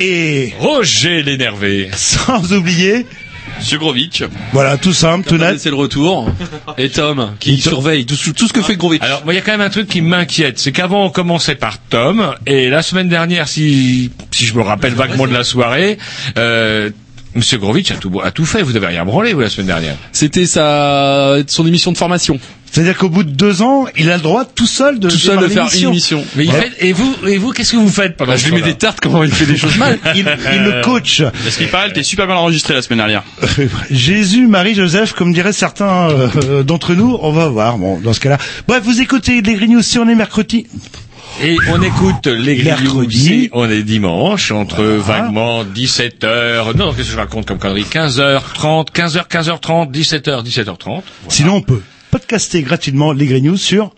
Et Roger l'énervé. sans oublier, Sugrovic. voilà, tout simple, tout net. C'est le retour. Et Tom, qui surveille tout, tout ce que fait Grovitch. Alors, il y a quand même un truc qui m'inquiète, c'est qu'avant on commençait par Tom, et la semaine dernière, si si je me rappelle vaguement de la soirée, euh, Monsieur Grovitch a tout a tout fait. Vous avez rien branlé vous la semaine dernière. C'était sa, son émission de formation. C'est-à-dire qu'au bout de deux ans, il a le droit tout seul de Tout seul de faire une l'émission. émission. Mais il fait- et vous et vous qu'est-ce que vous faites pendant Bah, je lui mets des tartes quand il fait des choses mal. Il, il le coach. Parce qu'il paraît, t'es super bien enregistré la semaine dernière. Jésus, Marie, Joseph, comme diraient certains euh, d'entre nous, on va voir. Bon, dans ce cas-là. Bref, vous écoutez les Green News si on est mercredi. Et on écoute les Mercredi. On est dimanche entre Voilà. vaguement 17h. Non, qu'est-ce que je raconte comme connerie? 15h30, 15h, 15h30, 17h, 17h30. Sinon, on peut podcaster gratuitement les Green News sur...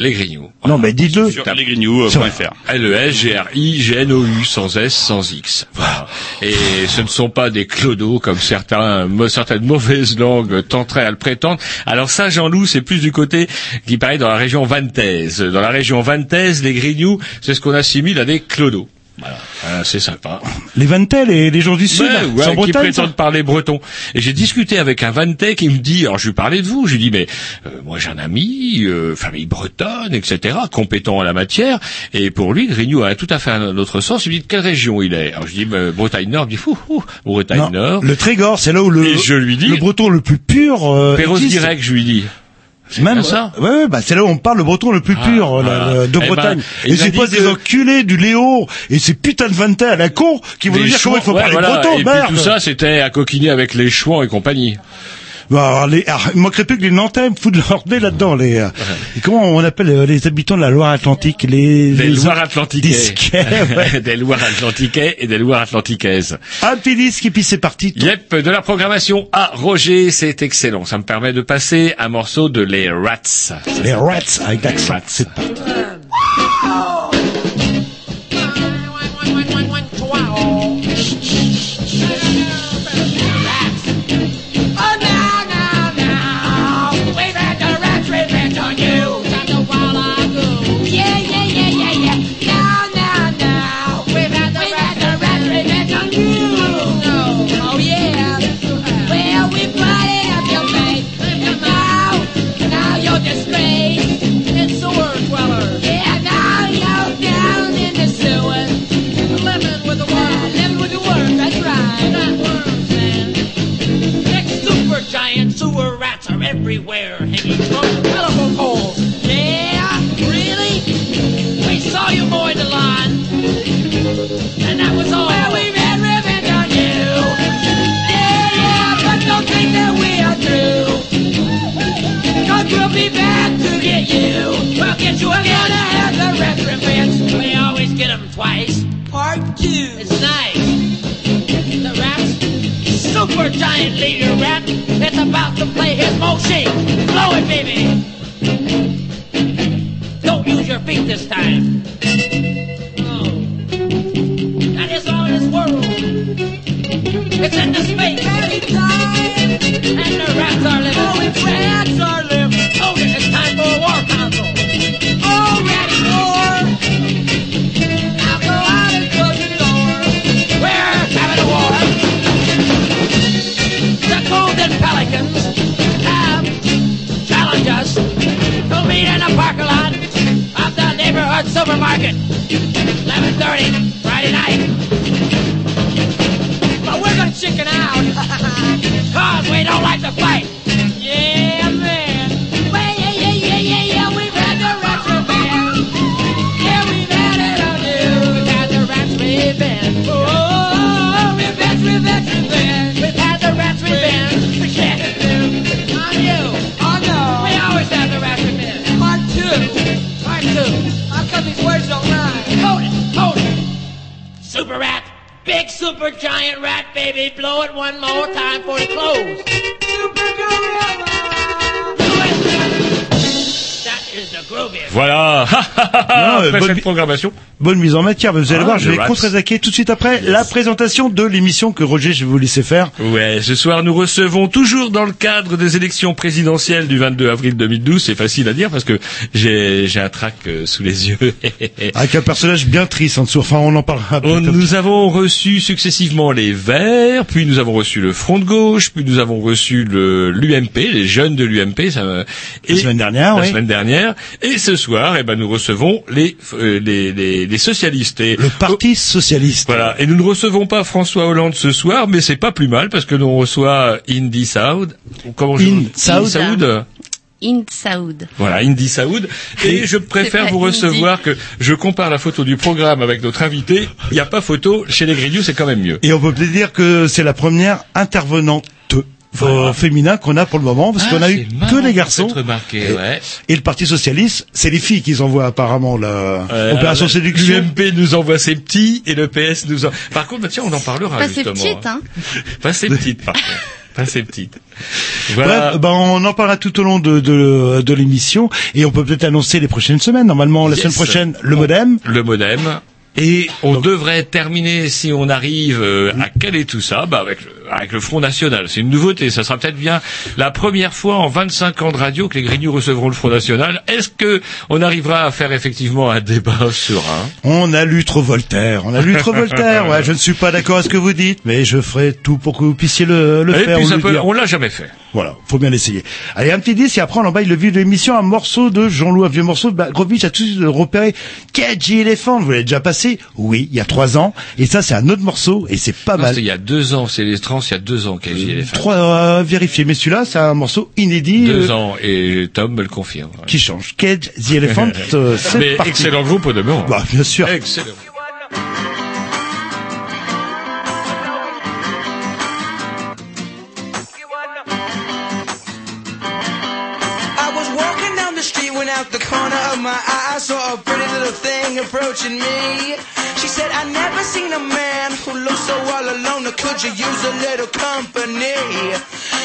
Les Grignoux. Non, mais dites-le. Sur lesgrignoux.fr. L-E-S-G-R-I-G-N-O-U, sans S, sans X. Voilà. Et ce ne sont pas des clodos comme certains, certaines mauvaises langues tenteraient à le prétendre. Alors ça, Jean-Loup, c'est plus du côté qui paraît dans la région vantaise. Dans la région vantaise, les Grignoux, c'est ce qu'on assimile à des clodos. Voilà, Voilà, c'est sympa. Les Vantel et les gens du Sud. Ouais, ouais, en qui prétendent parler breton. Et j'ai discuté avec un Vantais qui me dit, alors je lui parlais de vous, je lui dis mais euh, moi j'ai un ami, euh, famille bretonne, etc., compétent en la matière, et pour lui, Grignou a tout à fait un autre sens. Il me dit de quelle région il est? Alors je dis bah, Bretagne Nord, il dit fou, fou Bretagne Nord. le Trégor, c'est là où le, Et je lui dis- le breton le plus pur euh, Perros direct, je lui dis. C'est Même ça. Ouais, ouais, bah c'est là où on parle le breton le plus Ah, pur euh, la- de Eh ben, Bretagne. et c'est pas des enculés du Léo et ces putains de Vantais à la con qui vont nous dire comment il faut ouais, parler voilà. breton, Et merde. puis tout ça, c'était à coquiner avec les chouans et compagnie. Bah, les, alors, il manquerait plus que les Nantais me foutent leur nez là-dedans. Les, euh, comment on appelle euh, les habitants de la Loire-Atlantique les, Des les Loire-Atlantiquais. Ouais. des Loire-Atlantiquais et des Loire-Atlantiquaises. Un petit disque et puis c'est parti. Yep, de la programmation à Roger, c'est excellent. Ça me permet de passer un morceau de Les Rats. Les Rats avec l'accent. Rats. C'est parti. get you again have the Reverend We always get them twice. Part two. It's nice. The rat's super giant leader rat. It's about to play his motion. Blow it, baby. Don't use your feet this time. Oh. That is all this world. It's in the space. Every time. And the rats are living. Oh, it's rats are living. Have us to meet in the parking lot of the neighborhood supermarket. 11:30 Friday night. But we're gonna chicken out. Cause we don't like to fight. Yeah, man. Yeah, yeah, yeah, yeah, yeah. We've had the. Yeah, we've had it. We've had the rats revenge. Oh, revenge, revenge, revenge. We've had the rats revenge. Yeah. On you. Oh, no. We always have the rats revenge. Part two. Part two. How come these words don't rhyme? Hold it, hold it. Super rat. Big super giant rat, baby. Blow it one more time for the close. Voilà. Non, euh, Après bonne cette programmation. Bonne mise en matière, vous allez Ah, voir, je vais contre-attaquer tout de suite après la présentation de l'émission que Roger, je vais vous laisser faire. Ouais, ce soir nous recevons toujours dans le cadre des élections présidentielles du 22 avril 2012. C'est facile à dire parce que j'ai j'ai un trac euh, sous les yeux. Avec un personnage bien triste en dessous. Enfin, on en parlera On- peut-être. nous avons reçu successivement les Verts, puis nous avons reçu le Front de gauche, puis nous avons reçu le l'UMP, les jeunes de l'UMP, ça me- La semaine dernière, la oui. semaine dernière, et ce soir, eh ben nous recevons les euh, les, les, les socialistes. Et Le Parti Socialiste. Voilà, et nous ne recevons pas François Hollande ce soir, mais c'est pas plus mal parce que nous on reçoit Indy Saoud. ou Comment je- In Saoud. Saoud. Inde Saoud. Voilà, Indy Saoud. Et je préfère vous Indy. recevoir que je compare la photo du programme avec notre invité. Il n'y a pas photo. Chez les Grignoux, c'est quand même mieux. Et on peut peut-être dire que c'est la première intervenante euh, féminin qu'on a pour le moment, parce qu'on a eu que les garçons. Remarqué, ouais. Et le Parti Socialiste, c'est les filles qu'ils envoient apparemment la Euh, opération alors, séduction. L'UMP nous envoie ses petits et le PS nous en... Par contre, bah, tiens, on en parlera Pas ces justement. petites, hein. Pas ses petites, par contre. Pas ses petites. Voilà. Bref, ben on en parlera tout au long de, de, de l'émission et on peut peut-être annoncer les prochaines semaines. Normalement, la Yes. semaine prochaine, le modem. Le modem. Et on devrait terminer, si on arrive euh, à caler tout ça, bah avec, le, avec le Front National. C'est une nouveauté. Ça sera peut-être bien la première fois en 25 ans de radio que les Grignoux recevront le Front National. Est-ce que on arrivera à faire effectivement un débat serein? On a lu trop Voltaire. On a lu trop Voltaire. Ouais, je ne suis pas d'accord à ce que vous dites, mais je ferai tout pour que vous puissiez le, le Et faire. puis ça peut, on l'a jamais fait. Voilà, faut bien l'essayer. Allez, un petit disque et après on emballe le vieux de l'émission, un morceau de Jean-Loup, un vieux morceau. Bah, Grovitch a tout de suite repéré Cage Elephant, vous l'avez déjà passé Oui, il y a trois ans. Et ça, c'est un autre morceau et c'est pas Non, mal. c'est il y a deux ans, c'est les trans, il y a deux ans qu'elle y est. Trois euh, vérifiés, mais celui-là, c'est un morceau inédit Deux euh, ans, et Tom me le confirme. qui change. Cage the Elephant, euh, c'est Mais parti. excellent groupe au demeurant. Bah, bien sûr. Excellent. Of my eye I saw a pretty little thing approaching me. She said, I never seen a man who looks so all alone. Or could you use a little company?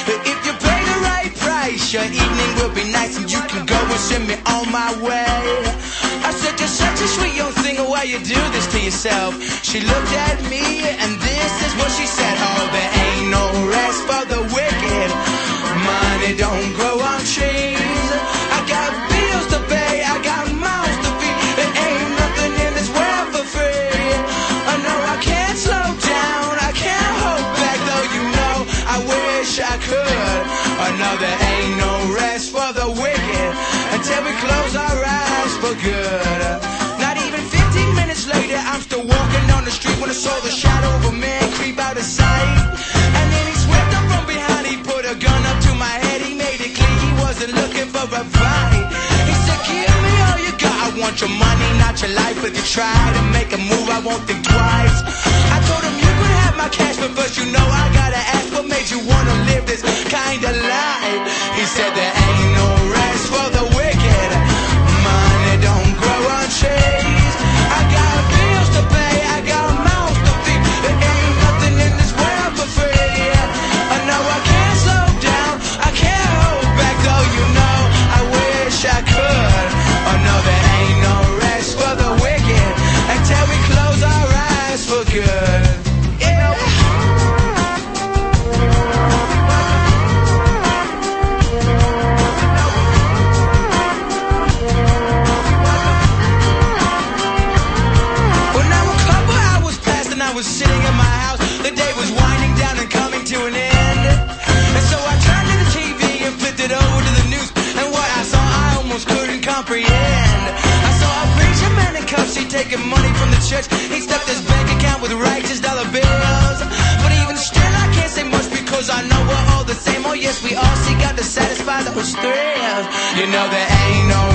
If you pay the right price, your evening will be nice and you can go and send me on my way. I said, you're such a sweet young thing, why you do this to yourself? She looked at me and this is what she said. Oh, there ain't no rest for the wicked. Money don't grow on trees. He said, Give me all you got, I want your money, not your life. If you try to make a move, I won't think twice. I told him you could have my cash, but first you know I gotta ask what made you wanna live this kind of life. He said, There ain't no rest for the taking money from the church. He stuffed his bank account with righteous dollar bills. But even still, I can't say much because I know we're all the same. Oh yes, we all seek out to satisfy those thrills. You know there ain't no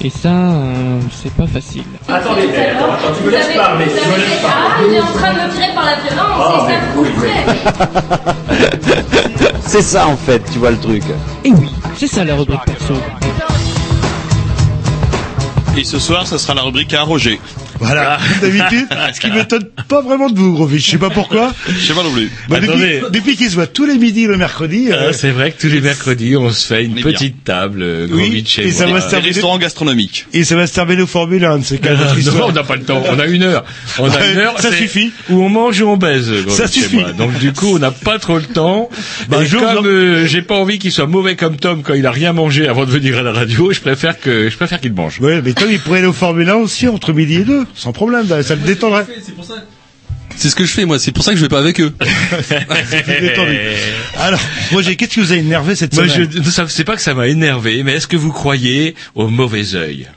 Et ça, euh, c'est pas facile. Attendez, attends, attends, tu me laisses parler, tu me laisses parler. Ah, il est en train de me tirer par la violence, et ça me coûterait. C'est ça en fait, tu vois le truc. Et oui, c'est ça la rubrique perso. Et ce soir, ça sera la rubrique à Roger. Voilà, comme d'habitude. Ce qui m'étonne pas vraiment de vous, Grovitch. Je sais pas pourquoi. Je sais pas non plus. Bah, depuis depuis qu'ils se voient tous les midis le mercredi. euh, Ah, c'est vrai que tous les mercredis, on se fait une bien. petite table, euh, Oui, Grovitch et ça moi. va terminer. restaurants gastronomiques. Et ça va se terminer au Formule 1, c'est quand Ah, non, histoire. on n'a pas le temps. On a une heure. On a Ouais, une heure. ça suffit. Où on mange ou on baise. Grovitch Ça et suffit. Donc du coup, on n'a pas trop le temps. Bah, et comme euh, j'ai pas envie qu'il soit mauvais comme Tom quand il a rien mangé avant de venir à la radio, je préfère que je préfère qu'il mange. Ouais, mais Tom, il pourrait aller au Formule 1 aussi entre midi et deux, sans problème. Ça le détendrait. C'est ce que je fais moi, c'est pour ça que je vais pas avec eux. Alors, moi, j'ai, qu'est-ce qui vous a énervé cette Moi, semaine? je, c'est pas que ça m'a énervé, mais est-ce que vous croyez au mauvais œil?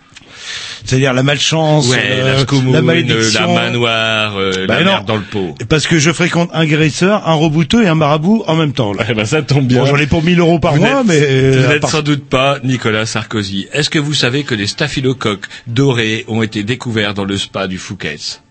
C'est-à-dire la malchance, Ouais, euh, la scoumoune, la la malédiction. manoir, euh, Bah la non. merde dans le pot. Parce que je fréquente un graisseur, un rebouteux et un marabout en même temps. Là. Eh ben, ça tombe bien. Bon, j'en ai pour 1000 euros par Vous mois, mais... euh, vous n'êtes part- sans doute pas Nicolas Sarkozy. Est-ce que vous savez que des staphylocoques dorés ont été découverts dans le spa du Fouquet's?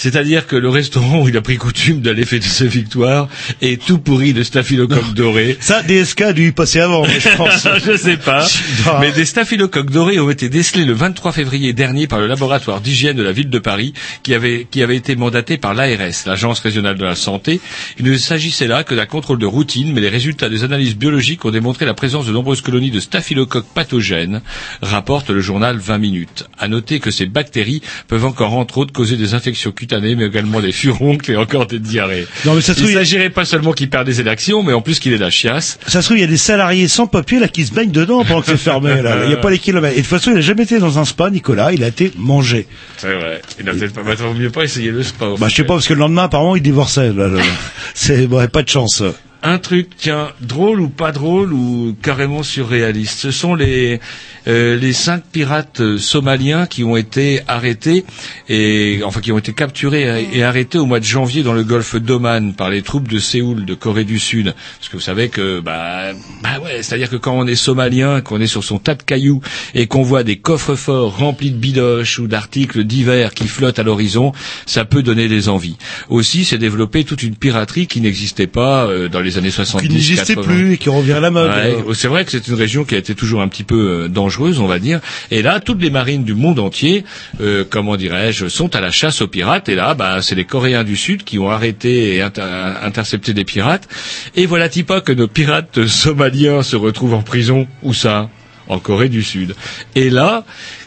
C'est-à-dire que le restaurant où il a pris coutume d'aller fêter ses victoires est tout pourri de staphylocoques dorés. Ça, DSK a dû y passer avant, mais je pense. je sais pas. Non. Mais des staphylocoques dorés ont été décelés le 23 février dernier par le laboratoire d'hygiène de la ville de Paris, qui avait, qui avait été mandaté par l'ARS, l'Agence régionale de la santé. Il ne s'agissait là que d'un contrôle de routine, mais les résultats des analyses biologiques ont démontré la présence de nombreuses colonies de staphylocoques pathogènes, rapporte le journal 20 minutes. À noter que ces bactéries peuvent encore, entre autres, causer des infections cutanées, mais également des furoncles et encore des diarrhées. Non, mais ça se Il trouve, il y a- s'agirait pas seulement qu'il perd des élections, mais en plus qu'il est la chiasse. ça se trouve, il y a des salariés sans papier là qui se baignent dedans pendant que c'est fermé. Là. Il n'y a pas les kilomètres. Et de toute façon, il n'a jamais été dans un spa, Nicolas. Il a été mangé. C'est vrai. Il a peut-être pas, bah, vaut mieux pas essayer le sport. Bah, je sais pas, parce que le lendemain, apparemment, il divorçait. Là, là. C'est bon, pas de chance. Un truc, tiens, drôle ou pas drôle ou carrément surréaliste. Ce sont les euh, les cinq pirates euh, somaliens qui ont été arrêtés et enfin qui ont été capturés et, arrêtés au mois de janvier dans le golfe d'Oman par les troupes de Séoul de Corée du Sud. Parce que vous savez que bah bah ouais, c'est-à-dire que quand on est somalien, qu'on est sur son tas de cailloux et qu'on voit des coffres forts remplis de bidoches ou d'articles divers qui flottent à l'horizon, ça peut donner des envies. Aussi, c'est développé toute une piraterie qui n'existait pas euh, dans les années 70 Qui n'existait 80. plus et qui revient à la mode. Ouais, c'est vrai que c'est une région qui a été toujours un petit peu euh, dangereuse, on va dire. Et là, toutes les marines du monde entier, euh, comment dirais-je, sont à la chasse aux pirates. Et là, bah, c'est les Coréens du Sud qui ont arrêté et inter- intercepté des pirates. Et voilà, pas que nos pirates somaliens se retrouvent en prison. Où ça? En Corée du Sud. Et là,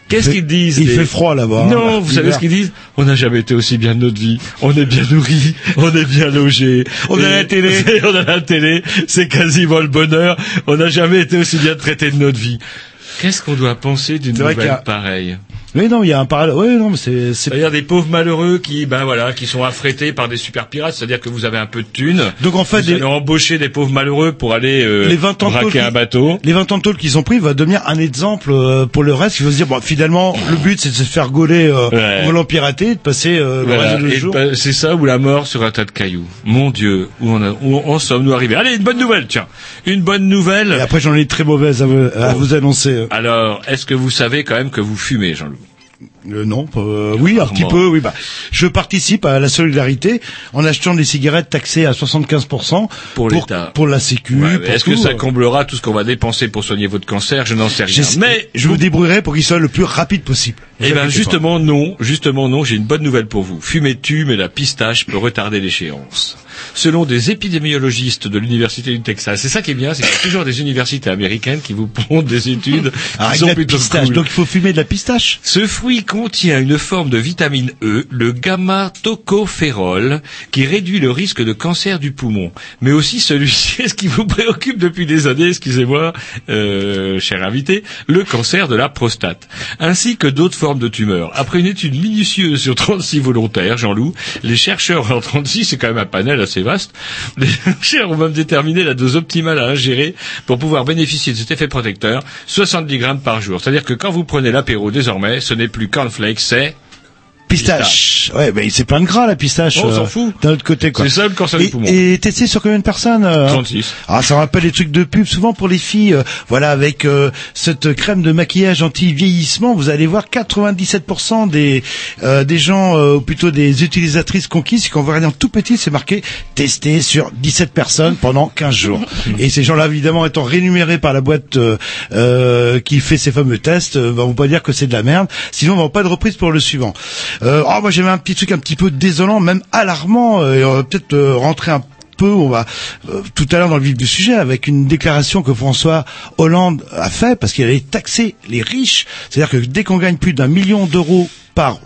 qu'est-ce qu'ils disent il les- fait froid là-bas. Non, hein, vous savez ce qu'ils disent? On n'a jamais été aussi bien de notre vie. On est bien nourri, on est bien logé. On a la télé. on a la télé, c'est quasiment le bonheur. On n'a jamais été aussi bien traité de notre vie. Qu'est-ce qu'on doit penser d'une nouvelle pareille? Mais non, il y a un parallèle. Oui, non, mais c'est, c'est... C'est-à-dire des pauvres malheureux qui, ben voilà, qui sont affrétés par des super pirates. C'est-à-dire que vous avez un peu de thunes. Donc en fait, vous des- allez embaucher des pauvres malheureux pour aller euh, Les 20 ans de braquer un bateau. les 20 ans de tôle qu'ils ont pris va devenir un exemple euh, pour le reste. Il faut se dire, bon, finalement, le but c'est de se faire gauler euh, Ouais. en volant pirater, et de passer euh, le reste jour. ben, c'est ça ou la mort sur un tas de cailloux. Mon Dieu, où, on a, où en sommes-nous arrivés? Allez, une bonne nouvelle, tiens. Une bonne nouvelle. Et après, j'en ai une très mauvaise à vous, à vous annoncer. Alors, est-ce que vous savez quand même que vous fumez, Jean-Loup? Euh, non, euh, oui, un petit peu, oui. Bah, je participe à la solidarité en achetant des cigarettes taxées à 75% Pour l'État. pour la Sécu. Ouais, Est-ce que ça comblera tout ce qu'on va dépenser pour soigner votre cancer? Je n'en sais rien. Mais je vous débrouillerai pour qu'il soit le plus rapide possible. Eh ben justement non, justement non, j'ai une bonne nouvelle pour vous. Fumer tue, mais la pistache peut retarder l'échéance. Selon des épidémiologistes de l'université du Texas, c'est ça qui est bien, c'est qu'il y a toujours des universités américaines qui vous pondent des études qui sont la plutôt pistache. cool. Donc il faut fumer de la pistache. Ce fruit contient une forme de vitamine E, le gamma-tocopherol, qui réduit le risque de cancer du poumon. Mais aussi celui-ci, ce qui vous préoccupe depuis des années, excusez-moi, euh, cher invité, le cancer de la prostate, ainsi que d'autres formes de tumeurs. Après une étude minutieuse sur 36 volontaires, Jean-Loup, les chercheurs, en 36, c'est quand même un panel assez vaste, les chercheurs ont même déterminé la dose optimale à ingérer pour pouvoir bénéficier de cet effet protecteur, 70 grammes par jour. C'est-à-dire que quand vous prenez l'apéro désormais, ce n'est plus cornflakes, c'est Pistache. Ouais, mais c'est plein de gras la pistache. On s'en euh, fout. D'un autre côté quoi. C'est ça le cancer du Et, poumon. et testé sur combien de personnes euh, 36. Ah, ça me rappelle les trucs de pub, souvent pour les filles. euh, voilà, avec euh, cette crème de maquillage anti-vieillissement, vous allez voir 97% des euh, des gens, euh, ou plutôt des utilisatrices conquises, quand vous regardez en tout petit, c'est marqué testé sur 17 personnes pendant 15 jours. Et ces gens-là, évidemment, étant rémunérés par la boîte euh, euh, qui fait ces fameux tests, euh, vont pas dire que c'est de la merde. Sinon, on va pas de reprise pour le suivant. Euh, oh, moi, j'avais un petit truc un petit peu désolant, même alarmant. euh, et on va peut-être euh, rentrer un peu, on va euh, tout à l'heure dans le vif du sujet, avec une déclaration que François Hollande a fait, parce qu'il allait taxer les riches. C'est-à-dire que dès qu'on gagne plus d'un million d'euros par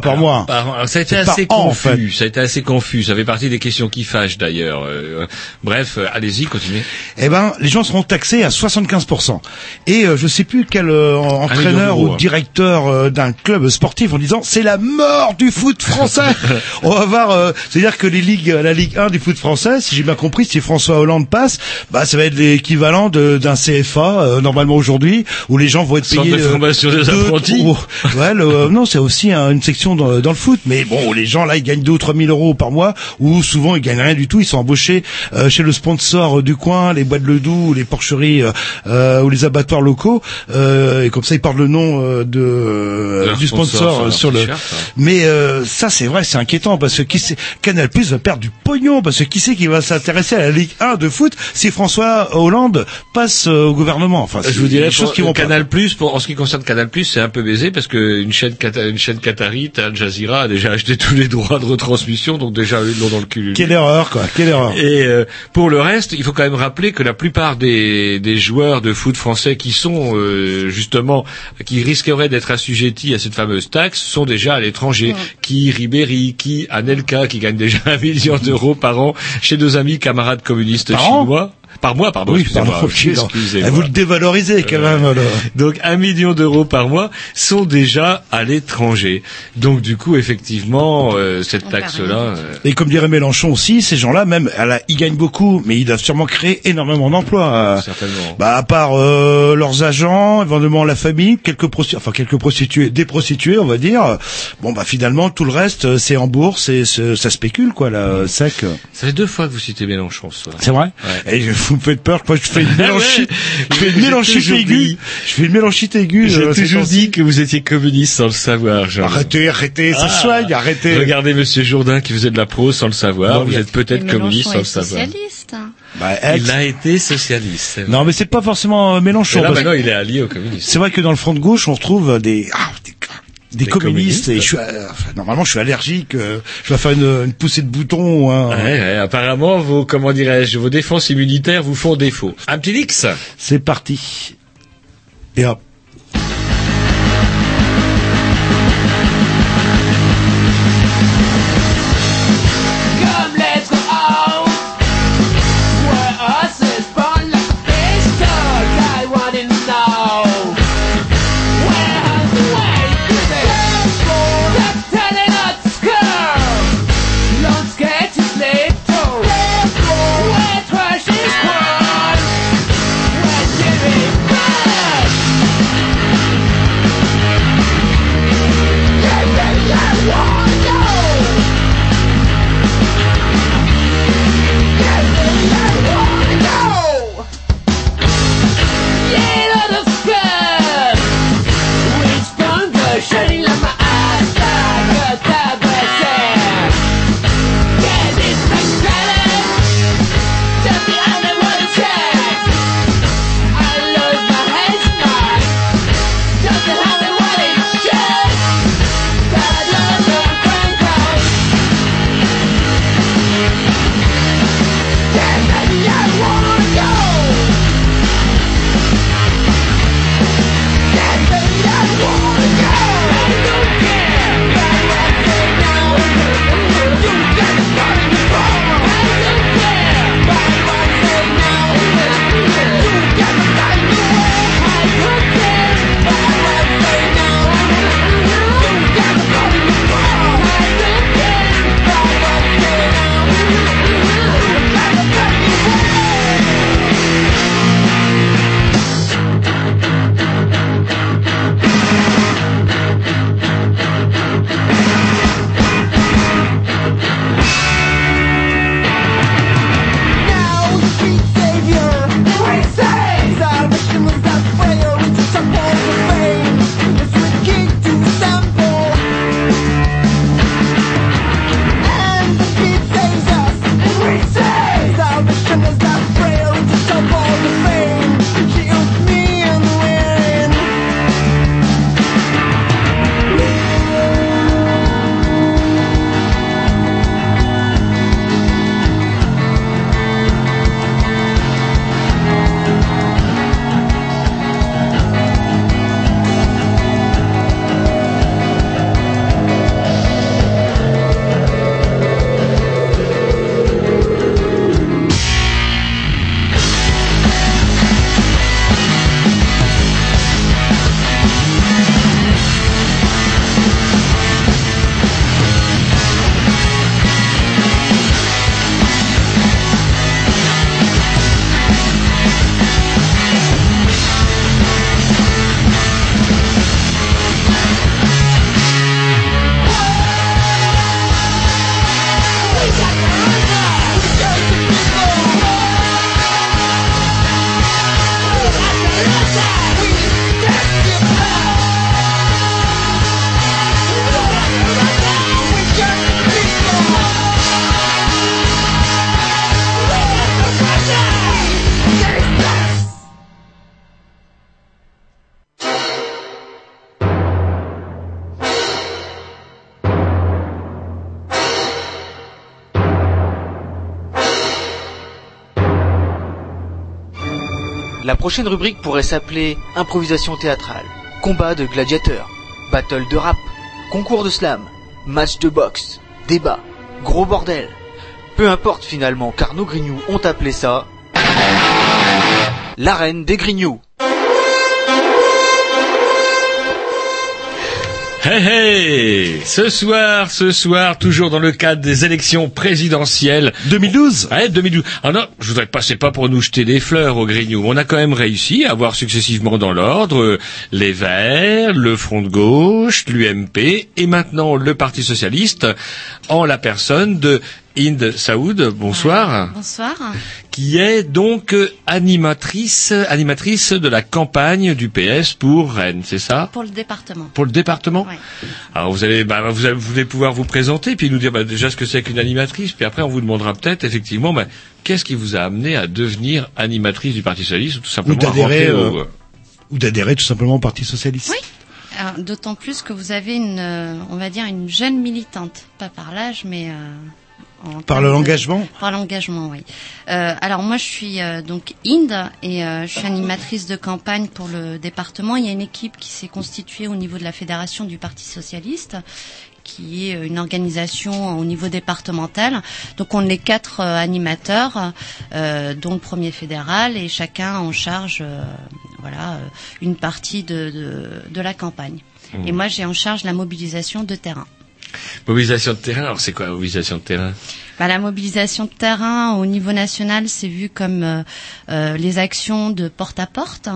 pas par. Par- alors, ça a été assez en confus. Ça a été assez confus. Ça fait partie des questions qui fâchent d'ailleurs. Euh, bref, euh, allez-y, continuez. eh ben, les gens seront taxés à 75%. Et euh, je sais plus quel euh, entraîneur ou hein. directeur euh, d'un club sportif en disant c'est la mort du foot français. On va voir, euh, c'est-à-dire que les ligues, la Ligue 1 du foot français, si j'ai bien compris, si François Hollande passe, bah ça va être l'équivalent de- d'un CFA euh, normalement aujourd'hui, où les gens vont être Centre payés. de euh, formation des deux, apprentis. ouais, le- euh, non, c'est aussi un- une section dans, dans le foot, mais bon, les gens là, ils gagnent deux ou trois mille euros par mois, ou souvent ils gagnent rien du tout, ils sont embauchés euh, chez le sponsor euh, du coin, les boîtes de Ledoux, ou les porcheries euh, euh, ou les abattoirs locaux, euh, et comme ça ils parlent le nom euh, de euh, du sponsor sponsor sur le. ouais. Mais euh, ça, c'est vrai, c'est inquiétant parce que qui sait, Canal Plus va perdre du pognon parce que qui sait qui va s'intéresser à la Ligue 1 de foot si François Hollande passe euh, au gouvernement? Enfin, Je vous dirais, des choses qui vont pas. Canal Plus, pour, en ce qui concerne Canal Plus, c'est un peu baisé parce que une chaîne, une chaîne Al Jazeera, a déjà acheté tous les droits de retransmission, donc déjà ils l'ont dans le cul. Quelle erreur, quoi. Quelle erreur. Et euh, pour le reste, il faut quand même rappeler que la plupart des, des joueurs de foot français qui sont euh, justement qui risqueraient d'être assujettis à cette fameuse taxe sont déjà à l'étranger. Qui Ribéry, qui Anelka, qui gagne déjà un million d'euros par an chez nos amis camarades communistes Par an chinois. Par mois, pardon. oui, excusez-moi, pardon. excusez-moi. Vous le dévalorisez quand même. là. Donc un million d'euros par mois sont déjà à l'étranger. Donc du coup, effectivement, euh, cette taxe-là. euh, Et comme dirait Mélenchon aussi, ces gens-là, même, à la- ils gagnent beaucoup, mais ils doivent sûrement créer énormément d'emplois. euh, Certainement. Bah, à part euh, leurs agents, éventuellement la famille, quelques prostituées, enfin quelques prostituées, des prostituées, on va dire. Bon, bah finalement, tout le reste, euh, c'est en bourse et c'est- ça spécule, quoi, là, sec. Ça fait deux fois que vous citez Mélenchon ce soir. C'est vrai? Ouais. Et vous me faites peur, moi je fais une mélanchite, ouais. je fais une J'ai mélanchite aiguë, je fais une mélanchite aiguë. J'ai euh, ces toujours dit que vous étiez communiste sans le savoir. Jean. Arrêtez, arrêtez, ça Ah. soigne, arrêtez. Regardez Monsieur Jourdain qui faisait de la prose sans le savoir. Non, vous êtes peut-être communiste sans le savoir. socialiste. Bah, ex- Il a été socialiste. Non, mais c'est pas forcément euh, Mélenchon. Et là parce- maintenant il est allié aux communistes. C'est vrai que dans le front de gauche, on retrouve des, ah, des, des Des communistes, communistes. et je suis, euh, normalement, je suis allergique, euh, je vais faire une, une poussée de bouton, ou un- Ouais, ouais, apparemment, vos, comment dirais-je, vos défenses immunitaires vous font défaut. Un petit X c'est parti. Et hop. Prochaine rubrique pourrait s'appeler improvisation théâtrale, combat de gladiateurs, battle de rap, concours de slam, match de boxe, débat, gros bordel. Peu importe finalement, car nos grignoux ont appelé ça l'arène des grignoux. Hey hey Ce soir, ce soir, toujours dans le cadre des élections présidentielles 2012 Ouais, 2012. Ah non, je voudrais pas, c'est pas pour nous jeter des fleurs au Grignou. On a quand même réussi à avoir successivement dans l'ordre euh, les Verts, le Front de gauche, l'UMP et maintenant le Parti Socialiste en la personne de Inde Saoud, bonsoir, Bonsoir. qui est donc euh, animatrice, animatrice de la campagne du PS pour Rennes, c'est ça? Pour le département. Pour le département? Ouais. Alors vous allez, bah, vous, allez- vous allez pouvoir vous présenter, puis nous dire bah, déjà ce que c'est qu'une animatrice, puis après on vous demandera peut-être effectivement bah, qu'est-ce qui vous a amené à devenir animatrice du Parti socialiste ou tout simplement à d'adhérer, au- euh, Ou d'adhérer tout simplement au Parti Socialiste. Oui. Alors, D'autant plus que vous avez une, euh, on va dire, une jeune militante, pas par l'âge, mais euh, en Par l'engagement? Par l'engagement, oui. Euh, alors moi, je suis euh, donc Inde et euh, je suis animatrice de campagne pour le département. Il y a une équipe qui s'est constituée au niveau de la fédération du Parti socialiste qui est une organisation au niveau départemental. Donc on est quatre euh, animateurs, euh, dont le premier fédéral, et chacun en charge, euh, voilà, euh, une partie de, de, de la campagne. Mmh. Et moi, j'ai en charge la mobilisation de terrain. Mobilisation de terrain, alors c'est quoi la mobilisation de terrain? Bah, la mobilisation de terrain au niveau national, c'est vu comme euh, euh, les actions de porte à porte.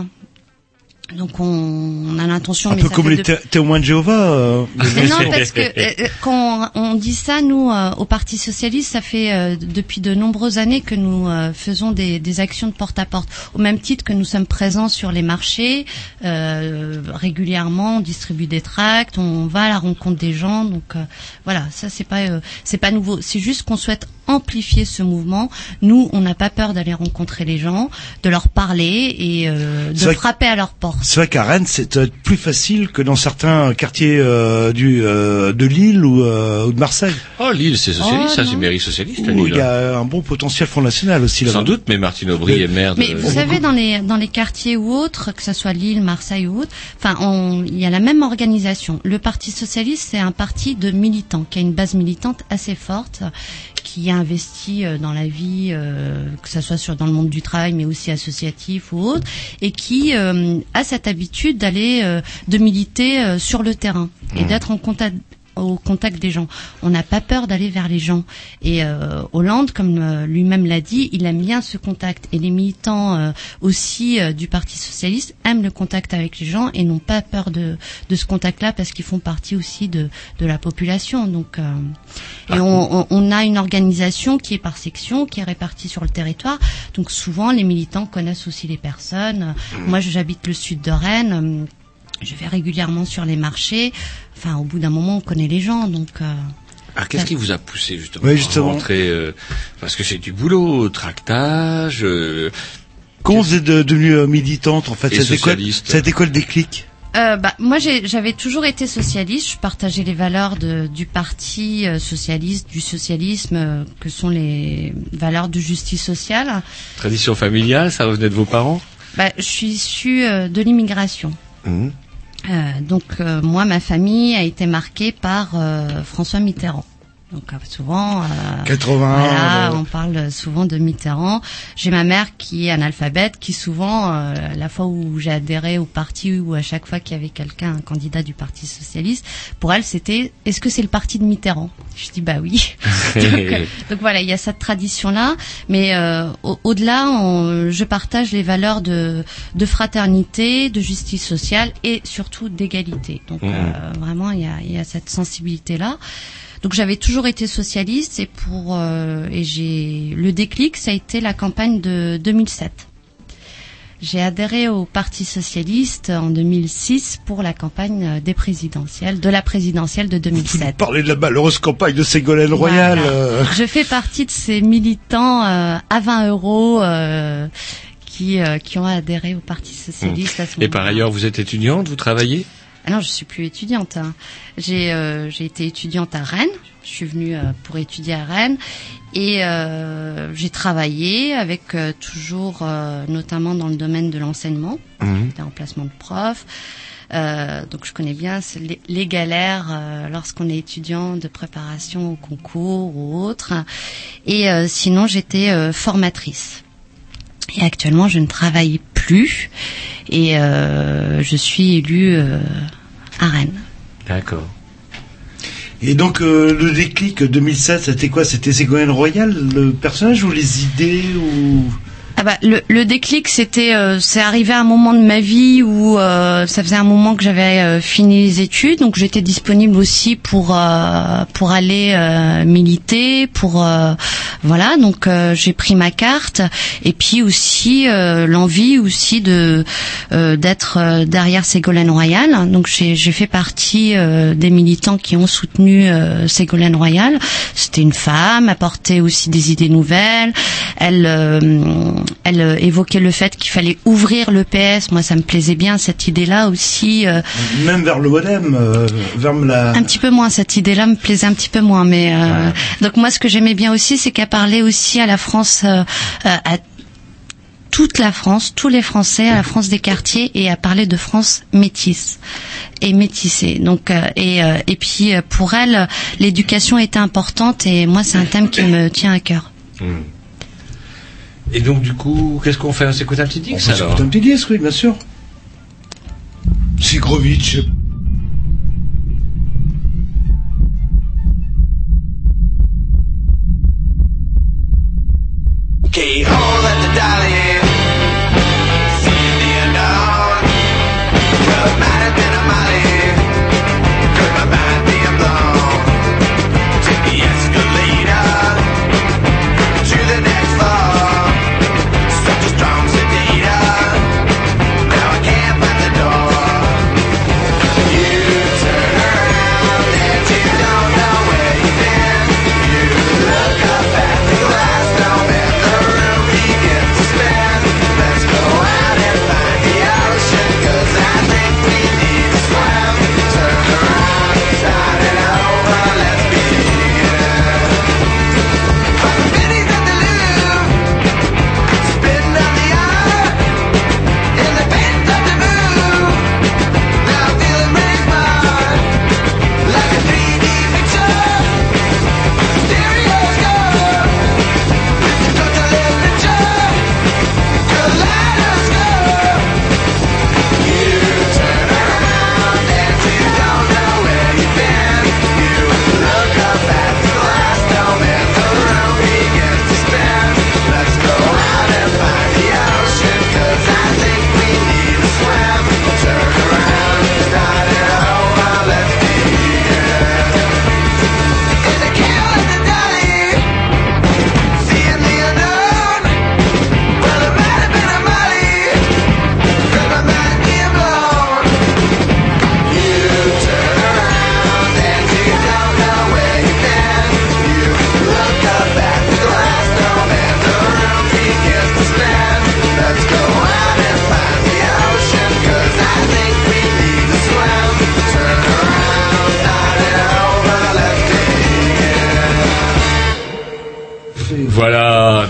Donc on, on a l'intention, Un mais peu comme les de- témoins de Jéhovah. euh, mais non, parce que euh, quand on dit ça, nous, euh, au Parti socialiste, ça fait euh, depuis de nombreuses années que nous euh, faisons des, des actions de porte-à-porte, au même titre que nous sommes présents sur les marchés euh, régulièrement, on distribue des tracts, on va à la rencontre des gens. Donc euh, voilà, ça c'est pas euh, c'est pas nouveau. C'est juste qu'on souhaite amplifier ce mouvement. Nous, on n'a pas peur d'aller rencontrer les gens, de leur parler et euh, de frapper à leur porte. C'est vrai qu'à Rennes, c'est peut-être plus facile que dans certains quartiers euh, du euh, de Lille ou, euh, ou de Marseille. Oh, Lille, c'est socialiste, Oh, ça, c'est mairie socialiste, à Où Lille. il y a un bon potentiel Front National aussi là-bas. Sans doute, mais Martine Aubry est maire de... Mais vous savez, dans les dans les quartiers ou autres, que ce soit Lille, Marseille ou autre, enfin, on- il y a la même organisation. Le Parti socialiste, c'est un parti de militants qui a une base militante assez forte, qui a investi euh, dans la vie, euh, que ce soit sur dans le monde du travail, mais aussi associatif ou autre, et qui euh, a cette habitude d'aller euh, de militer euh, sur le terrain et d'être en contact au contact des gens. On n'a pas peur d'aller vers les gens. Et euh, Hollande, comme euh, lui-même l'a dit, il aime bien ce contact. Et les militants euh, aussi euh, du Parti socialiste aiment le contact avec les gens et n'ont pas peur de, de ce contact-là parce qu'ils font partie aussi de, de la population. Donc, euh, et on, on- on a une organisation qui est par section, qui est répartie sur le territoire. Donc souvent, les militants connaissent aussi les personnes. Moi, j'habite le sud de Rennes. Je vais régulièrement sur les marchés. Enfin, au bout d'un moment, on connaît les gens, donc. euh, Ah, qu'est-ce qui vous a poussé justement, Oui, à rentrer euh, Parce que c'est du boulot, tractage. euh, Comment vous êtes de- devenue euh, militante en fait Et Ça a été quoi- socialiste. Ça a été quoi le déclic Euh, bah, moi, j'avais toujours été socialiste. Je partageais les valeurs de, du parti euh, socialiste, du socialisme, euh, que sont les valeurs de justice sociale. Tradition familiale, ça revenait de vos parents? Bah, je suis issue euh, de l'immigration. Mhm. Euh, donc, euh, moi, ma famille a été marquée par euh, François Mitterrand. Donc, euh, souvent, euh, 80. voilà, euh, on parle souvent de Mitterrand. J'ai ma mère qui est analphabète, qui souvent, euh, la fois où j'ai adhéré au parti ou à chaque fois qu'il y avait quelqu'un, un candidat du Parti socialiste, pour elle c'était est-ce que c'est le parti de Mitterrand? Je dis bah oui. donc, euh, donc voilà, il y a cette tradition-là, mais euh, au- au-delà, je partage les valeurs de, de fraternité, de justice sociale et surtout d'égalité. Donc euh, vraiment, il y a, il y a cette sensibilité-là. Donc j'avais toujours été socialiste et pour euh, et j'ai le déclic, ça a été la campagne de 2007. J'ai adhéré au Parti socialiste en 2006 pour la campagne euh, des présidentielles, de la présidentielle de Vous 2007. parlez de la malheureuse campagne de Ségolène Royal. Voilà. euh, Je fais partie de ces militants euh, à 20 euros euh, qui euh, qui ont adhéré au Parti socialiste à ce Et par ailleurs, vous êtes étudiante, vous travaillez? Ah non, je suis plus étudiante. hein. J'ai euh, j'ai été étudiante à Rennes. je suis venue euh, pour étudier à Rennes et euh, j'ai travaillé avec euh, toujours, euh, notamment dans le domaine de l'enseignement, Mhm. des remplacements de profs. Euh, donc je connais bien les, les galères euh, lorsqu'on est étudiant de préparation au concours ou autre. Et euh, sinon j'étais euh, formatrice. Et actuellement je ne travaille plus et euh, je suis élue euh, à Rennes. D'accord. Et donc euh, le déclic 2007, c'était quoi? C'était Ségolène Royal, le personnage ou les idées ou Ah bah, le, le déclic, c'était, euh, c'est arrivé à un moment de ma vie où euh, ça faisait un moment que j'avais euh, fini les études, donc j'étais disponible aussi pour euh, pour aller euh, militer, pour euh, voilà, donc j'ai pris ma carte et puis aussi l'envie aussi de d'être derrière Ségolène Royal. Donc j'ai j'ai fait partie des militants qui ont soutenu Ségolène Royal. C'était une femme, apportait aussi des idées nouvelles. Elle elle euh, évoquait le fait qu'il fallait ouvrir le PS. Moi, ça me plaisait bien cette idée-là aussi. euh, même vers le modem, euh, vers la un petit peu moins cette idée-là me plaisait un petit peu moins, mais donc moi ce que j'aimais bien aussi, c'est qu'elle parlait aussi à la France, à toute la France, tous les Français, à la France des quartiers, et à parler de France métisse et métissée. Donc et et puis pour elle, l'éducation était importante et moi c'est un thème qui me tient à cœur. Hmm. Et donc du coup, qu'est-ce qu'on fait? On s'écoute un petit On Dix peut alors s'écouter un petit disque, oui, bien sûr. Sigrovitch. Keyhole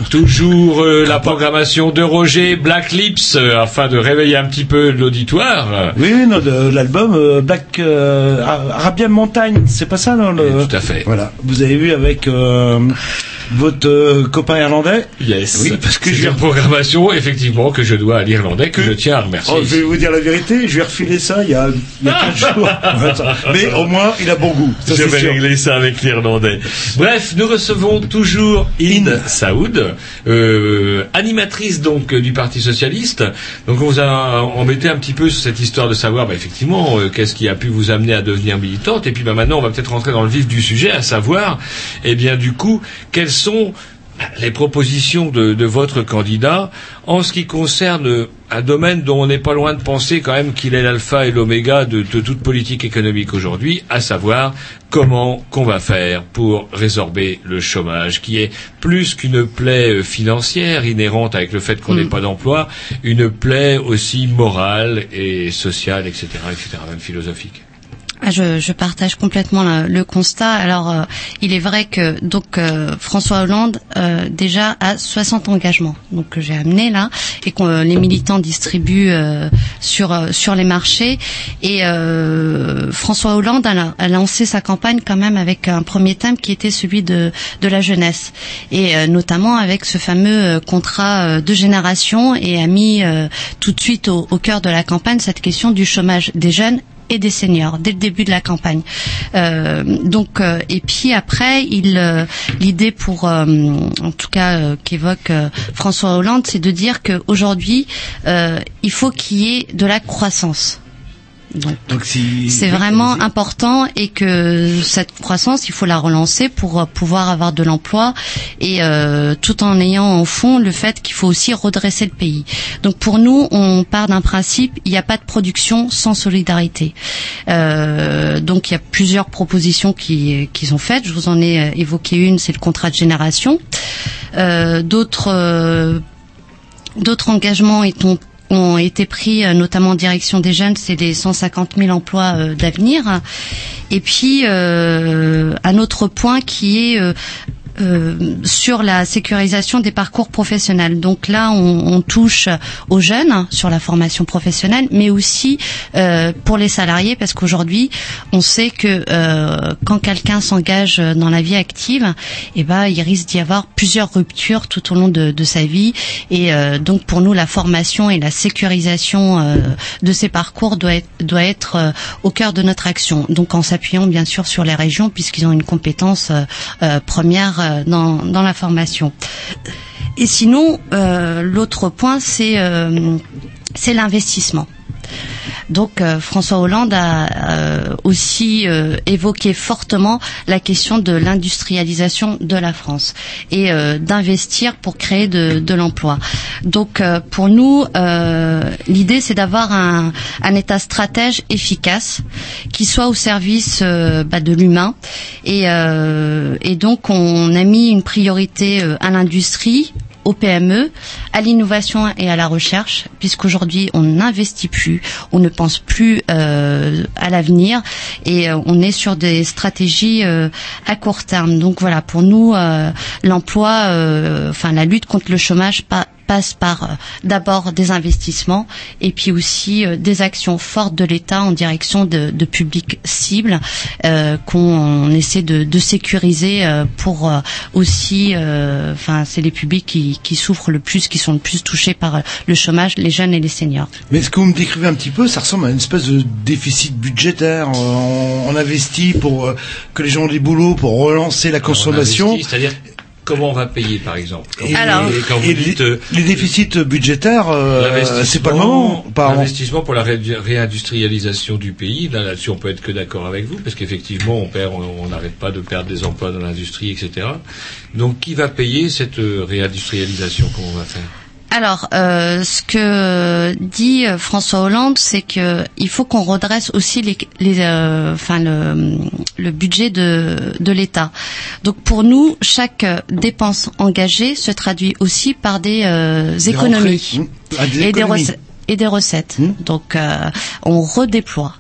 toujours euh, la programmation de Roger Black Lips euh, afin de réveiller un petit peu l'auditoire. Oui, non, de l'album euh, Black euh, Arabian Montagne, c'est pas ça, non le... Tout à fait. Voilà, vous avez vu avec euh, votre euh, copain irlandais. Yes. Oui, parce que je une programmation effectivement que je dois à l'Irlandais que je tiens à remercier. Oh, je vais vous dire la vérité, je lui ai refilé ça il y a, il y a 15 jours. Mais au moins, il a bon goût. Ça, je vais sûr. régler ça avec l'Irlandais. Bref, nous recevons toujours Inde Saoud, euh, animatrice donc du Parti socialiste. Donc on vous a embêté un petit peu sur cette histoire de savoir, bah, effectivement, euh, qu'est-ce qui a pu vous amener à devenir militante. Et puis bah, maintenant, on va peut-être rentrer dans le vif du sujet, à savoir, eh bien du coup, quelles sont les propositions de, de votre candidat en ce qui concerne un domaine dont on n'est pas loin de penser quand même qu'il est l'alpha et l'oméga de, de toute politique économique aujourd'hui, à savoir comment qu'on va faire pour résorber le chômage, qui est plus qu'une plaie euh, financière inhérente avec le fait qu'on n'ait pas d'emploi, une plaie aussi morale et sociale, etc., etc., même philosophique. Ah, je, je partage complètement le, constat. Alors, euh, il est vrai que donc euh, François Hollande euh, déjà a 60 engagements, donc que j'ai amené là et que euh, les militants distribuent euh, sur euh, sur les marchés. Et François Hollande a, a lancé sa campagne quand même avec un premier thème qui était celui de de la jeunesse et notamment avec ce fameux contrat de génération et a mis tout de suite au, au cœur de la campagne cette question du chômage des jeunes et des seniors dès le début de la campagne. Euh, donc euh, et puis après, il euh, l'idée pour en tout cas qu'évoque François Hollande, c'est de dire qu'aujourd'hui il faut qu'il y ait de la croissance. Donc, c'est vraiment important et que cette croissance, il faut la relancer pour euh, pouvoir avoir de l'emploi et euh, tout en ayant en fond le fait qu'il faut aussi redresser le pays. Donc pour nous, on part d'un principe, il n'y a pas de production sans solidarité. Euh, donc il y a plusieurs propositions qui, qui sont faites. Je vous en ai euh, évoqué une, c'est le contrat de génération. Euh, D'autres euh, D'autres engagements étant- ont été pris, euh, notamment en direction des jeunes, c'est les 150 000 emplois euh, d'avenir. Et puis, euh, un autre point qui est euh, sur la sécurisation des parcours professionnels. Donc là, on, on touche aux jeunes sur la formation professionnelle, mais aussi euh, pour les salariés, parce qu'aujourd'hui, on sait que euh, quand quelqu'un s'engage dans la vie active, eh ben, il risque d'y avoir plusieurs ruptures tout au long de, de sa vie. Et euh, donc, pour nous, la formation et la sécurisation euh, de ces parcours doit être, doit être au cœur de notre action. Donc, en s'appuyant bien sûr sur les régions, puisqu'ils ont une compétence première euh, dans, la formation. Et sinon, euh, l'autre point, c'est euh, c'est l'investissement. Donc euh, François Hollande a euh, aussi euh, évoqué fortement la question de l'industrialisation de la France et euh, d'investir pour créer de, l'emploi. Donc pour nous, l'idée c'est d'avoir un, État stratège efficace qui soit au service bah, de l'humain et, donc on a mis une priorité à l'industrie aux PME, à l'innovation et à la recherche, puisqu'aujourd'hui on n'investit plus, on ne pense plus euh, à l'avenir et euh, on est sur des stratégies euh, à court terme. Donc voilà, pour nous, l'emploi, enfin la lutte contre le chômage pa- passe par euh, d'abord des investissements et puis aussi euh, des actions fortes de l'État en direction de, de publics cibles euh, qu'on on essaie de, de sécuriser euh, pour euh, aussi, euh, enfin c'est les publics qui, qui souffrent le plus, qui sont le plus touchés par euh, le chômage, les jeunes et les seniors. Mais ce que vous me décrivez un petit peu, ça ressemble à une espèce de déficit budgétaire. Euh, On, on investit pour euh, que les gens aient des boulots, pour relancer la consommation. C'est-à-dire comment on va payer, par exemple. Quand Et, vous- Alors- et quand vous et dites les, euh, les déficits budgétaires, euh, c'est pas le moment. L'investissement pour la ré- réindustrialisation du pays, là, là-dessus, on peut être que d'accord avec vous, parce qu'effectivement, on perd, on n'arrête pas de perdre des emplois dans l'industrie, etc. Donc, qui va payer cette euh, réindustrialisation? Comment on va faire? Alors, euh, ce que dit euh, François Hollande, c'est que il faut qu'on redresse aussi les, les, euh, enfin le, le budget de, de l'État. Donc pour nous, chaque dépense engagée se traduit aussi par des, euh, Des économies rentrées, mmh, ah, des et, des recettes, et des recettes. Mmh. Donc euh, on redéploie.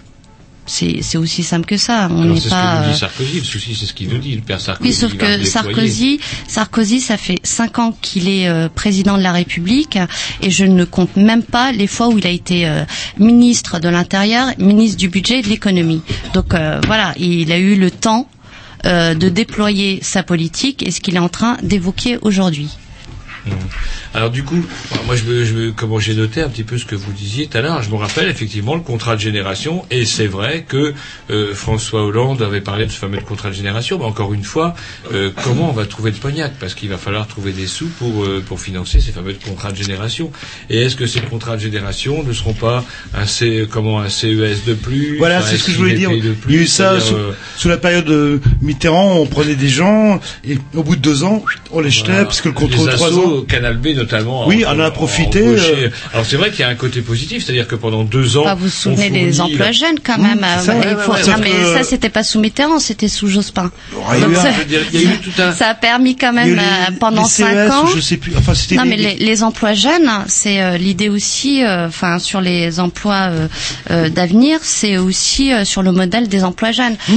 C'est c'est aussi simple que ça. On n'est pas. ce que nous euh, dit Sarkozy. Le souci, c'est ce qu'il nous dit. Le père Sarkozy. oui, sauf que. Sarkozy, Sarkozy, ça fait cinq ans qu'il est euh, président de la République et je ne compte même pas les fois où il a été euh, ministre de l'Intérieur, ministre du Budget et de l'Économie. Donc euh, voilà, il a eu le temps euh, de déployer sa politique et ce qu'il est en train d'évoquer aujourd'hui. Alors du coup, moi je veux, je veux, comment j'ai noté un petit peu ce que vous disiez tout à l'heure. Je me rappelle effectivement le contrat de génération, et c'est vrai que euh, François Hollande avait parlé de ce fameux contrat de génération. Mais encore une fois, euh, comment on va trouver le pognac? Parce qu'il va falloir trouver des sous pour euh, pour financer ces fameux contrats de génération. Et est-ce que ces contrats de génération ne seront pas un C, comment un CES de plus? Voilà, c'est ce que je voulais dire. SIVP de Il y a eu plus, ça sous, sous la période de Mitterrand, on prenait des gens et au bout de deux ans, on les jetait Voilà. parce que le Les contrôle trois ans. Canal B notamment. Oui, on en a profité, euh. Alors c'est vrai qu'il y a un côté positif, c'est-à-dire que pendant deux ans, Bah, vous vous souvenez on des emplois la- jeunes quand même. Mmh, euh, ça, ouais, faut- ouais, non ouais. mais ça c'était pas sous Mitterrand, c'était sous Jospin. Donc, ça, je veux dire, il y a eu tout un- ça a permis quand même eu euh, les- pendant les cinq ans. je sais plus. Enfin, c'était Non les- mais les, les emplois jeunes, c'est l'idée aussi, enfin sur les emplois d'avenir, c'est aussi sur le modèle des emplois jeunes. Mmh.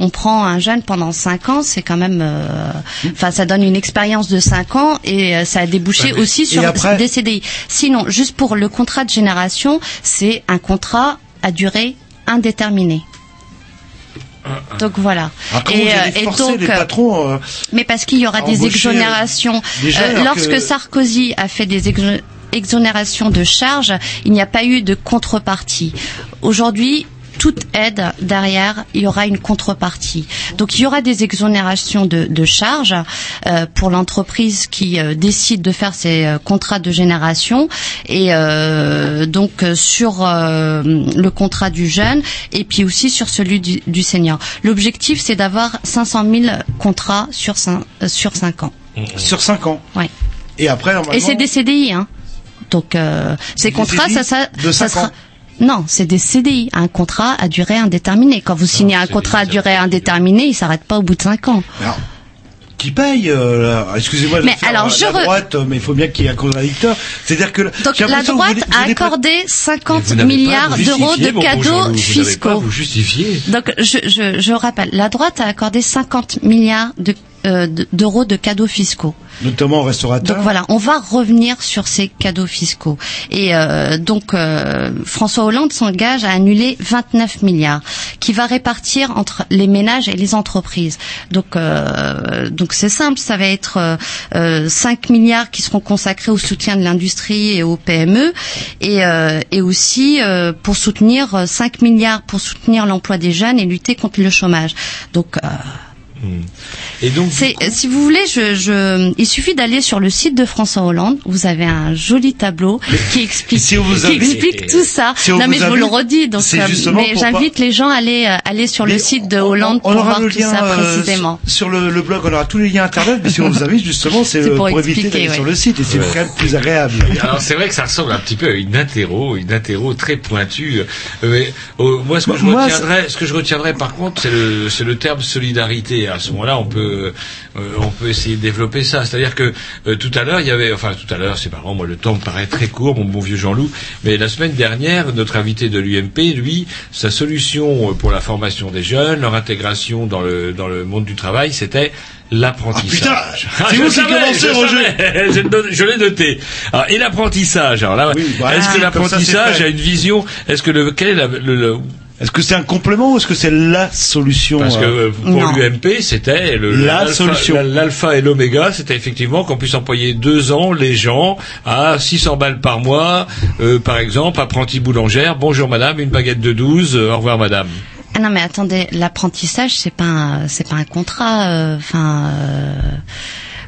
On prend un jeune pendant cinq ans, c'est quand même, enfin ça donne une expérience de cinq ans et ça a débouché Ouais, aussi et sur après- des CDI. Sinon, juste pour le contrat de génération, c'est un contrat à durée indéterminée. Donc voilà. Alors, comment vous allez forcer les euh, patrons euh, mais parce qu'il y aura des exonérations. euh, Euh, lorsque que- Sarkozy a fait des exo- exonérations de charges, il n'y a pas eu de contrepartie. Aujourd'hui, toute aide derrière, il y aura une contrepartie. Donc il y aura des exonérations de, de charges euh, pour l'entreprise qui euh, décide de faire ses euh, contrats de génération et euh, donc euh, sur euh, le contrat du jeune et puis aussi sur celui du, du senior. L'objectif c'est d'avoir 500 000 contrats sur cinq, euh, sur 5 ans. sur 5 ans. Ouais. Et après, normalement, Et c'est des CDI, hein. Donc euh, ces contrats, CDI ça, ça, de ça cinq sera. ans. Non, c'est des CDI, un contrat à durée indéterminée. Quand vous signez un contrat à durée indéterminée, il s'arrête pas au bout de cinq ans. Alors, qui paye euh, Excusez-moi de Mais faire alors, euh, je la re- droite, mais il faut bien qu'il y ait un contradicteur. C'est-à-dire que Donc la droite vous vous a accordé 50 Vous n'avez pas à milliards vous d'euros de bon cadeaux Vous fiscaux. vous justifier. Donc je, je, je rappelle, la droite a accordé 50 milliards euh, de- d'euros de cadeaux fiscaux. notamment aux restaurateurs. Donc voilà, on va revenir sur ces cadeaux fiscaux. Et euh, donc euh, François Hollande s'engage à annuler 29 milliards, qui va répartir entre les ménages et les entreprises. Donc euh, donc c'est simple, ça va être euh, euh, 5 milliards qui seront consacrés au soutien de l'industrie et aux PME, et euh, et aussi euh, pour soutenir euh, 5 milliards pour soutenir l'emploi des jeunes et lutter contre le chômage. Donc euh, Et donc, c'est, si vous voulez, je, je, il suffit d'aller sur le site de François Hollande. Vous avez un joli tableau qui explique, si on vous qui invite- explique tout ça. si on non, mais vous je vous le redis. Donc, euh, mais pour pas- j'invite les gens à aller, euh, aller sur le Mais site de Hollande on pour aura voir le tout lien ça euh, précisément. sur, sur le, le blog, on aura tous les liens internet, mais si on vous invite justement, c'est C'est euh, pour pour, éviter expliquer, d'aller ouais. sur le site et c'est Ouais. quand même plus agréable. Alors c'est vrai que ça ressemble un petit peu à une interro, une interro très pointue. Euh, mais, euh, moi, ce que je Moi, retiendrai, ce que je retiendrai par contre, c'est le, c'est le terme solidarité. À ce moment-là, on peut, euh, on peut essayer de développer ça. C'est-à-dire que euh, tout à l'heure, il y avait, enfin tout à l'heure, c'est marrant, moi le temps me paraît très court, mon bon vieux Jean-Loup. Mais la semaine dernière, notre invité de l'UMP, lui, sa solution euh, pour la formation des jeunes, leur intégration dans le dans le monde du travail, c'était l'apprentissage. Ah, putain, c'est je je je, je l'ai noté. Alors, et l'apprentissage. Alors là, Oui, bah, est-ce que ah, l'apprentissage a une vision Est-ce que le quel est la- le, le- Est-ce que c'est un complément ou est-ce que c'est la solution parce que euh, euh, pour l'UMP, c'était le La l'alpha- solution. la- L'alpha et l'oméga, c'était effectivement qu'on puisse employer deux ans les gens à 600 balles par mois, euh, par exemple, apprenti boulangère. Bonjour madame, une baguette de 12. euh, au revoir madame. Ah non, mais attendez, l'apprentissage, c'est pas, un- c'est pas un contrat. euh, Enfin. euh,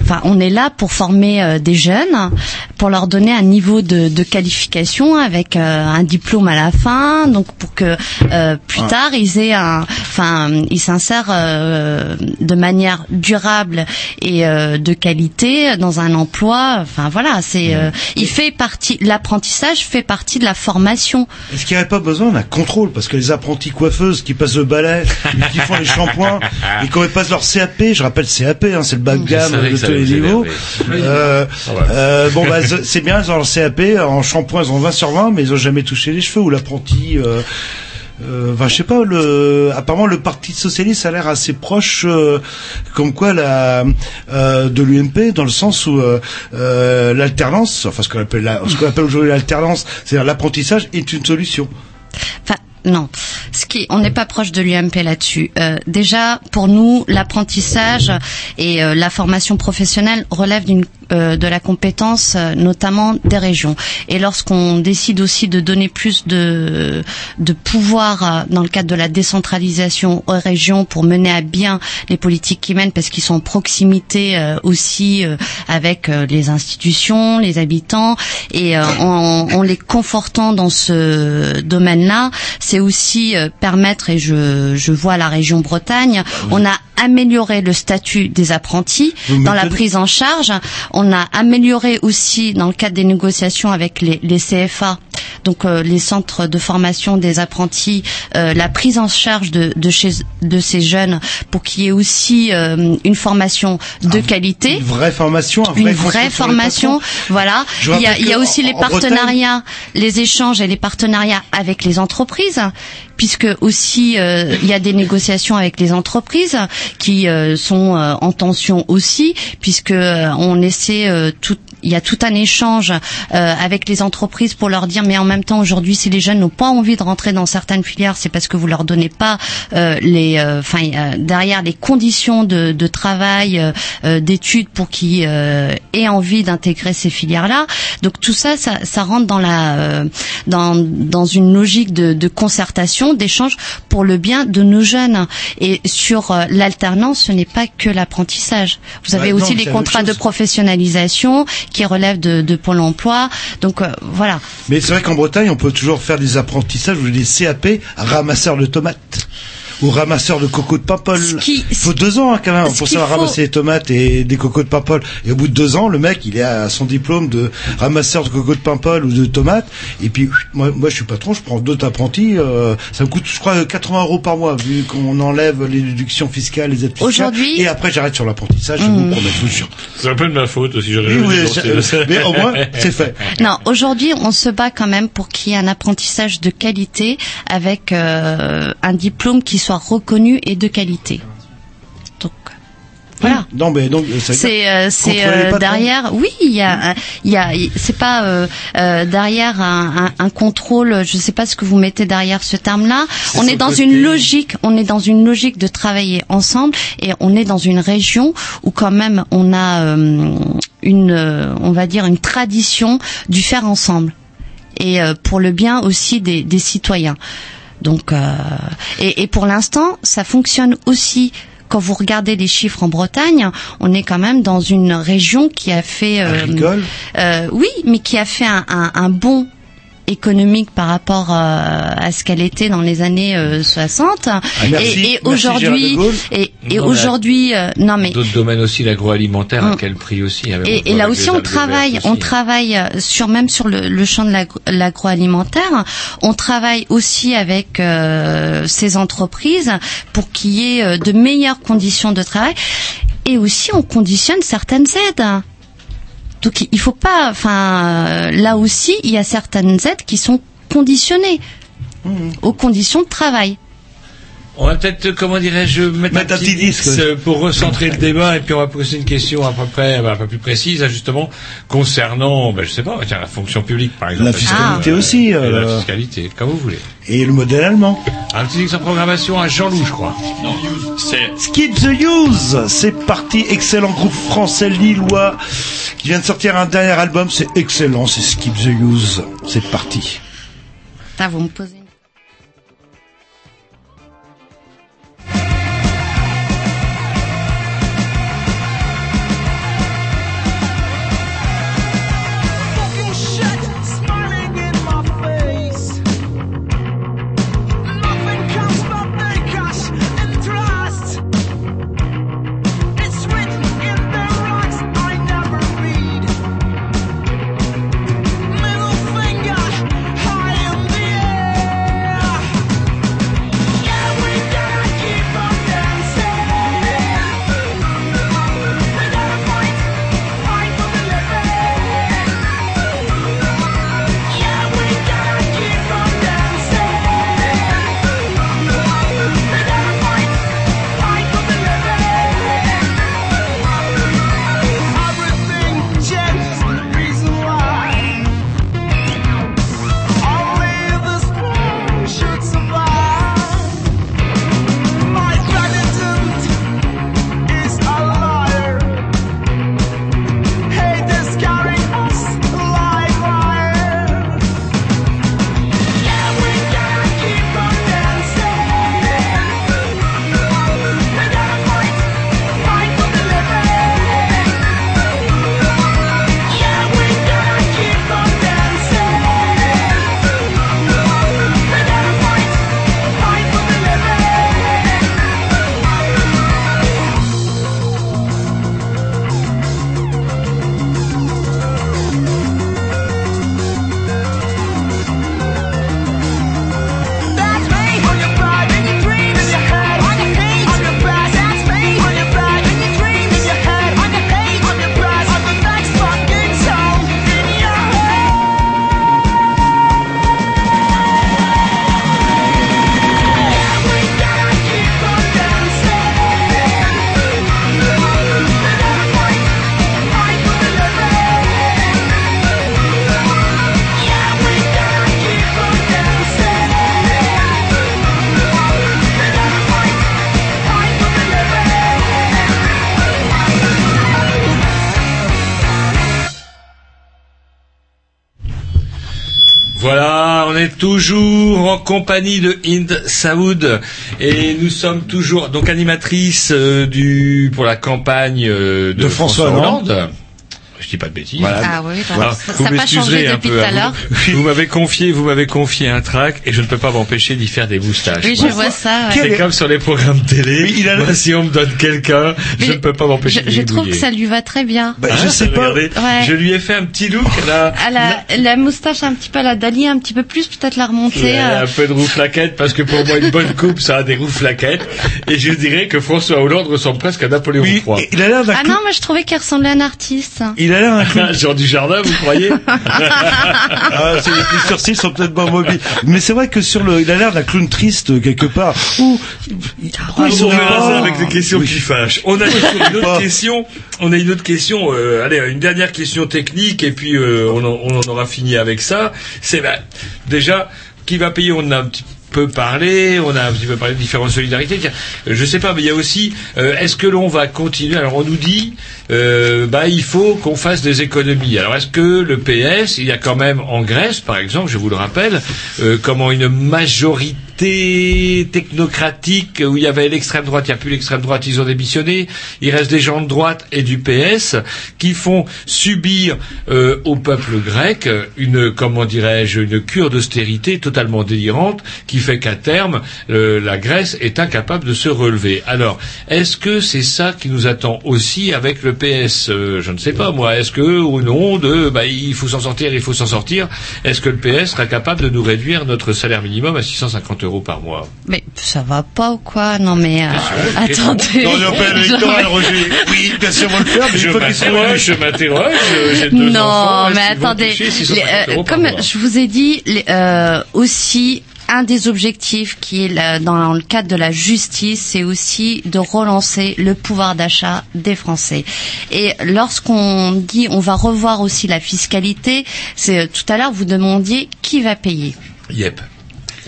Enfin, on est là pour former euh, des jeunes, pour leur donner un niveau de, de qualification avec euh, un diplôme à la fin, donc pour que euh, plus tard ils aient un, enfin, ils s'insèrent euh, de manière durable et euh, de qualité dans un emploi. Enfin voilà, c'est, euh, il fait partie, l'apprentissage fait partie de la formation. Est-ce qu'il n'y aurait pas besoin d'un contrôle? Parce que les apprentis coiffeuses qui passent le balai, qui font les shampoings, et qui passent leur CAP, je rappelle CAP, hein, c'est le bas de gamme tous les niveaux. Euh, Ah euh, bon, bah, c'est- bien, ils ont leur CAP, en shampoing, ils ont 20 sur 20, mais ils ont jamais touché les cheveux, ou l'apprenti... Euh, euh, Enfin, je sais pas. Le, apparemment, le Parti socialiste a l'air assez proche, euh, comme quoi la euh, de l'UMP, dans le sens où euh, euh, l'alternance, enfin ce qu'on appelle la- ce qu'on appelle aujourd'hui l'alternance, c'est-à-dire l'apprentissage, est une solution. Enfin, non. Ce qui, on n'est pas proche de l'UMP là-dessus. Euh, déjà, pour nous, l'apprentissage et euh, la formation professionnelle relèvent d'une euh, de la compétence, euh, notamment des régions. Et lorsqu'on décide aussi de donner plus de de pouvoir euh, dans le cadre de la décentralisation aux régions pour mener à bien les politiques qui mènent, parce qu'ils sont en proximité euh, aussi euh, avec les institutions, les habitants, et en, en les confortant dans ce domaine-là, c'est aussi permettre, et je, je vois la région Bretagne, on a amélioré le statut des apprentis Vous dans la prise en charge. On a amélioré aussi dans le cadre des négociations avec les, les CFA, donc euh, les centres de formation des apprentis, euh, la prise en charge de, de, chez, de ces jeunes pour qu'il y ait aussi euh, une formation de qualité Une vraie formation, un une vrai vraie sur les formation. Voilà. Je Il y a, il y a aussi en- les Bretagne- partenariats, les échanges et les partenariats avec les entreprises, puisque aussi euh, il y a des négociations avec les entreprises qui euh, sont euh, en tension aussi, puisque on essaie euh, tout il y a tout un échange euh, avec les entreprises pour leur dire mais en même temps aujourd'hui si les jeunes n'ont pas envie de rentrer dans certaines filières c'est parce que vous leur donnez pas euh, les euh, enfin euh, derrière les conditions de, de travail euh, d'études pour qu'ils euh, aient envie d'intégrer ces filières là donc tout ça ça, ça rentre dans la euh, dans dans une logique de, de concertation d'échange pour le bien de nos jeunes. Et sur l'alternance ce n'est pas que l'apprentissage. Vous avez Ouais, non, aussi c'est les contrats de professionnalisation qui relèvent de, de Pôle emploi. Donc euh, voilà. Mais c'est vrai qu'en Bretagne, on peut toujours faire des apprentissages ou des CAP ramasseurs de tomates. Ou ramasseur de cocos de pampol. qui- Il faut deux ans hein, quand même pour savoir faut- ramasser les tomates et des cocos de pampol. Et au bout de deux ans, le mec, il est à son diplôme de ramasseur de cocos de pampol ou de tomates. Et puis, moi, moi je suis patron, je prends d'autres apprentis. euh, ça me coûte, je crois, 80 euros par mois, vu qu'on enlève les déductions fiscales, les aides fiscales. Aujourd'hui- Et après, j'arrête sur l'apprentissage, je vous promets, je vous jure. C'est un peu de ma faute aussi, j'aurais Oui, oui, mais au moins, c'est fait. Non, aujourd'hui, on se bat quand même pour qu'il y ait un apprentissage de qualité avec euh, un diplôme qui soit reconnu et de qualité. Donc voilà. Non, mais donc, C'est euh, c'est euh, derrière. Oui, il y a il y a c'est pas euh, derrière un, un, un contrôle. Je sais pas ce que vous mettez derrière ce terme-là. On est dans côté. une logique. On est dans une logique de travailler ensemble et on est dans une région où quand même on a une on va dire une tradition du faire ensemble et pour le bien aussi des, des citoyens. Donc euh, et, et pour l'instant, ça fonctionne aussi. Quand vous regardez les chiffres en Bretagne, on est quand même dans une région qui a fait euh, euh, oui, mais qui a fait un, un, un bond économique par rapport euh, à ce qu'elle était dans les années euh, 60 Ah, merci. et, aujourd'hui et, aujourd'hui euh, non mais D'autres domaines aussi, l'agroalimentaire, à Mm. quel prix aussi et, là aussi, on travaille, on aussi. travaille euh, sur même sur le, le champ de l'agro- l'agroalimentaire. On travaille aussi avec euh, ces entreprises pour qu'il y ait euh, de meilleures conditions de travail. Et aussi, on conditionne certaines aides. Donc, il faut pas. Enfin, euh, là aussi, il y a certaines aides qui sont conditionnées aux conditions de travail. On va peut-être, comment dirais-je, mettre, Mettre un petit disque. euh, pour recentrer le débat et puis on va poser une question à peu près, un peu plus précise, là, justement, concernant, ben, je sais pas, tiens, la fonction publique, par exemple. La fiscalité Euh, aussi, et euh, La fiscalité, comme vous voulez. Et le modèle allemand. Un petit disque en programmation à Jean-Loup, je crois. Non, c'est Skip the Use, c'est parti, excellent groupe français lillois qui vient de sortir un dernier album, c'est excellent, c'est Skip the Use, c'est parti. Putain, vous me posez. Toujours en compagnie de Inde Saoud et nous sommes toujours donc animatrice euh, du pour la campagne euh, de, De François Hollande. Dis pas de bêtises. Voilà. Ah oui, Voilà. ça vous n'a pas changé depuis peu. tout à hein. l'heure. Vous, vous m'avez confié, vous m'avez confié un track et je ne peux pas m'empêcher d'y faire des moustaches. Oui, je vois ça. ouais. C'est comme sur les programmes télé. il a- Moi, si on me donne quelqu'un, je ne peux pas Je, m'empêcher de je trouve que ça lui va très bien. Bah, Hein, je sais pas. Ouais. Je lui ai fait un petit look là. À la, la moustache un petit peu à la Dali, un petit peu plus, peut-être la remonter. Ouais, euh, un peu de roux flaquette parce que pour moi une bonne coupe ça a des roux flaquettes et je dirais que François Hollande ressemble presque à Napoléon III. il a l'air Ah non, mais je trouvais qu'il ressemblait à un artiste. Il a l'air d'un clou- Jean du Jardin, vous croyez Ah, les sourcils sont peut-être pas mobiles. Mais c'est vrai que sur le, il a l'air d'un clown triste quelque part. Ou, On ils ont verra pas- ça avec les questions Oui. qui fâchent. On a une autre question. On a une autre question. euh, allez, une dernière question technique et puis euh, on, en, on en aura fini avec ça. C'est ben, déjà qui va payer? On a un petit peu parlé. On a un petit peu parlé de différentes solidarités. Euh, je sais pas, mais il y a aussi. euh, Est-ce que l'on va continuer Alors on nous dit, euh, bah il faut qu'on fasse des économies. Alors est-ce que le PS, il y a quand même en Grèce, par exemple, je vous le rappelle, comment une majorité technocratique où il y avait l'extrême droite, il n'y a plus l'extrême droite, ils ont démissionné. Il reste des gens de droite et du PS qui font subir euh, au peuple grec une, comment dirais-je, une cure d'austérité totalement délirante qui fait qu'à terme, euh, la Grèce est incapable de se relever. Alors, est-ce que c'est ça qui nous attend aussi avec le PS Euh, Je ne sais pas, moi. Est-ce que, ou non, de, bah, il faut s'en sortir, il faut s'en sortir, est-ce que le PS sera capable de nous réduire notre salaire minimum à 650 euros? Par mois Mais ça va pas ou quoi? Non mais euh, sûr. attendez. Dans le période électorale, Roger. Oui, bien sûr, on va le faire, mais Je m'interroge, élu. je m'interroge, j'ai deux Non, enfants, mais attendez. toucher 650 les- euh, comme je vous ai dit, les- euh, aussi un des objectifs qui est dans le cadre de la justice, c'est aussi de relancer le pouvoir d'achat des Français. Et lorsqu'on dit on va revoir aussi la fiscalité, c'est tout à l'heure vous demandiez qui va payer. Yep.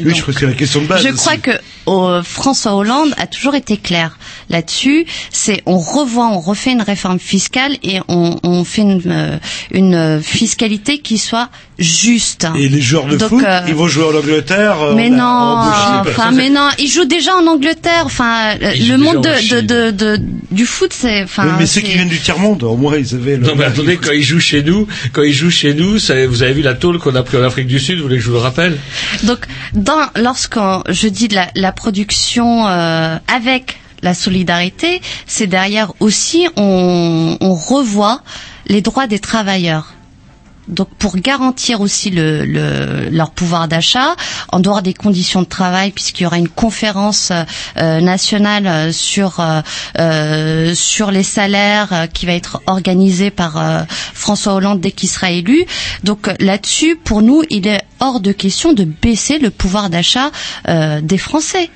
Oui, je crois que c'est la question de base. Je aussi. crois que François Hollande a toujours été clair là-dessus. C'est on revoit, on refait une réforme fiscale et on, on fait une, euh, une fiscalité qui soit juste. Et les joueurs de Donc, foot, euh, ils vont jouer en Angleterre. euh, mais non, enfin, mais non, ils jouent déjà en Angleterre. Enfin, Ils le monde de, Chine. de, de, de- du foot, c'est, enfin, Oui, mais ceux qui viennent du tiers-monde, au moins, ils avaient le... Non mais attendez, quand ils jouent chez nous, quand ils jouent chez nous, ça- vous avez vu la tôle qu'on a pris en Afrique du Sud, vous voulez que je vous le rappelle? Donc, dans, lorsqu'on je dis de la, la production euh, avec la solidarité, c'est derrière aussi on, on revoit les droits des travailleurs. Donc pour garantir aussi le, le- leur pouvoir d'achat, en dehors des conditions de travail, puisqu'il y aura une conférence euh, nationale euh, sur euh, sur les salaires qui va être organisée par François Hollande dès qu'il sera élu. Donc là-dessus, pour nous, il est hors de question de baisser le pouvoir d'achat des Français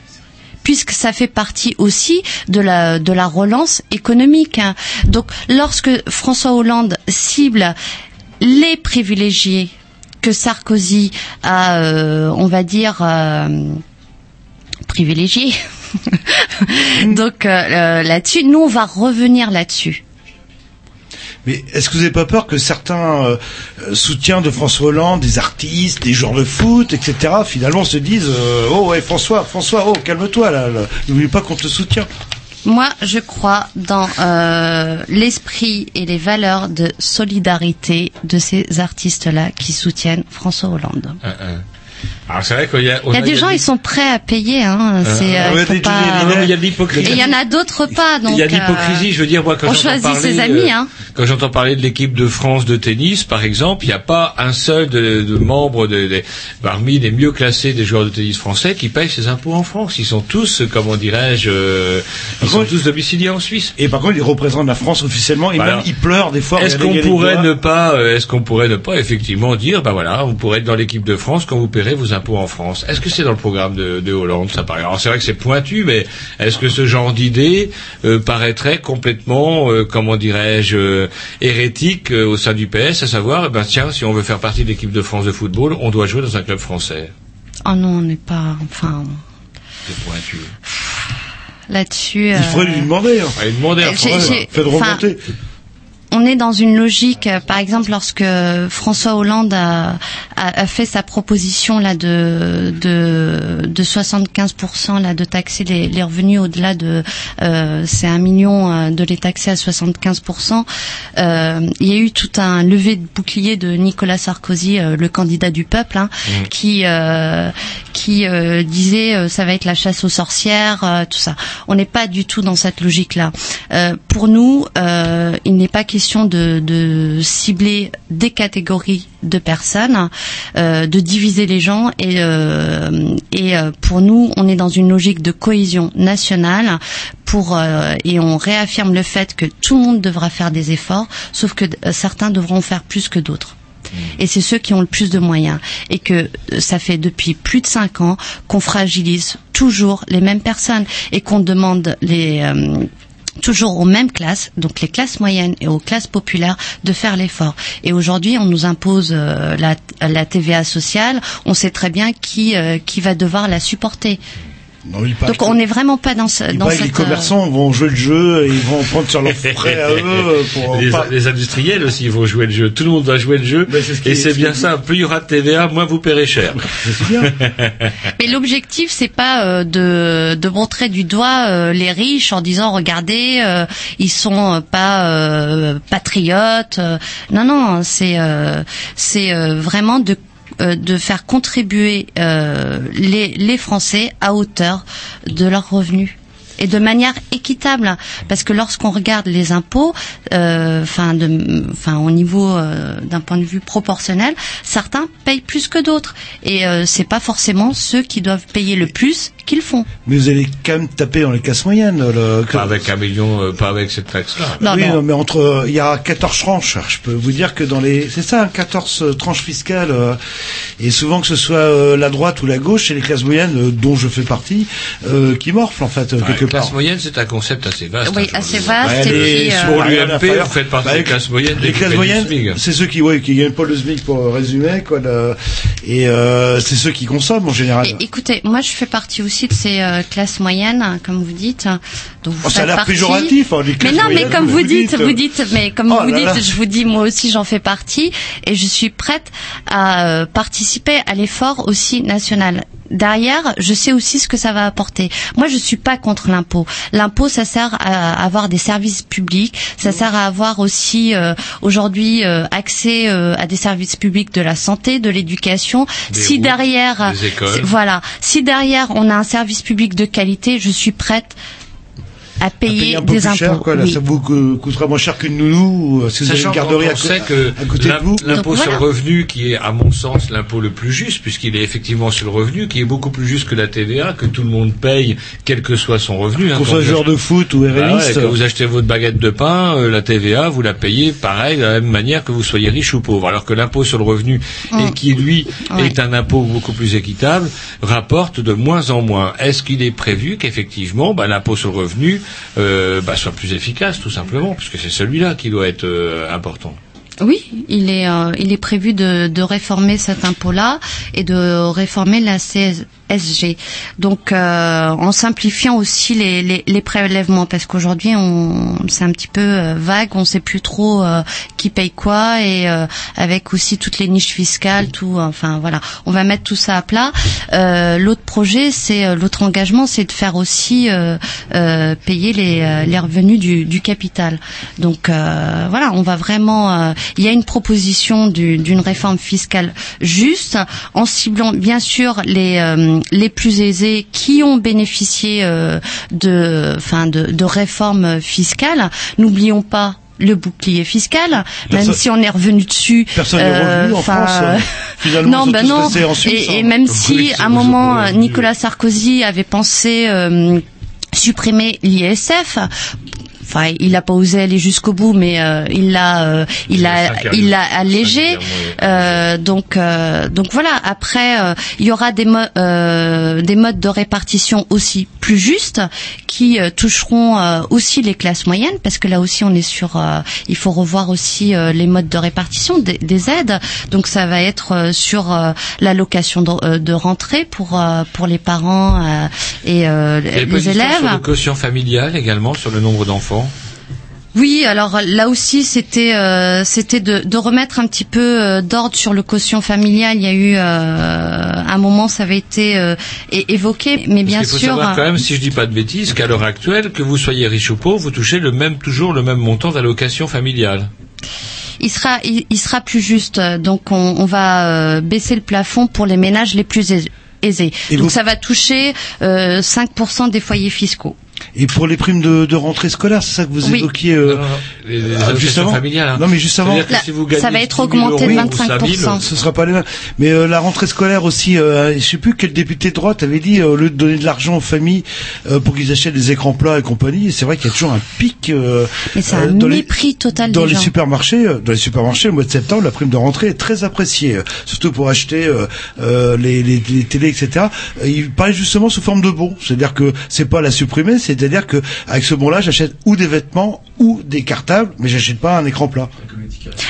puisque ça fait partie aussi de la de la relance économique. hein. Donc lorsque François Hollande cible les privilégiés que Sarkozy a, euh, on va dire, euh, privilégiés. Donc euh, là-dessus, nous on va revenir là-dessus. Mais est-ce que vous n'avez pas peur que certains euh, soutiens de François Hollande, des artistes, des joueurs de foot, etc., finalement se disent euh, Oh ouais François, François, oh calme-toi là, là. n'oublie pas qu'on te soutient. Moi, je crois dans euh, l'esprit et les valeurs de solidarité de ces artistes-là qui soutiennent François Hollande. Un, un. Alors c'est vrai qu'il y a, Il y a des gens, ils sont prêts à payer. Hein. C'est, euh, il pas- Johnny Non, mais il y a de Et l'hypocrisie. il y en a d'autres pas. Donc, Il y a de euh, l'hypocrisie, je veux dire, moi, quand on j'entends choisit parler, ses amis, euh, hein. quand j'entends parler de l'équipe de France de tennis, par exemple, il n'y a pas un seul de, de de- parmi les mieux classés des joueurs de tennis français qui payent ses impôts en France. Ils sont tous, euh, comment dirais-je, euh, ils sont contre- tous domiciliés en Suisse. Et par contre, ils représentent la France officiellement et même ils pleurent des fois. Est-ce qu'on pourrait ne pas, euh, est-ce qu'on pourrait ne pas effectivement dire, bah voilà, vous pourrez être dans l'équipe de France quand vous paierez vos impôts en France. Est-ce que c'est dans le programme de, de Hollande Ça paraît? Alors c'est vrai que c'est pointu, mais est-ce que ce genre d'idée euh, paraîtrait complètement, euh, comment dirais-je, euh, hérétique euh, au sein du PS, à savoir, eh ben tiens, si on veut faire partie de l'équipe de France de football, on doit jouer dans un club français? Oh non, on n'est pas. Enfin, C'est pointu. là-dessus. Il faudrait euh, lui demander. hein. Allez demander à J'ai- François. j'ai- Faites remonter. On est dans une logique. euh, Par exemple, lorsque François Hollande a, a, a fait sa proposition là de de, de 75% là de taxer les, les revenus au-delà de euh, c'est un million euh, de les taxer à 75%. Euh, il y a eu tout un levé de bouclier de Nicolas Sarkozy, euh, le candidat du peuple, hein, qui euh, qui euh, disait euh, ça va être la chasse aux sorcières, euh, tout ça. On n'est pas du tout dans cette logique-là. Euh, pour nous, euh, il n'est pas question de, de cibler des catégories de personnes, euh, de diviser les gens et, euh, et euh, pour nous, on est dans une logique de cohésion nationale pour euh, et on réaffirme le fait que tout le monde devra faire des efforts, sauf que certains devront faire plus que d'autres. Et c'est ceux qui ont le plus de moyens. Et que ça fait depuis plus de cinq ans qu'on fragilise toujours les mêmes personnes et qu'on demande les euh, toujours aux mêmes classes, donc les classes moyennes et aux classes populaires, de faire l'effort. Et aujourd'hui, on nous impose euh, la, la TVA sociale. On sait très bien qui euh, qui va devoir la supporter. Non, il paraît Donc on n'est vraiment pas dans ce il dans que les cette. euh, commerçants vont jouer le jeu et ils vont en prendre sur leurs frais à eux pour les, pas- les industriels aussi vont jouer le jeu. Tout le monde va jouer le jeu. Ben, ce et c'est ce bien ça. Plus il y aura de TVA, moins vous paierez cher. Mais l'objectif, c'est pas euh, de, de montrer du doigt euh, les riches en disant regardez, euh, ils sont euh, pas euh, patriotes. euh. non, non, c'est euh, c'est euh, vraiment de de faire contribuer euh, les, Français à hauteur de leurs revenus et de manière équitable. Parce que lorsqu'on regarde les impôts euh, enfin au niveau euh, d'un point de vue proportionnel certains payent plus que d'autres. Et euh, c'est pas forcément ceux qui doivent payer le plus qu'ils font Mais vous allez quand même taper dans les classes moyennes. Le... Pas avec un million, euh, pas avec cette taxe-là. Non, oui, non. non, mais entre, euh, il y a 14 tranches. Je peux vous dire que dans les, c'est ça, hein, 14 tranches fiscales. euh, et souvent que ce soit euh, la droite ou la gauche, c'est les classes moyennes, euh, dont je fais partie, euh, qui morflent en fait euh, Ouais, quelque classe part. moyenne, c'est un concept assez vaste. Oui, hein, assez vaste, Bah, et euh, Pour l'UMP, vous faites partie Bah, des classes moyennes. Les des classes moyennes, c'est ceux qui, gagnent pas le SMIC pour résumer, quoi. le- et euh, c'est ceux qui consomment en général. Et écoutez, moi je fais partie aussi de ces euh, classes moyennes, comme vous dites. Donc vous Oh, ça a l'air péjoratif, hein, Mais non, mais comme vous dites, dites, vous dites, mais comme Oh vous là dites, là. je vous dis, moi aussi j'en fais partie, et je suis prête à euh, participer à l'effort aussi national. Derrière, je sais aussi ce que ça va apporter. Moi, je suis pas contre l'impôt. L'impôt, ça sert à avoir des services publics, ça sert à avoir aussi euh, aujourd'hui euh, accès euh, à des services publics de la santé, de l'éducation. Si routes, derrière, des voilà, si derrière on a un service public de qualité, je suis prête à à payer, payer un peu des plus impôts. cher, quoi. Là, Oui. ça vous co- coûtera moins cher qu'une nounou, ou, euh, si vous avez Sachant une garderie qu'on à, sait que à côté de vous. l'impôt sur le revenu, qui est à mon sens l'impôt le plus juste, puisqu'il est effectivement sur le revenu, qui est beaucoup plus juste que la TVA, que tout le monde paye, quel que soit son revenu. hein. Qu'on soit vous joueur de foot ou Bah ouais, RMiste. que vous achetez votre baguette de pain, euh, la TVA, vous la payez pareil, de la même manière que vous soyez riche ou pauvre. Alors que l'impôt sur le revenu, et qui lui Ouais. est un impôt beaucoup plus équitable, rapporte de moins en moins. Est-ce qu'il est prévu qu'effectivement, bah, l'impôt sur le revenu euh, bah, soit plus efficace, tout simplement, puisque c'est celui-là qui doit être euh, important. Oui, il est, euh, il est prévu de, de réformer cet impôt-là et de réformer la CSG. Donc, euh, en simplifiant aussi les, les, les prélèvements, parce qu'aujourd'hui, on, c'est un petit peu euh, vague, on sait plus trop euh, qui paye quoi, et euh, avec aussi toutes les niches fiscales, tout. Enfin, voilà, on va mettre tout ça à plat. Euh, l'autre projet, c'est l'autre engagement, c'est de faire aussi payer les, les revenus du, du capital. Donc, voilà, on va vraiment. il y a une proposition du- d'une réforme fiscale juste, en ciblant bien sûr les les plus aisés qui ont bénéficié euh, de, enfin, de, de réformes fiscales. N'oublions pas le bouclier fiscal, même si on est revenu dessus. Personne n'est euh, revenu en enfin, France. euh, Finalement, non, ben non. restés en Suisse. Et, et hein. même Donc, si oui, à un moment. Nicolas Sarkozy avait pensé euh, supprimer l'ISF. Enfin, il n'a pas osé aller jusqu'au bout, mais euh, il l'a, euh, il l'a, il l'a allégé. Euh, donc, donc voilà. Après, il y aura des, mo- des modes de répartition aussi plus justes qui toucheront aussi les classes moyennes, parce que là aussi on est sur. il faut revoir aussi les modes de répartition des, des aides. Donc ça va être sur l'allocation de, de rentrée pour pour les parents et les élèves. sur le quotient familial également, sur le nombre d'enfants. Oui, alors là aussi c'était euh, c'était de, de remettre un petit peu euh, d'ordre sur le quotient familial. Il y a eu euh, un moment ça avait été euh, évoqué, mais bien Parce qu'il faut sûr. savoir quand même, si je dis pas de bêtises, qu'à l'heure actuelle, que vous soyez riche ou pauvre, vous touchez le même, toujours le même montant d'allocation familiale. il sera il, il sera plus juste. Donc on, on va euh, baisser le plafond pour les ménages les plus aisés. aisés. Et Donc vous- ça va toucher euh, 5% des foyers fiscaux. Et pour les primes de, de rentrée scolaire, c'est ça que vous Oui. évoquiez euh, Non, non, non. Les, les ah, allocations juste avant familiales. hein. Non, mais juste avant. Si vous ça va être 10 000 augmenté de euros ou 25%. 5 000, Ce sera pas les mêmes. Mais euh, la rentrée scolaire aussi, euh, je sais plus quel député de droite avait dit, euh, au lieu de donner de l'argent aux familles euh, pour qu'ils achètent des écrans plats et compagnie, c'est vrai qu'il y a toujours un pic euh, Mais c'est euh, un dans les- mépris total dans des les gens. supermarchés, euh, dans les supermarchés, le mois de septembre, la prime de rentrée est très appréciée, euh, surtout pour acheter euh, euh, les, les, les télés, etc. Euh, Il parlait justement sous forme de bon, c'est-à-dire que c'est pas la supprimer, c'est-à-dire que avec ce bon-là, j'achète ou des vêtements ou des cartables, mais j'achète pas un écran plat.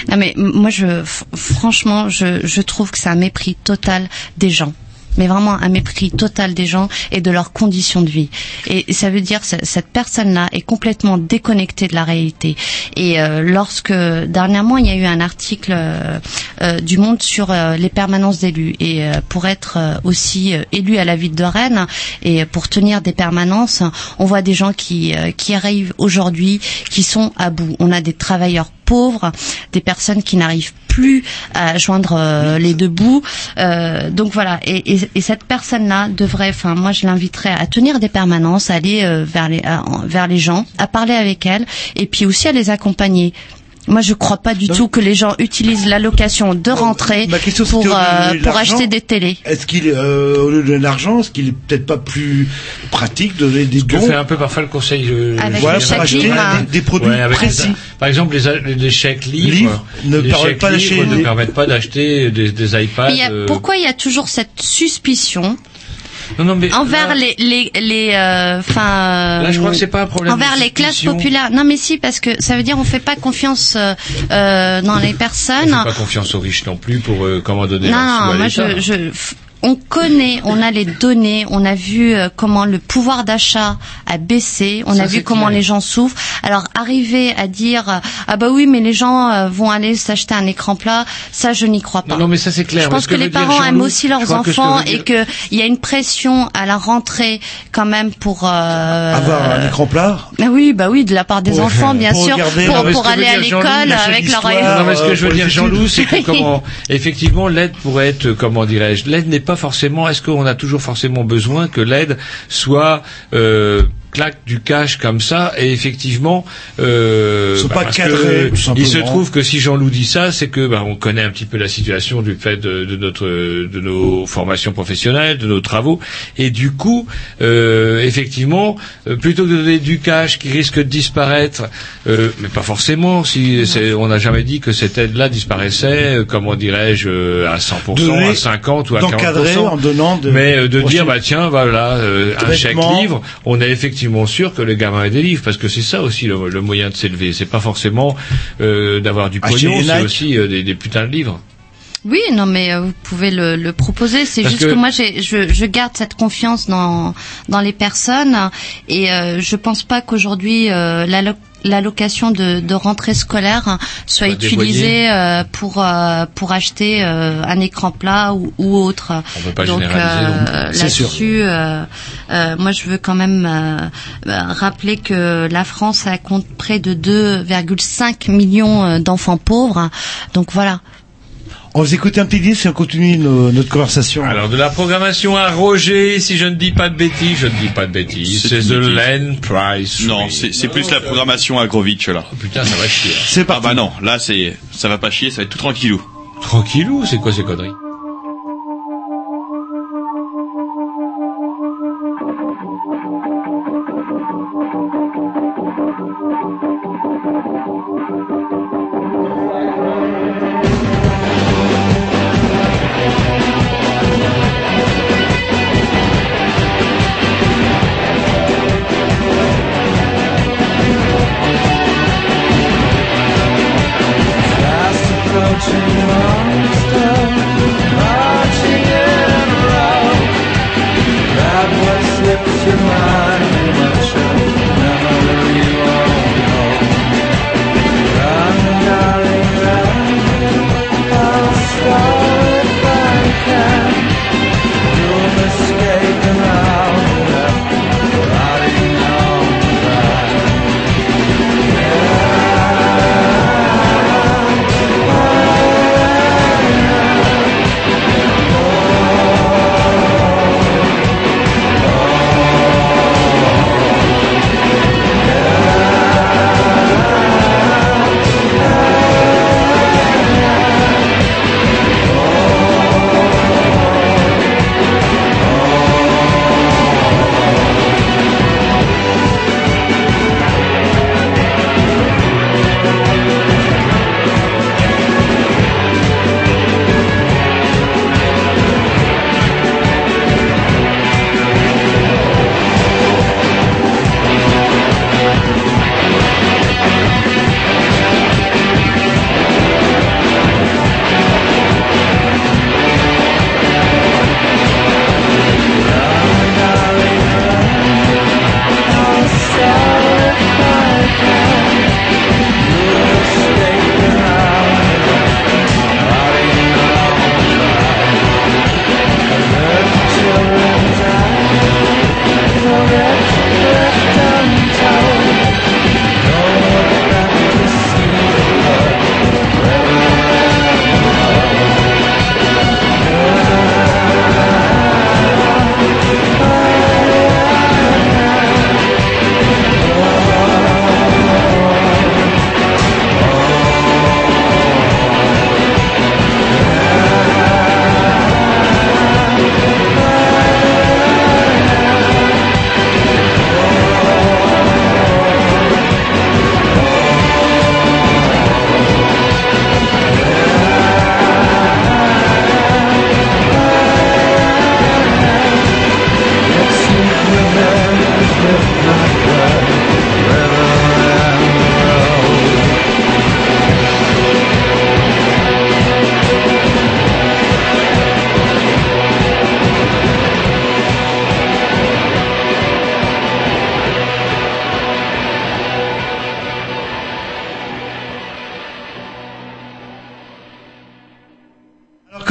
Non mais moi je franchement je, je trouve que c'est un mépris total des gens. Mais vraiment un mépris total des gens et de leurs conditions de vie. Et ça veut dire que cette personne-là est complètement déconnectée de la réalité. Et euh, lorsque dernièrement il y a eu un article euh, euh, du Monde sur euh, les permanences d'élus et euh, pour être aussi élu à la ville de Rennes et pour tenir des permanences, on voit des gens qui qui arrivent aujourd'hui qui sont à bout. On a des travailleurs pauvres, des personnes qui n'arrivent plus à joindre euh, les deux bouts. Euh, donc voilà, et, et, et cette personne-là devrait, enfin moi je l'inviterais à tenir des permanences, à aller euh, vers les à- vers les gens, à parler avec elles, et puis aussi à les accompagner. Moi, je crois pas du tout que les gens utilisent l'allocation de rentrée Ma question, pour euh, pour acheter des télés. Est-ce qu'il, est, euh, au lieu de donner de l'argent, est-ce qu'il est peut-être pas plus pratique de donner des dons fait un peu parfois le conseil euh, Avec voilà, pour acheter hein. des, des produits Ouais, précis les- par exemple, les, les chèques livres, Livres ne les permettent chèques pas d'acheter livres ne des- permettent pas d'acheter des, des iPads. Mais il y a- euh, pourquoi il y a toujours cette suspicion non, non, mais envers là- les les les euh, enfin Là, je crois que c'est pas un problème envers les classes populaires. Non mais si parce que ça veut dire on fait pas confiance euh, euh, dans les On personnes. fait pas confiance aux riches non plus pour euh, comment donner non non à moi je, je on connaît, on a les données, on a vu euh, comment le pouvoir d'achat a baissé, on Ça, a vu comment clair. les gens souffrent. Alors arriver à dire euh, ah bah oui mais les gens euh, vont aller s'acheter un écran plat, ça je n'y crois pas. Non, non, mais ça c'est clair. Je pense ce que, les parents aiment aussi leurs que enfants veut dire- et qu'il y a une pression à la rentrée quand même pour euh, Avoir un écran plat ah oui, bah oui, de la part des Pour- enfants, bien pour sûr, regarder- pour, Non, aller à l'école avec leur. Non, mais ce que je veux dire, Jean-Loup, c'est que comment, effectivement, l'aide pourrait être, comment dirais-je, l'aide n'est pas forcément, est-ce qu'on a toujours forcément besoin que l'aide soit, euh, claque du cash comme ça et effectivement euh, Sont pas parce cadrés, que tout il se trouve que si Jean-Loup dit ça c'est que bah, on connaît un petit peu la situation du fait de, de notre de nos formations professionnelles de nos travaux. Et du coup euh, effectivement euh, plutôt que de donner du cash qui risque de disparaître euh, mais pas forcément si c'est- on n'a jamais dit que cette aide là disparaissait euh, comment dirais-je à 100% Donner- à 50 ou à d'encadrer 40% en donnant de mais euh, de dire bah tiens voilà euh, un chèque livre on est effectivement sûr que le gamin ait des livres parce que c'est ça aussi le, le moyen de s'élever. C'est pas forcément euh, d'avoir du pognon c'est aussi euh, des, des putains de livres. Oui, non, mais euh, vous pouvez le, le proposer. C'est Parce juste que- que, moi, j'ai, je, je garde cette confiance dans dans les personnes. Et euh, je pense pas qu'aujourd'hui euh, l'allo- l'allocation de, de rentrée scolaire soit utilisée euh, pour euh, pour acheter euh, un écran plat ou, ou autre. On peut pas Donc euh, sûr. là-dessus, euh, euh, moi, je veux quand même rappeler que la France compte près de 2,5 millions d'enfants pauvres. Donc voilà. On va écouter un petit disque et on continue nos- notre conversation. alors de la programmation à Roger si je ne dis pas de bêtises je ne dis pas de bêtises C'est The. Land Price Non, c'est plus la programmation Agrovitch là. Oh, putain ça va chier. C'est Ah parti. bah non, là c'est ça va pas chier, ça va être tout tranquillou. tranquillou c'est quoi ces conneries?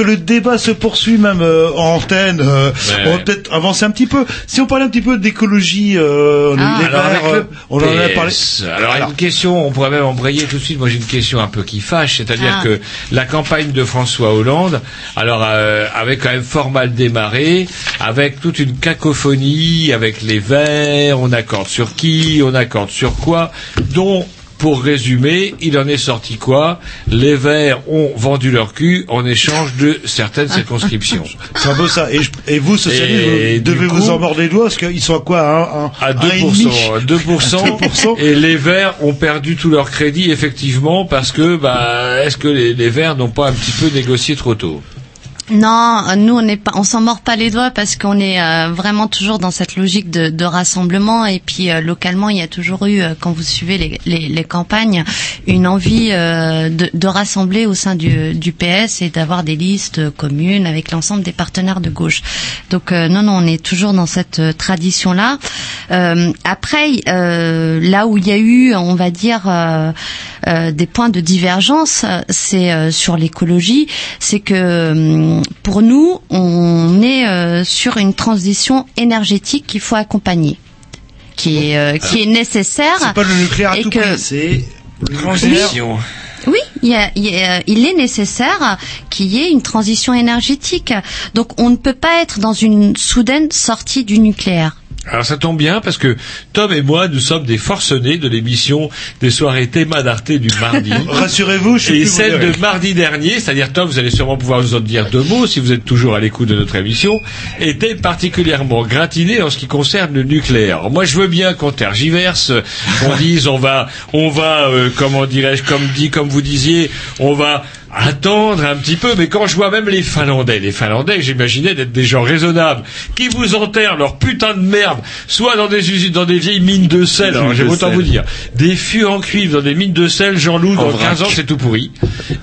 Le débat se poursuit même euh, en antenne, euh, Ouais. on va peut-être avancer un petit peu. Si on parlait un petit peu d'écologie, euh, Ah. les Alors, verts, avec le euh, on en a parlé. Alors, une question, on pourrait même embrayer tout de suite. Moi, j'ai une question un peu qui fâche, c'est-à-dire Ah. que la campagne de François Hollande, alors euh, avait quand même fort mal démarré, avec toute une cacophonie, avec les Verts, on accorde sur qui, on accorde sur quoi, dont pour résumer, il en est sorti quoi? Les Verts ont vendu leur cul en échange de certaines circonscriptions. C'est un peu ça. Et, je- et vous, socialistes, Et vous du devez coup- vous en mordre les doigts parce qu'ils sont à quoi? Un, un, à un 2%, et demi? 2%, 2%. et les Verts ont perdu tout leur crédit effectivement parce que bah est-ce que les, les Verts n'ont pas un petit peu négocié trop tôt? Non, euh, nous on n'est pas, on s'en mord pas les doigts parce qu'on est euh, vraiment toujours dans cette logique de, rassemblement et puis euh, localement il y a toujours eu, euh, quand vous suivez les, campagnes, une envie de, de rassembler au sein du, du PS et d'avoir des listes communes avec l'ensemble des partenaires de gauche. Donc non, non, on est toujours dans cette tradition-là. Euh, après, là où il y a eu, on va dire, des points de divergence, c'est sur l'écologie, c'est que hum, pour nous, on est euh, sur une transition énergétique qu'il faut accompagner, qui est euh, qui est nécessaire. C'est pas le nucléaire à et tout que- prix, c'est le Transition. oui, il, y a- il y a- il est nécessaire qu'il y ait une transition énergétique. Donc on ne peut pas être dans une soudaine sortie du nucléaire. Alors ça tombe bien parce que Tom et moi nous sommes des forcenés de l'émission des soirées Théma d'Arte du mardi. Rassurez-vous, je sais Et celle de mardi dernier, c'est-à-dire Tom, vous allez sûrement pouvoir nous en dire deux mots si vous êtes toujours à l'écoute de notre émission, était particulièrement gratinée en ce qui concerne le nucléaire. Alors, moi, je veux bien qu'on tergiverse, qu'on dise on va, on va, euh, comment dirais-je, comme dit, comme vous disiez, on va attendre un petit peu, mais quand je vois même les Finlandais, les Finlandais, j'imaginais d'être des gens raisonnables, qui vous enterrent leur putain de merde, soit dans des usines, dans des vieilles mines de sel, alors Mines j'ai autant sel. vous dire, des fûts en cuivre dans des mines de sel, Jean-Loup, dans En vrac. 15 ans, c'est tout pourri.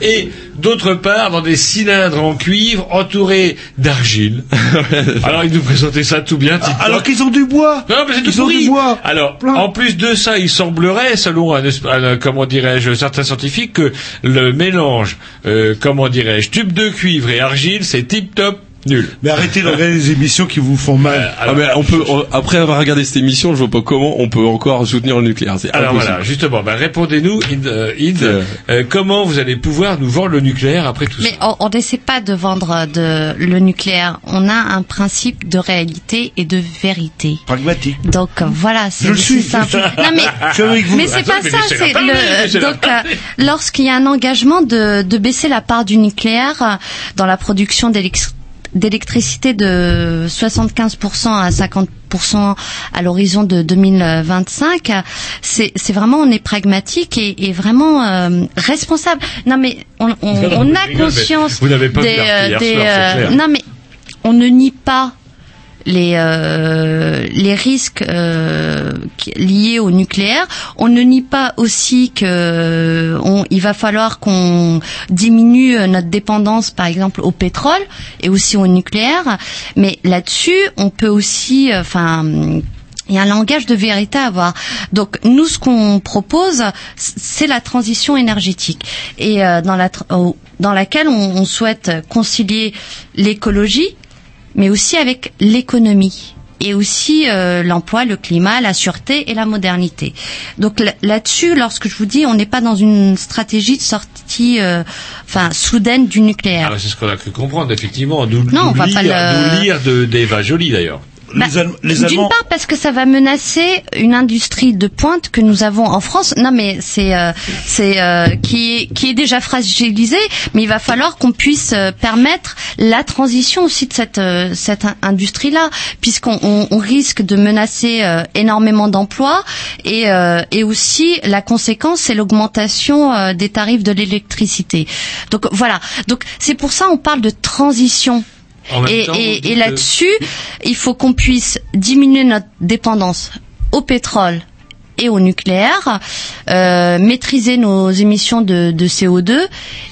Et d'autre part, dans des cylindres en cuivre entourés d'argile. alors ils nous présentaient ça tout bien. Alors qu'ils ont du bois. Non, mais c'est tout pourri. du bois. Alors, Plein. en plus de ça, il semblerait, selon un, comment dirais-je, certains scientifiques, que le mélange, euh, comment dirais-je, tube de cuivre et argile, c'est tip top nul. Mais arrêtez de regarder les émissions qui vous font mal. Ah, mais on peut, on- après avoir regardé cette émission, je vois pas comment on peut encore soutenir le nucléaire. C'est Alors impossible. voilà, justement, ben, répondez-nous, Inde, euh, Inde, Euh. euh, comment vous allez pouvoir nous vendre le nucléaire après tout Mais ça on on n'essaie pas de vendre de, le nucléaire. On a un principe de réalité et de vérité. Pragmatique. Donc euh, voilà, c'est Je c'est suis. simple. Non mais Je suis avec vous. mais c'est Attends, pas mais ça. C'est le donc euh, lorsqu'il y a un engagement de, de baisser la part du nucléaire euh, dans la production d'électricité d'électricité de 75% à 50% à l'horizon de 2025, c'est c'est vraiment on est pragmatique et, et vraiment euh, responsable. Non mais on, on, Non, on a rigole, conscience vous n'avez pas des, euh, hier des, soir, euh, clair. non mais on ne nie pas les euh, les risques euh, liés au nucléaire. On ne nie pas aussi que on, il va falloir qu'on diminue notre dépendance, par exemple, au pétrole et aussi au nucléaire. Mais là-dessus, on peut aussi, euh, enfin. il y a un langage de vérité à avoir. Donc nous, ce qu'on propose, c'est la transition énergétique et euh, dans la dans laquelle on souhaite concilier l'écologie, mais aussi avec l'économie et aussi euh, l'emploi, le climat, la sûreté et la modernité. Donc là- là-dessus, lorsque je vous dis, on n'est pas dans une stratégie de sortie, euh, enfin soudaine du nucléaire. Alors c'est ce qu'on a cru comprendre, effectivement. Nous, Non, on nous va lire, pas le- nous lire de- d'Eva Jolie d'ailleurs. Bah, les, D'une part parce que ça va menacer une industrie de pointe que nous avons en France. Non mais c'est euh, c'est euh, qui est qui est déjà fragilisée, mais il va falloir qu'on puisse euh, permettre la transition aussi de cette euh, cette industrie là, puisqu'on on, on risque de menacer euh, énormément d'emplois et euh, et aussi la conséquence c'est l'augmentation euh, des tarifs de l'électricité. Donc voilà. Donc c'est pour ça on parle de transition. Et, temps, que- là-dessus, il faut qu'on puisse diminuer notre dépendance au pétrole et au nucléaire, euh, maîtriser nos émissions de, de CO2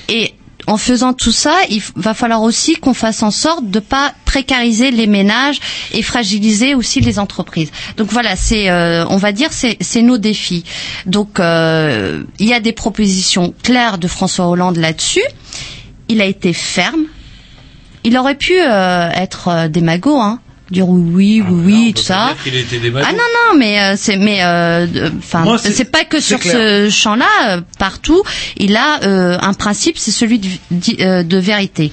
et en faisant tout ça, il va falloir aussi qu'on fasse en sorte de pas précariser les ménages et fragiliser aussi les entreprises. Donc voilà, c'est, euh, on va dire, c'est c'est nos défis. Donc euh, il y a des propositions claires de François Hollande là-dessus. Il a été ferme, il aurait pu euh, être euh, démago, hein, dire oui, oui, oui, oui, tout ça. Ah non non mais euh, c'est mais euh, enfin c'est- pas que sur clair. ce champ-là euh, partout il a euh, un principe c'est celui de, di- euh, de vérité.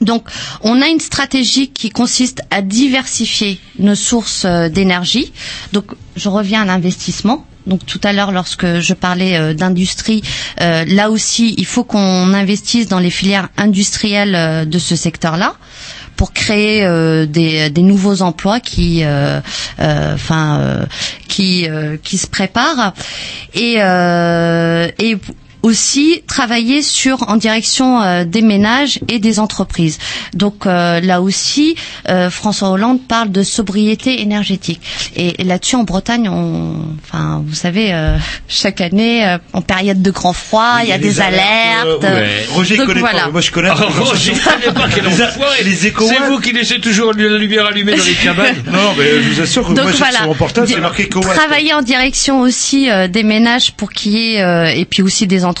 Donc, on a une stratégie qui consiste à diversifier nos sources euh, d'énergie. Donc, je reviens à l'investissement. Donc, tout à l'heure, lorsque je parlais euh, d'industrie, euh, là aussi, il faut qu'on investisse dans les filières industrielles euh, de ce secteur-là pour créer euh, des, des nouveaux emplois qui, enfin, qui, qui se préparent. Et, et aussi travailler sur en direction euh, des ménages et des entreprises. Donc euh, là aussi, euh, François Hollande parle de sobriété énergétique. Et, et là-dessus, en Bretagne, on, enfin, vous savez, euh, chaque année, euh, en période de grand froid, il y a, des alertes. ouais. Roger Donc connaît voilà. pas. Moi, je connais. Ah, Roger, il connaît pas quel enfoiré. les échos- C'est vous qui laissez toujours la lumière allumée dans les cabanes. Non, mais je vous assure que Donc moi, voilà, sur mon portable, c'est marqué travailler en direction aussi euh, des ménages pour qu'il y ait euh, et puis aussi des entreprises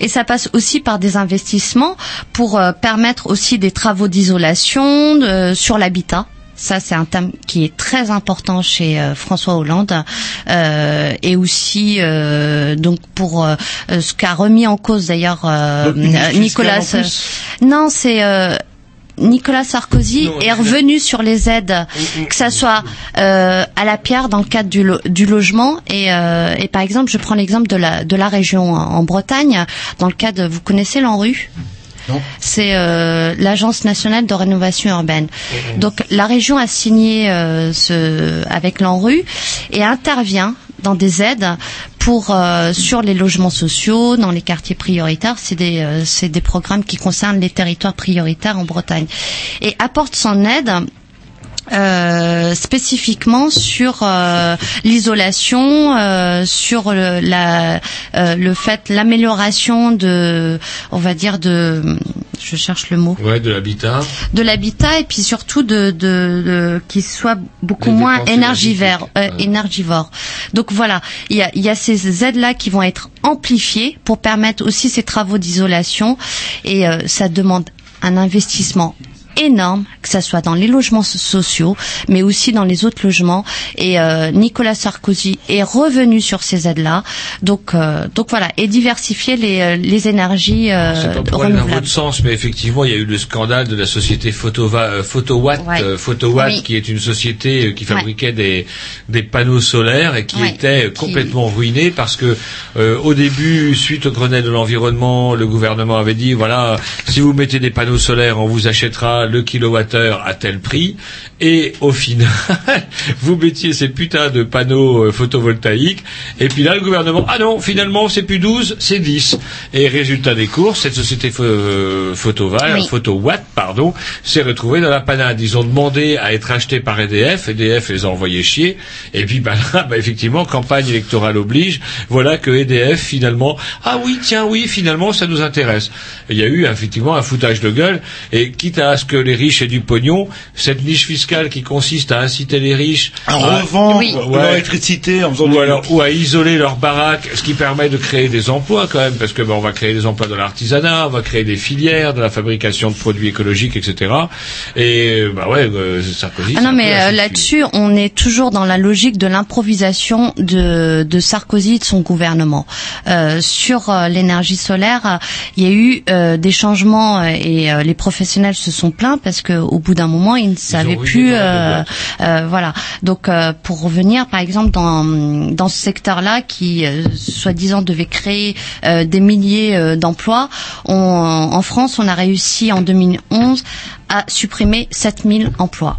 et ça passe aussi par des investissements pour euh, permettre aussi des travaux d'isolation euh, sur l'habitat. Ça, c'est un thème qui est très important chez euh, François Hollande euh, et aussi euh, donc pour euh, ce qu'a remis en cause d'ailleurs euh, Nicolas. non, c'est euh, Nicolas Sarkozy Non, est revenu sur les aides, que ça soit euh, à la pierre dans le cadre du, lo- du logement. Et, euh, et par exemple, je prends l'exemple de la de la région en en Bretagne, dans le cadre, vous connaissez l'ANRU? C'est euh, l'agence nationale de rénovation urbaine. Donc la région a signé euh, ce, avec l'ANRU et intervient dans des aides pour euh, sur les logements sociaux dans les quartiers prioritaires. C'est des euh, c'est des programmes qui concernent les territoires prioritaires en Bretagne et apporte son aide euh, spécifiquement sur euh, l'isolation, euh, sur le, la, euh, le fait, l'amélioration de, on va dire de, je cherche le mot, Ouais, de l'habitat. de l'habitat et puis surtout de, de, de qu'il soit beaucoup Les moins énergivore, euh, énergivore. Donc voilà, il y a, y a ces aides là qui vont être amplifiées pour permettre aussi ces travaux d'isolation et euh, ça demande un investissement énorme, que ça soit dans les logements so- sociaux, mais aussi dans les autres logements. Et euh, Nicolas Sarkozy est revenu sur ces aides-là. Donc, euh, donc voilà, et diversifier les, euh, les énergies euh, C'est pas pour sens, mais effectivement, il y a eu le scandale de la société Photova, Photowatt, Ouais. Photowatt, Oui. qui est une société qui Ouais. fabriquait des, des panneaux solaires et qui Ouais. était Qui- complètement ruinée parce que au début, suite au Grenelle de l'environnement, le gouvernement avait dit voilà, si vous mettez des panneaux solaires, on vous achètera le à tel prix. Et au final, vous mettiez ces putains de panneaux euh, photovoltaïques. Et puis là, le gouvernement, ah non, finalement, c'est plus 12, c'est 10. Et résultat des courses, cette société euh, Photova, Oui. Photowatt, pardon, s'est retrouvée dans la panade. Ils ont demandé à être achetés par EDF. EDF les a envoyés chier. Et puis, bah, là, bah, effectivement, campagne électorale oblige. Voilà que EDF, finalement, ah oui, tiens, oui, finalement, ça nous intéresse. Il y a eu, effectivement, un foutage de gueule. Et quitte à ce que les riches aient du pognon, cette niche fiscale qui consiste à inciter les riches À à- revendre Oui. Ouais. l'électricité en faisant ou du- alors ou à isoler leurs baraques, ce qui permet de créer des emplois quand même, parce que ben, on va créer des emplois dans l'artisanat, on va créer des filières de la fabrication de produits écologiques, etc. Et bah ouais, euh, Sarkozy. Ah non, mais euh, là-dessus, on est toujours dans la logique de l'improvisation de, de Sarkozy et de son gouvernement. Euh, sur euh, l'énergie solaire, il y a eu euh, des changements et euh, les professionnels se sont plaints parce que au bout d'un moment, ils ne savaient plus. euh, euh, voilà. Donc, euh, pour revenir, par exemple, dans dans ce secteur-là, qui euh, soi-disant devait créer euh, des milliers d'emplois, on- en France, on a réussi en 2011 à supprimer 7000 emplois.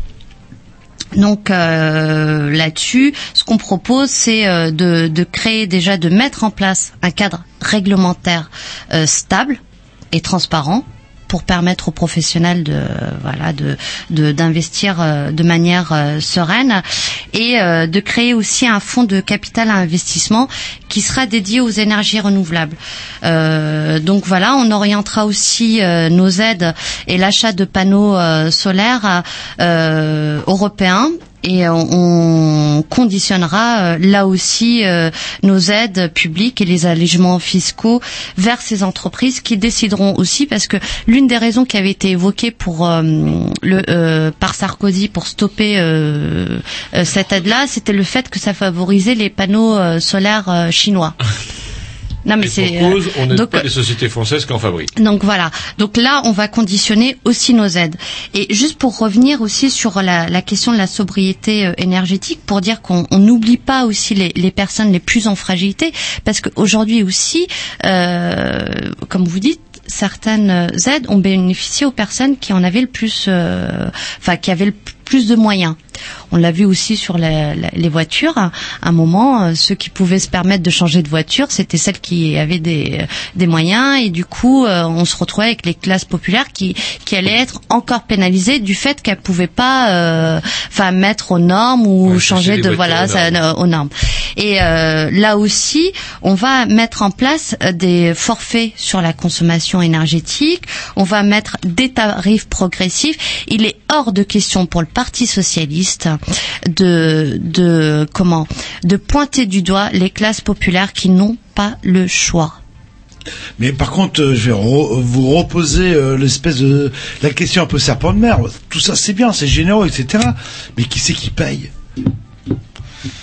Donc euh, là-dessus, ce qu'on propose, c'est euh, de, de créer déjà, de mettre en place un cadre réglementaire euh, stable et transparent pour permettre aux professionnels de voilà de d'investir euh, de manière euh, sereine et euh, de créer aussi un fonds de capital à investissement qui sera dédié aux énergies renouvelables. Donc voilà, on orientera aussi nos aides et l'achat de panneaux solaires européens et on, on conditionnera euh, là aussi euh, nos aides publiques et les allégements fiscaux vers ces entreprises qui décideront aussi parce que l'une des raisons qui avait été évoquée pour euh, le euh, par Sarkozy pour stopper euh, euh, cette aide-là, c'était le fait que ça favorisait les panneaux euh, solaires euh, chinois. Non mais c'est pour cause, on euh, n'aide pas les sociétés françaises qui en fabriquent. donc voilà. Donc là, on va conditionner aussi nos aides. Et juste pour revenir aussi sur la, la question de la sobriété euh, énergétique, pour dire qu'on on n'oublie pas aussi les, les personnes les plus en fragilité, parce qu'aujourd'hui aussi, euh, comme vous dites, certaines aides ont bénéficié aux personnes qui en avaient le plus, euh, enfin qui avaient le plus de moyens. On l'a vu aussi sur la- la- les voitures. À un moment, euh, ceux qui pouvaient se permettre de changer de voiture, c'était celles qui avaient des, des moyens. Et du coup, euh, on se retrouvait avec les classes populaires qui, qui allaient être encore pénalisées du fait qu'elles pouvaient pas, euh, enfin, mettre aux normes ou Ouais, changer de voilà aux euh, aux normes. Et euh, là aussi, on va mettre en place euh, des forfaits sur la consommation énergétique. On va mettre des tarifs progressifs. Il est hors de question pour le Parti socialiste de de comment de pointer du doigt les classes populaires qui n'ont pas le choix. Mais par contre, euh, je vais vous reposer euh, l'espèce de la question un peu serpent de mer. Tout ça, c'est bien, c'est généreux, etc. Mais qui c'est qui paye?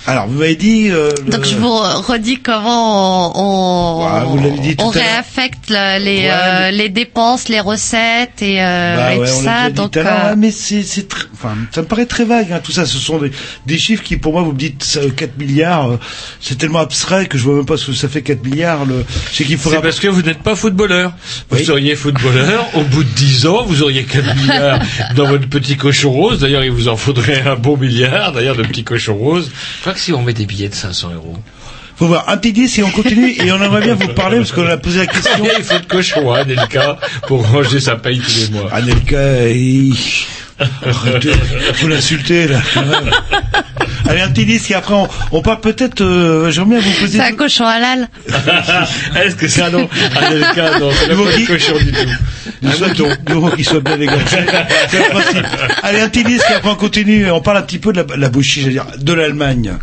Alors, vous m'avez dit. euh, Donc le- je vous redis comment on, on, Ouais, vous l'avez dit tout on réaffecte le- les, Ouais, euh, les dépenses, les recettes et, euh, Bah et ouais, tout on ça. dit Donc tout à l'heure, euh, ouais, mais c'est, c'est tr- enfin, ça me paraît très vague, hein, tout ça. Ce sont des, des chiffres qui, pour moi, vous me dites ça, 4 milliards, euh, c'est tellement abstrait que je vois même pas ce que ça fait 4 milliards. Le, sais qu'il faudra. C'est parce que vous n'êtes pas footballeur. Vous Oui. seriez footballeur, au bout de 10 ans, vous auriez 4 milliards dans votre petit cochon rose. D'ailleurs, il vous en faudrait un bon milliard, d'ailleurs, de petits cochons roses. Je crois que si on met des billets de 500 euros. Faut voir un petit disque et on continue et on aimerait bien vous parler parce qu'on a posé la question. Il faut de cochon, hein, Nelka, pour ranger sa paye tous les mois. Anelka, il... arrêtez, vous l'insultez là. Allez, un petit disque et après on, on parle peut-être. Euh, J'aimerais bien vous poser. c'est un cochon halal. Est-ce que c'est un nom Anelka, non, c'est Nous, pas qui- cochon du tout. Qui, du moment qu'il soit bien égorgé. C'est le principe. Allez, un petit disque et après on continue. On parle un petit peu de la, la bouchie, j'allais dire, de l'Allemagne.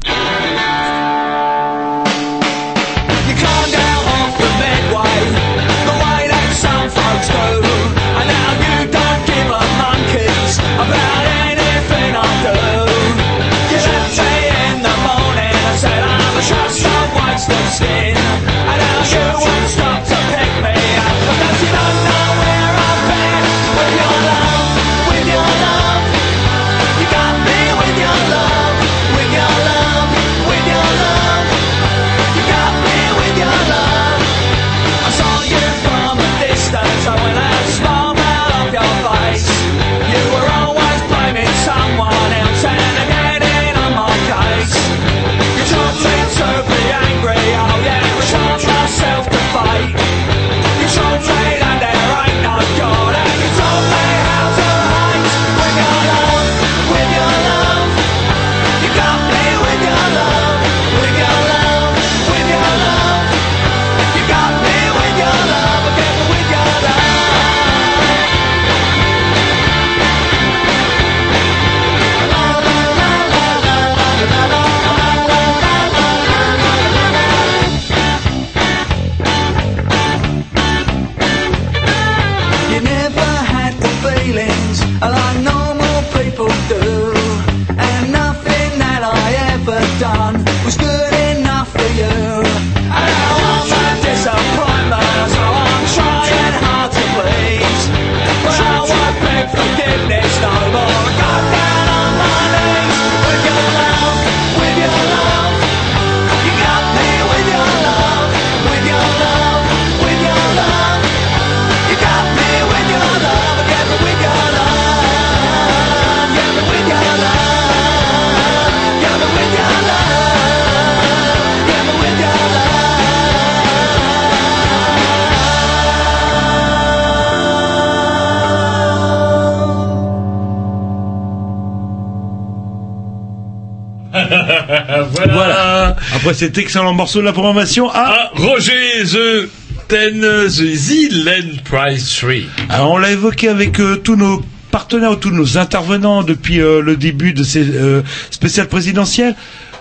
Voilà. Après cet excellent morceau de la programmation, ah, Ah, Roger the Ten, the Zealand Prize 3. alors on l'a évoqué avec euh, tous nos partenaires ou tous nos intervenants depuis euh, le début de ces euh, spéciales présidentielles.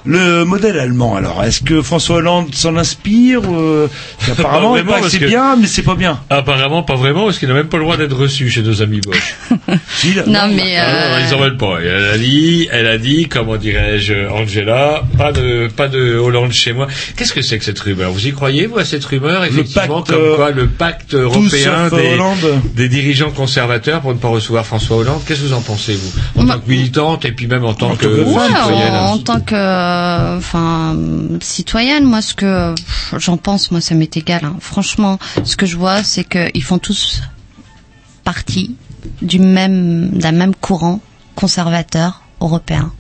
Le modèle allemand, alors, est-ce que François Hollande s'en inspire euh, Apparemment, Pas il vraiment, paraît que parce c'est que- bien, mais c'est pas bien. Apparemment pas vraiment, parce qu'il n'a même pas le droit d'être reçu chez nos amis Bosch. Non, mais, euh, non, ils en veulent pas. Elle a dit, elle a dit, comment dirais-je, Angela, pas de, pas de Hollande chez moi. Qu'est-ce que c'est que cette rumeur? Vous y croyez, vous, à cette rumeur, effectivement, pacte, comme euh, quoi le pacte européen des, dirigeants conservateurs pour ne pas recevoir François Hollande Qu'est-ce que vous en pensez, vous? En tant que militante et puis même en tant que Ouais, citoyenne en, en tant que euh, enfin citoyenne, moi ce que j'en pense, moi ça m'est égal. hein. Franchement, ce que je vois, c'est qu'ils font tous partie du même d'un même courant conservateur européen.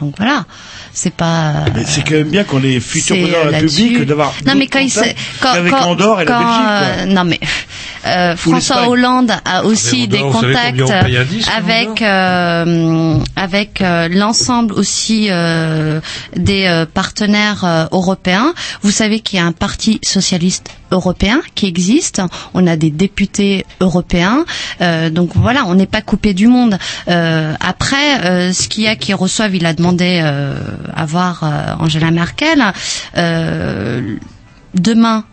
Donc voilà, c'est pas. Mais c'est quand même bien qu'on ait futur président de la euh, République d'avoir Non mais quand il quand, quand- Andorre et la quand, Belgique. quoi. euh, non mais euh, François. Hollande a aussi Andorre, des contacts disque, avec euh, avec euh, l'ensemble aussi euh, des euh, partenaires euh, européens. Vous savez qu'il y a un parti socialiste européen qui existe. On a des députés européens. Euh, donc voilà, on n'est pas coupé du monde. Euh, après, euh, ce qu'il y a qui reçoivent, il a demandé euh, à voir euh, Angela Merkel. Euh, demain,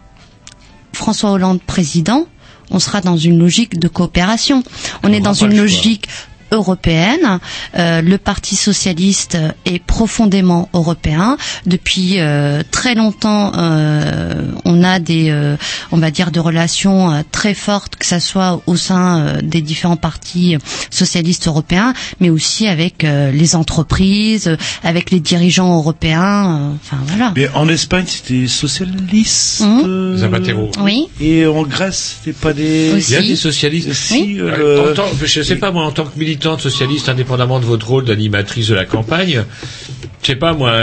François Hollande président, on sera dans une logique de coopération. On est dans une logique européenne. Euh, le Parti socialiste est profondément européen. Depuis euh, très longtemps, euh, on a des, euh, on va dire, de relations euh, très fortes, que ça soit au sein euh, des différents partis socialistes européens, mais aussi avec euh, les entreprises, euh, avec les dirigeants européens. euh, Enfin voilà. Mais en Espagne, c'était socialiste. Euh, Zapatero. Oui. Et en Grèce, c'était pas des. Aussi. Il y a des socialistes. Si, le- en tant- je sais pas moi, en tant que socialiste, indépendamment de votre rôle d'animatrice de la campagne, je sais pas moi,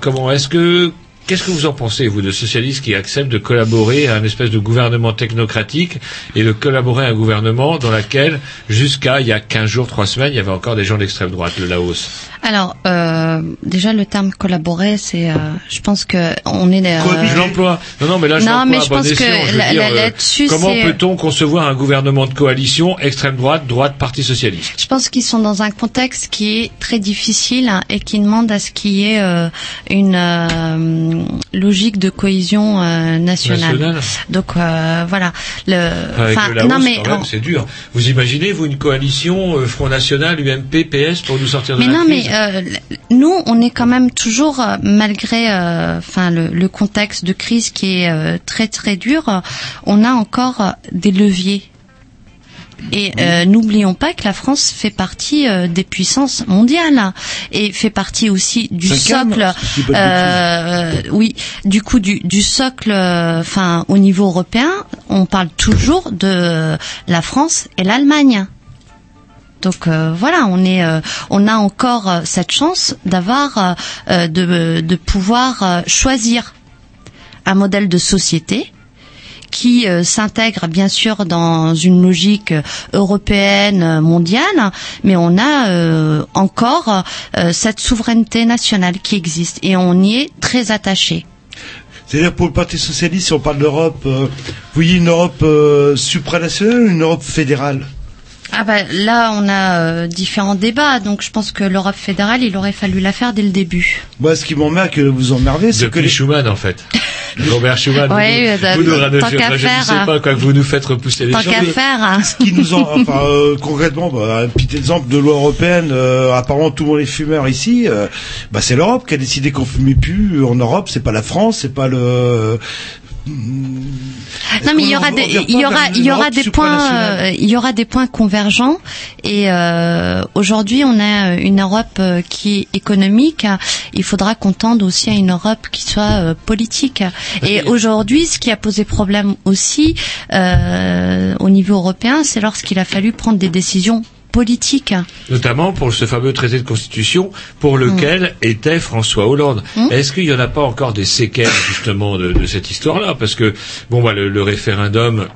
comment est-ce que Qu'est-ce que vous en pensez, vous, de socialistes qui acceptent de collaborer à un espèce de gouvernement technocratique et de collaborer à un gouvernement dans lequel, jusqu'à il y a 15 jours, 3 semaines, il y avait encore des gens d'extrême droite, le Laos? Alors, euh, déjà le terme collaborer, c'est, euh, je pense que on est. euh, Je l'emploie? Non, non, mais là, je Non, mais je pense escient. que Je dire, là- euh, comment peut-on concevoir un gouvernement de coalition extrême droite, droite, parti socialiste? Je pense qu'ils sont dans un contexte qui est très difficile hein, et qui demande à ce qu'il y ait euh, une euh, logique de cohésion euh, nationale. Nationale. Donc euh, voilà. Le, Avec enfin, le Laos, non mais en- c'est dur. Vous imaginez, vous, une coalition euh, Front National, UMP, PS pour nous sortir de Mais la non, crise mais euh, nous, on est quand même toujours, euh, malgré, euh, enfin, le, le contexte de crise qui est euh, très très dur, euh, on a encore euh, des leviers. Et euh, n'oublions pas que la France fait partie euh, des puissances mondiales et fait partie aussi du Cinquième, socle. euh, oui, du coup du, du socle. Enfin, au niveau européen, on parle toujours de la France et l'Allemagne. Donc euh, voilà, on est, euh, on a encore euh, cette chance d'avoir, de, de pouvoir choisir un modèle de société qui euh, s'intègre bien sûr dans une logique euh, européenne euh, mondiale, mais on a euh, encore euh, cette souveraineté nationale qui existe et on y est très attaché. C'est-à-dire pour le Parti socialiste, si on parle d'Europe, euh, vous voyez une Europe euh, supranationale ou une Europe fédérale? Ah bah là on a euh, différents débats, donc je pense que l'Europe fédérale, il aurait fallu la faire dès le début. Moi, ce qui m'emmerde, que vous emmerdez, c'est que les... Schuman, en fait. Robert Schuman. Ouais, vous, nous- vous nous tant je ne sais hein. pas quoi que vous nous faites repousser les Tant choses. qu'à faire. hein. ce qui nous en, enfin, euh, concrètement, bah, un petit exemple de loi européenne, euh, apparemment tout le monde est fumeur ici, euh, bah, c'est l'Europe qui a décidé qu'on fumait plus en Europe, c'est pas la France, c'est pas le... Non mais il y aura des, il y aura, il y aura des points, euh, il y aura des points convergents. Et euh, aujourd'hui, on a une Europe euh, qui est économique. Il faudra qu'on tende aussi à une Europe qui soit euh, politique. Et aujourd'hui, ce qui a posé problème aussi euh, au niveau européen, c'est lorsqu'il a fallu prendre des décisions politiques. Notamment pour ce fameux traité de constitution pour lequel était François Hollande. Mm. Est-ce qu'il n'y en a pas encore des séquelles justement de, de cette histoire-là? Parce que bon, bah, le, le référendum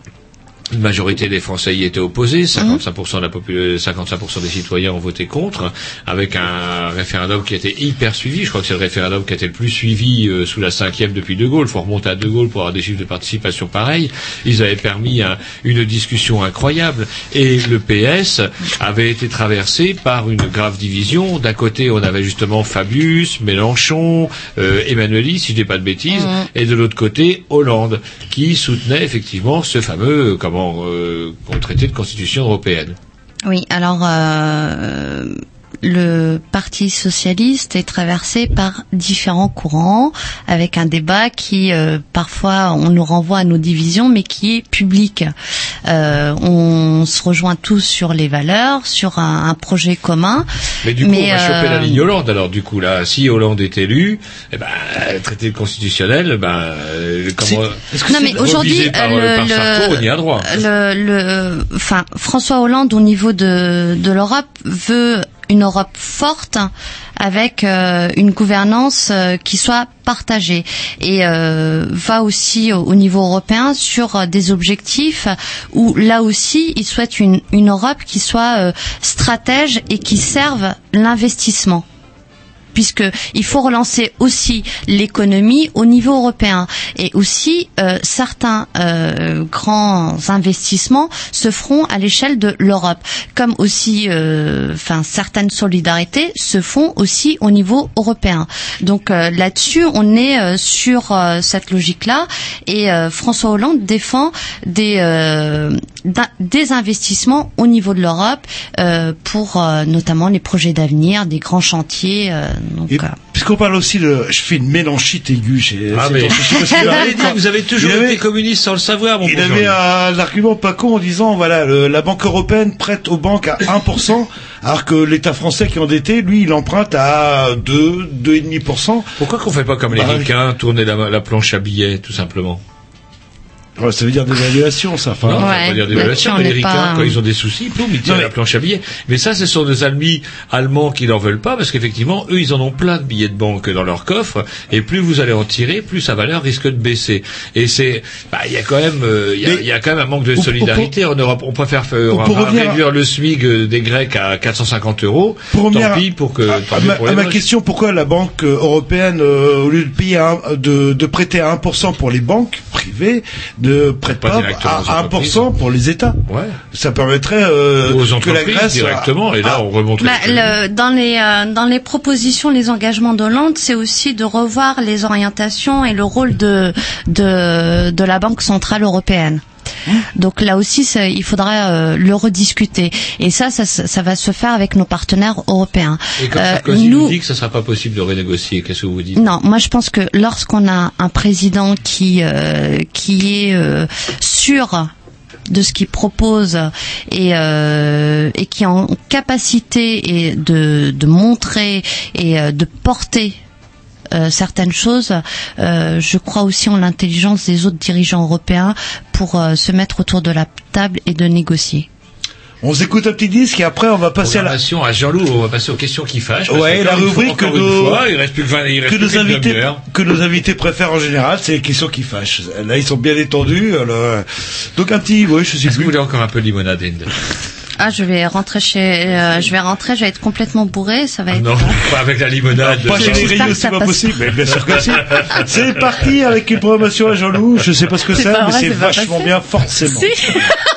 Une majorité des Français y étaient opposés, 55% de la population, 55% des citoyens ont voté contre, avec un référendum qui était hyper suivi. Je crois que c'est le référendum qui a été le plus suivi euh, sous la cinquième depuis De Gaulle. Il faut remonter à De Gaulle pour avoir des chiffres de participation pareils. Ils avaient permis un- une discussion incroyable. Et le PS avait été traversé par une grave division. D'un côté, on avait justement Fabius, Mélenchon, euh, Emmanueli, si je dis pas de bêtises, Mhm. et de l'autre côté, Hollande, qui soutenait effectivement ce fameux, euh, euh, traité de constitution européenne. Oui, alors euh, le Parti socialiste est traversé par différents courants, avec un débat qui euh, parfois on nous renvoie à nos divisions, mais qui est public. Euh, on se rejoint tous sur les valeurs, sur un, un projet commun. Mais du coup, Mais, on va choper la euh, ligne Hollande. Alors, du coup, là, si Hollande est élu, eh ben, traité constitutionnel, ben, euh, comment non mais aujourd'hui par, euh, euh, le, Sarko, on y a droit. le, le, enfin François Hollande au niveau de de l'Europe veut une Europe forte avec euh, une gouvernance euh, qui soit partagée. Et euh, va aussi au, au niveau européen sur des objectifs où là aussi il souhaite une, une Europe qui soit stratège et qui serve l'investissement puisque il faut relancer aussi l'économie au niveau européen et aussi euh, certains euh, grands investissements se feront à l'échelle de l'Europe, comme aussi, euh, enfin certaines solidarités se font aussi au niveau européen. Donc euh, là-dessus, on est euh, sur cette logique-là et euh, François Hollande défend des des investissements au niveau de l'Europe pour notamment les projets d'avenir, des grands chantiers. Euh, donc, Et puisqu'on parle aussi de, je fais une mélanchite aiguë chez. Ah, mais, je sais pas si vous vous avez avez dit, vous avez toujours avait- été communiste sans le savoir, mon Il bon avait un argument pas con en disant voilà le- la Banque européenne prête aux banques à 1%, alors que l'État français qui est endetté, lui, il emprunte à 2, 2,5%. Pourquoi qu'on fait pas comme les Bah, ricains, tourner la, la planche à billets, tout simplement? Ouais, ça veut dire dévaluation, ça. Enfin, Non, ça veut Ouais, pas dire on mais les ricains, pas- quand ils ont des soucis, poum, ils tirent Non, mais- la planche à billets. Mais ça, ce sont des amis allemands qui n'en veulent pas, parce qu'effectivement, eux, ils en ont plein de billets de banque dans leur coffre, et plus vous allez en tirer, plus sa valeur risque de baisser. Et c'est, bah, il y a quand même, euh, il y, a- Mais- il y a quand même un manque de Pour- solidarité en Europe. On préfère faire, revenir à- réduire le euh, des Grecs à 450 euros. Pour tant à- pis pour que, à, tant à pis ma, pour à ma question, pourquoi la Banque européenne, euh, au lieu de payer un, de, de prêter à 1% pour les banques privées, ne prête Pas à 1% pour les États Ouais. Ça permettrait euh, Aux que la entreprises Grèce directement, et là, on remonte Bah, le- dans les euh, dans les propositions, les engagements d'Hollande, c'est aussi de revoir les orientations et le rôle de de, de la Banque centrale européenne. Donc là aussi, ça- il faudra euh, le rediscuter. Et ça, ça, va se faire avec nos partenaires européens. Et comme Euh, Sarkozy nous dit que ce sera pas possible de renégocier, qu'est-ce que vous dites? Non, moi je pense que lorsqu'on a un président qui euh, qui est sûr de ce qu'il propose et euh, et qui est en capacité et de de montrer et de porter certaines choses, euh, je crois aussi en l'intelligence des autres dirigeants européens pour euh, se mettre autour de la table et de négocier. On s'écoute un petit disque et après on va passer à la, à Jean-Loup, on va passer aux questions qui fâchent. Ouais, que la rubrique que nos- fois, il reste plus que 20, il reste que plus nos invités demi-heure. que nos invités préfèrent en général, c'est les questions qui fâchent. Là, ils sont bien détendus. alors, euh, donc un petit, oui, je sais Est-ce que vous voulez encore un peu de limonade, Inde Ah, je vais rentrer chez, euh, je vais rentrer, je vais être complètement bourré, ça va être. Non, pas avec la limonade. Pas chez que c'est pas passe. possible. Mais bien sûr que si. C'est parti avec une promotion à Jean-Loup. Je sais pas ce que C'est mais c'est vachement bien, forcément.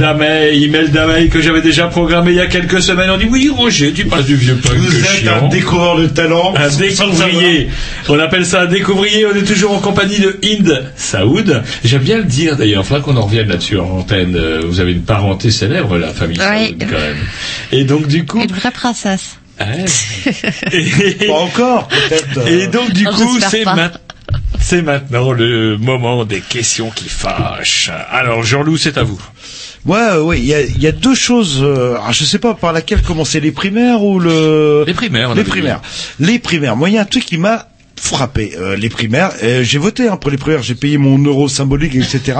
Imelda May, Imelda May que j'avais déjà programmé il y a quelques semaines. On dit oui, Roger, tu passes du vieux punk Vous êtes chiant. un découvreur de talent. Un découvrier. On appelle ça un découvrier. On est toujours en compagnie de Hind Saoud. J'aime bien le dire d'ailleurs. Faudra qu'on en revienne là-dessus en antenne. Euh, Vous avez une parenté célèbre, la famille Oui. Saoud, quand même. Et donc, du coup. Une vraie princesse. Et- Pas encore, peut-être. Et donc, du Oh, coup, c'est ma- c'est maintenant le moment des questions qui fâchent. Alors, Jean-Loup, c'est à vous. Ouais, euh, ouais, il y a, il y a deux choses. euh, alors je sais pas par laquelle commencer les primaires ou le. Les primaires, on Les primaires. Les primaires. Moi, il y a un truc qui m'a frappé. euh, les primaires. Euh, j'ai voté hein, pour les primaires. J'ai payé mon euro symbolique, etc.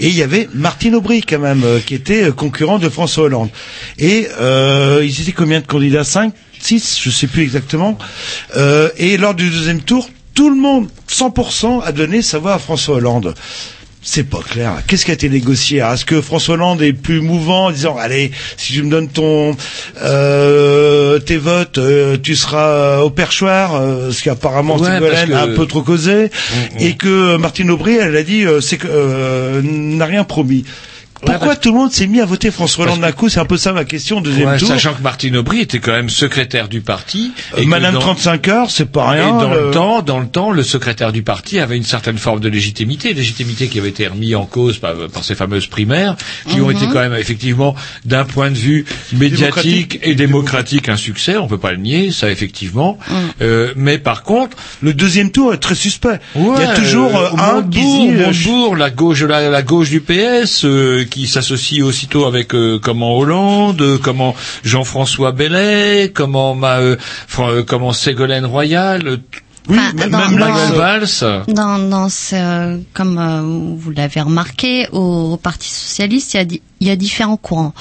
Et il y avait Martine Aubry quand même, euh, qui était concurrent de François Hollande. Et euh, ils étaient combien de candidats? Cinq, six, je sais plus exactement. Euh, et lors du deuxième tour, tout le monde, 100%, a donné sa voix à François Hollande. C'est pas clair. Qu'est-ce qui a été négocié? Alors, Est-ce que François Hollande est plus mouvant en disant allez, si tu me donnes ton euh, tes votes, euh, tu seras au perchoir, euh, ce qu'apparemment Ouais, Ségolène parce que- a un peu trop causé, et que Martine Aubry, elle a dit euh, c'est que euh, n'a rien promis. Pourquoi tout le monde s'est mis à voter François Hollande d'un coup C'est un peu ça ma question. Deuxième Ouais, tour. sachant que Martine Aubry était quand même secrétaire du parti. Euh, que Madame dans- 35 heures, c'est pas rien. Et dans le- le temps, dans le temps, le secrétaire du parti avait une certaine forme de légitimité, légitimité qui avait été remise en cause par, par ces fameuses primaires, qui ont Mhm. été quand même effectivement, d'un point de vue médiatique Démocratique. et démocratique, un succès. On peut pas le nier, ça effectivement. Mm. Euh, mais par contre, le deuxième tour est très suspect. Ouais, Il y a toujours euh, euh, un Montebourg, euh, Montebourg, la gauche, la, la gauche du PS, euh, qui s'associe aussitôt avec euh, comment Hollande, euh, comment Jean-François Bellet, comment ma, euh, euh, comment Ségolène Royal, euh, Oui, Enfin, même dans- même dans-. Dans, dans ce, comme euh, vous l'avez remarqué, au, au Parti socialiste, il y a, il y a différents courants.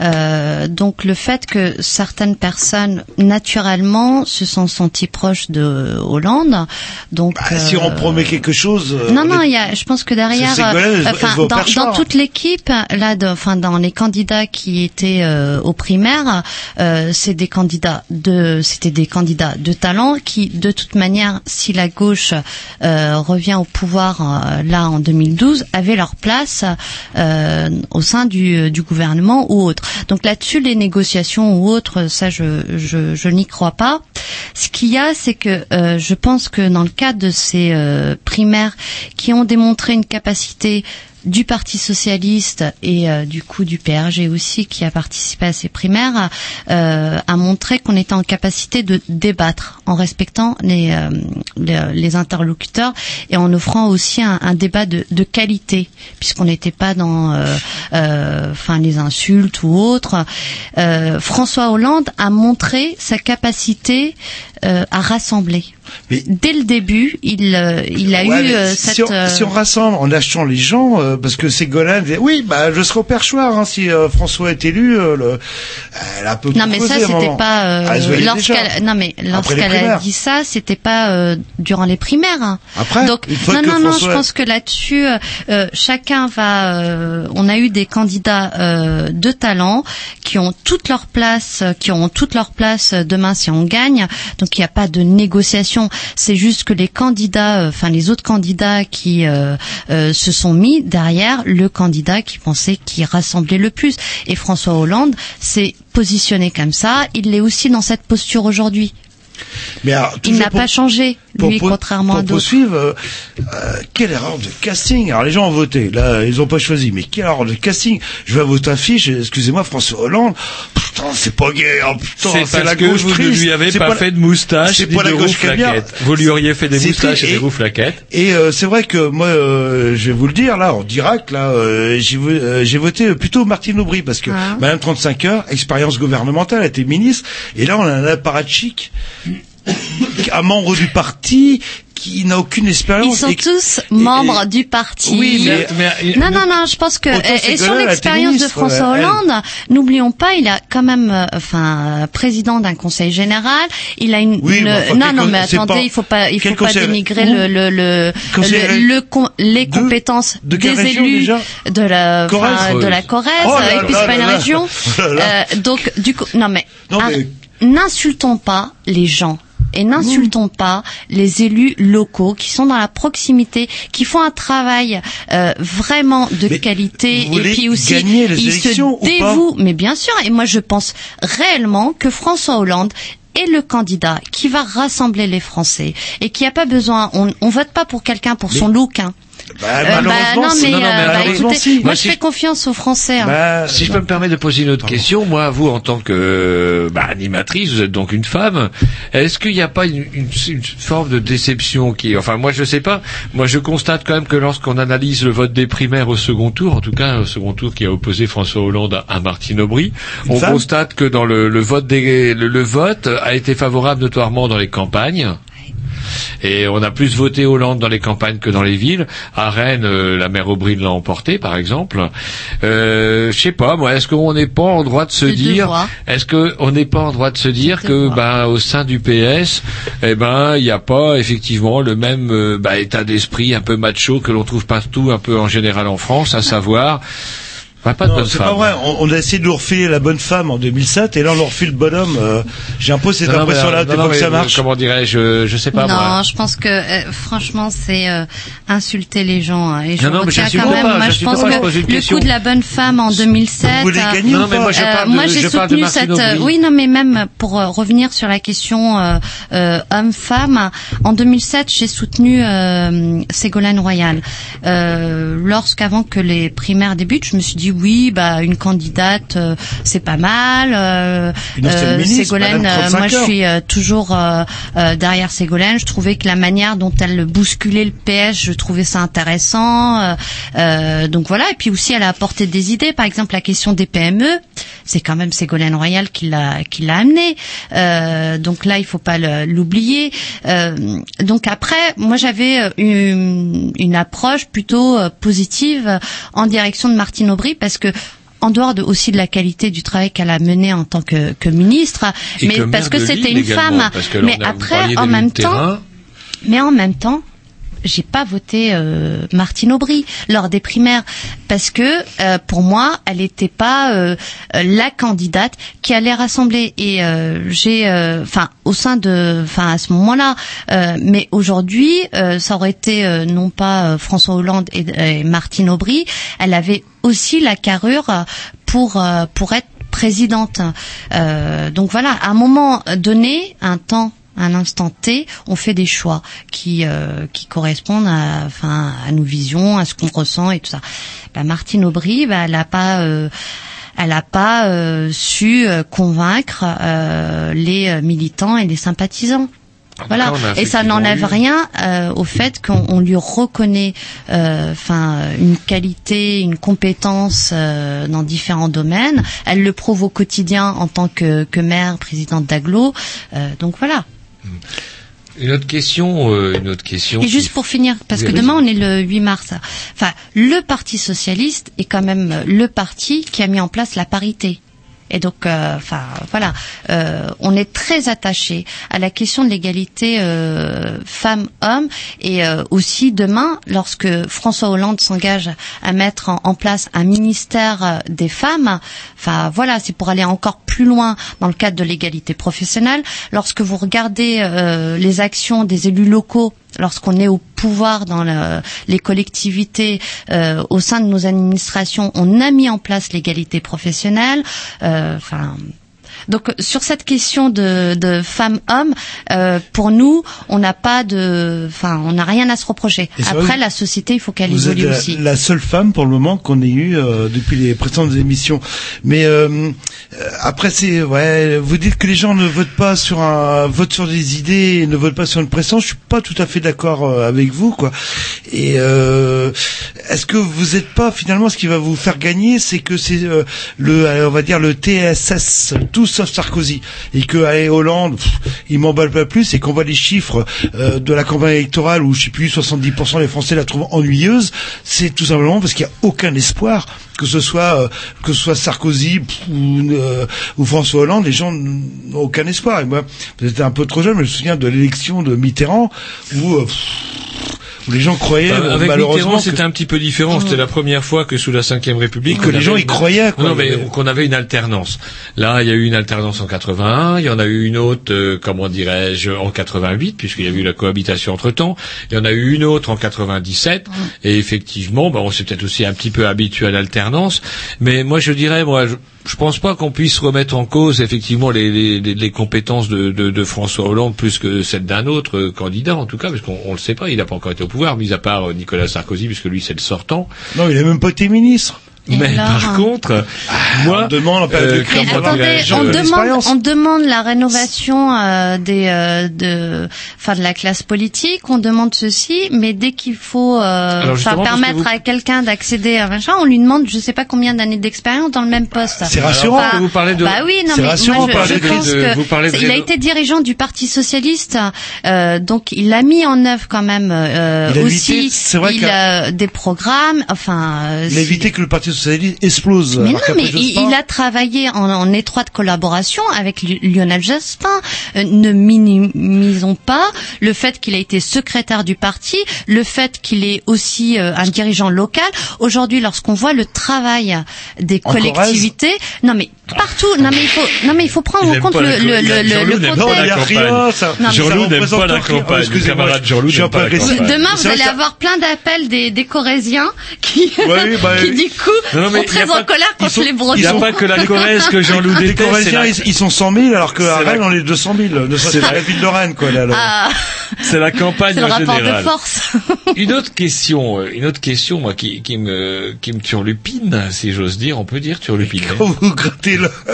Euh, donc le fait que certaines personnes naturellement se sont senties proches de Hollande, donc Bah, si on euh, promet quelque chose. euh, non, on non, il y a, je pense que derrière, enfin, dans, toute l'équipe, là, de, enfin, dans les candidats qui étaient aux primaires, c'est des candidats de, c'était des candidats de talent qui, de toute manière, si la gauche euh, revient au pouvoir euh, là en 2012, avaient leur place euh, au sein du, du gouvernement ou autre. Donc là-dessus, les négociations ou autres, ça, je, n'y crois pas. Ce qu'il y a, c'est que euh, je pense que dans le cadre de ces euh, primaires qui ont démontré une capacité du Parti socialiste et euh, du coup du PRG aussi qui a participé à ces primaires euh, a montré qu'on était en capacité de débattre en respectant les, euh, interlocuteurs et en offrant aussi un, débat de, qualité puisqu'on n'était pas dans enfin les insultes ou autres. François Hollande a montré sa capacité à rassembler. Dès le début, il, euh, il a Ouais, eu mais euh, si, cette... on, euh, si on rassemble en achetant les gens, euh, parce que Ségolène disait, oui, bah, je serai au perchoir hein, si euh, François est élu. euh, le... Elle a un peu Non mais ça c'était pas Ah, lorsqu'elle non mais lorsqu'elle a dit ça c'était pas durant les primaires. hein. Après, Donc non non non François- je pense que là-dessus chacun va on a eu des candidats de talent qui ont toute leur place qui auront toute leur place demain si on gagne. Donc il n'y a pas de négociation, c'est juste que les candidats euh, enfin les autres candidats qui euh, euh, se sont mis derrière le candidat qui pensait qui rassemblait le plus. Et François Hollande s'est positionné comme ça, il l'est aussi dans cette posture aujourd'hui. Mais alors, Il n'a pas changé, lui, pour- contrairement pour à d'autres. poursuivre, euh, euh, quelle erreur de casting. Alors les gens ont voté, là ils ont pas choisi, mais quelle erreur de casting. Je vais à votre affiche, excusez-moi François Hollande, putain c'est pas gay, hein, putain C'est la que gauche vous ne lui avez pas la- fait de moustache c'est pas la gauche. Vous lui auriez fait des moustaches triste. et des Et- rouflaquettes. Et euh, c'est vrai que moi, euh, je vais vous le dire là, en direct, là, euh, j'ai euh, voté plutôt Martine Aubry parce que Ah. Madame 35 heures, expérience gouvernementale, elle était ministre, et là on a un apparatchik, un membre du parti qui n'a aucune Ils expérience. sont et- tous membres du parti. Oui, mais- non, non, non, je pense que et, et sur l'expérience de François. Hollande, n'oublions pas, il a quand même, euh, enfin, euh, président d'un conseil général. Il a une, Oui, une- mais enfin, non, non, mais attendez, pas- il faut pas, il faut pas conseil- dénigrer le, le, le, le- les compétences de des région, élus déjà de la, Corrèze enfin, de la Corrèze, Oh là et puis là c'est pas une région. Oh. Euh, donc, du coup, non mais, ah, mais- n'insultons pas les gens. Et n'insultons pas les élus locaux qui sont dans la proximité, qui font un travail euh, vraiment de Mais qualité et puis aussi ils se dévouent. Mais bien sûr, et moi je pense réellement que François Hollande est le candidat qui va rassembler les Français et qui a pas besoin. On, on vote pas pour quelqu'un pour son look. Hein. Bah, Euh, malheureusement, non c'est- mais, non, non, bah, malheureusement, écoutez, si. moi je fais confiance aux Français. hein. Bah, Si je peux me permettre de poser une autre question, moi, vous, en tant que bah, animatrice, vous êtes donc une femme, est-ce qu'il n'y a pas une, une- une forme de déception qui, enfin, moi, je sais pas. Moi, je constate quand même que lorsqu'on analyse le vote des primaires au second tour, en tout cas, au second tour qui a opposé François Hollande à, à Martine Aubry, Une on femme constate que dans le, le vote des, le, le vote a été favorable notoirement dans les campagnes. Et on a plus voté Hollande dans les campagnes que dans les villes. À Rennes, euh, la maire Aubry l'a emporté, par exemple. Euh, je sais pas, moi, est-ce qu'on n'est pas en droit de se dire, est-ce qu'on n'est pas en droit de se dire que, ben, au sein du PS, eh ben, il n'y a pas effectivement le même euh, bah, état d'esprit un peu macho que l'on trouve partout, un peu en général en France, à savoir, bah, pas de Non, bonne c'est femme. pas vrai. On, on a essayé de nous refiler la bonne femme en 2007 et là on leur refile le bonhomme. Euh, J'ai un peu cette Non, impression-là. non, Tu non, mais, ça euh, marche Comment dirais-je, je sais pas non, moi. je pense que euh, franchement c'est euh, insulter les gens hein, et je Non, non, mais quand même. pas, moi je pense pas, que le question. coup de la bonne femme en 2007. Vous voulez euh, gagner Non, ou non, mais moi je Euh, parle de, moi, j'ai je parle de soutenu cette. euh, oui, non, mais même pour euh, revenir sur la question euh, euh, homme-femme, en 2007, j'ai soutenu euh, Ségolène Royal. Euh, Lorsqu'avant que les primaires débutent, je me suis dit oui, bah une candidate, euh, c'est pas mal. Euh, euh, ministre, Ségolène, euh, moi, je 35 suis euh, toujours euh, euh, derrière Ségolène. Je trouvais que la manière dont elle bousculait le PS, je trouvais ça intéressant. Euh, euh, donc voilà. Et puis aussi, elle a apporté des idées. Par exemple, la question des PME, c'est quand même Ségolène Royal qui l'a qui l'a amené. Euh, donc là, il faut pas l'oublier. Euh, donc après, moi, j'avais une, une approche plutôt positive en direction de Martine Aubry parce que en dehors de, aussi de la qualité du travail qu'elle a mené en tant que, que ministre, Et mais que parce que c'était une femme. mais après, en même temps, mais en même temps, j'ai pas voté euh, Martine Aubry lors des primaires parce que euh, pour moi, elle n'était pas euh, la candidate qui allait rassembler. Et euh, j'ai, euh, enfin, au sein de, enfin, à ce moment-là, euh, mais aujourd'hui, ça aurait été non pas François Hollande et, et Martine Aubry, elle avait aussi la carrure pour pour être présidente. Donc voilà, à un moment donné, un temps un instant T, on fait des choix qui euh, qui correspondent à enfin à nos visions, à ce qu'on ressent et tout ça. Bah, Martine Aubry, bah, elle a pas euh, elle a pas euh, su convaincre euh, les militants et les sympathisants. Voilà, et ça n'enlève rien euh, au fait qu'on on lui reconnaît, euh, enfin, une qualité, une compétence euh, dans différents domaines. Elle le prouve au quotidien en tant que, que maire, présidente d'Aglo. Euh, donc voilà. Une autre question, euh, une autre question. Et juste pour finir, parce Oui, que demain on est le 8 mars. Enfin, le Parti socialiste est quand même le parti qui a mis en place la parité. Et donc, euh, enfin, voilà, euh, on est très attaché à la question de l'égalité euh, femmes-hommes et euh, aussi demain, lorsque François Hollande s'engage à mettre en, en place un ministère des femmes, enfin voilà, c'est pour aller encore plus loin dans le cadre de l'égalité professionnelle. Lorsque vous regardez les actions des élus locaux lorsqu'on est au pouvoir dans le- les collectivités, euh, au sein de nos administrations, on a mis en place l'égalité professionnelle. euh, Enfin. Donc sur cette question de, de femmes-hommes, euh, pour nous, on n'a pas de, enfin, on n'a rien à se reprocher. Après, la société, il faut qu'elle Vous êtes évolue la, aussi. la seule femme pour le moment qu'on ait eu euh, depuis les précédentes émissions. Mais euh, après, c'est ouais, vous dites que les gens ne votent pas sur un vote sur des idées, et ne votent pas sur une prestance. Je suis pas tout à fait d'accord euh, avec vous, quoi. Et euh, est-ce que vous n'êtes pas finalement ce qui va vous faire gagner, c'est que c'est euh, le, on va dire le TSS, tout sauf Sarkozy, et que allez, Hollande, pff, il m'emballe pas plus, et qu'on voit les chiffres euh, de la campagne électorale où je sais plus 70% des Français la trouvent ennuyeuse, c'est tout simplement parce qu'il n'y a aucun espoir que ce soit euh, que ce soit Sarkozy ou, euh, ou François Hollande, les gens n'ont aucun espoir. Et moi, j'étais un peu trop jeune, mais je me souviens de l'élection de Mitterrand où euh, où les gens croyaient, Bah, avec malheureusement, que- c'était un petit peu différent. C'était la première fois que sous la Cinquième République, Que les gens y croyaient, quoi. Non, mais qu'on avait une alternance. Là, il y a eu une alternance en 81, il y en a eu une autre, euh, comment dirais-je, en 88, puisqu'il y a eu la cohabitation entre temps. Il y en a eu une autre en 97. Et effectivement, bah, on s'est peut-être aussi un petit peu habitué à l'alternance. Mais moi, je dirais, moi, je, je pense pas qu'on puisse remettre en cause effectivement les, compétences de, François Hollande plus que celles d'un autre euh, candidat, en tout cas, parce qu'on on le sait pas, il n'a pas encore été au pouvoir, mis à part euh, Nicolas Sarkozy, puisque lui c'est le sortant. Non, il a même pas été ministre. Et Mais alors, par hein. contre, moi, on demande en période de euh, attendez, on demande, l'expérience. on demande la rénovation euh, des, euh, de, enfin de la classe politique. On demande ceci, mais dès qu'il faut, euh, parce que permettre vous- à quelqu'un d'accéder à machin, on lui demande, je sais pas combien d'années d'expérience dans le même poste. C'est rassurant. Enfin, que vous parlez de- Bah oui, non mais moi je, pense de- que vous parlez de c'est- il a été dirigeant du Parti socialiste, euh, donc il a mis en œuvre quand même euh, Il a aussi évité- c'est vrai il a des programmes, enfin. euh, Il a évité que le Parti socialiste explose. mais non, mais il, Jospin- il a travaillé en, en étroite collaboration avec Li- Lionel Jospin. Euh, ne minimisons pas le fait qu'il a été secrétaire du parti, le fait qu'il est aussi euh, un dirigeant local. Aujourd'hui, lorsqu'on voit le travail des En collectivités, non mais partout, non mais il faut, non mais il faut prendre Il en compte le, le, le, le, le contexte. Jean-Loup n'aime pas représente la campagne. Camarade Jean-Loup n'aime pas la campagne. Demain, vous allez avoir plein d'appels des, des Corésiens qui, Ouais, bah, qui du coup Non, non, mais sont y a très pas- en colère ils contre sont- les Il n'y Bretons. a pas que la Corrèze que Jean-Loup Les déteste. c'est Corésiens, la- ils, ils sont 100 000, alors que à C'est la- Rennes, on est 200 000. Ne serait-ce que la ville de Rennes, quoi, là. là. Ah, C'est la campagne c'est le en rapport de général. force. Une autre question, euh, une autre question, moi, qui, qui me, qui me turlupine, si j'ose dire, on peut dire turlupine. Quand vous grattez là,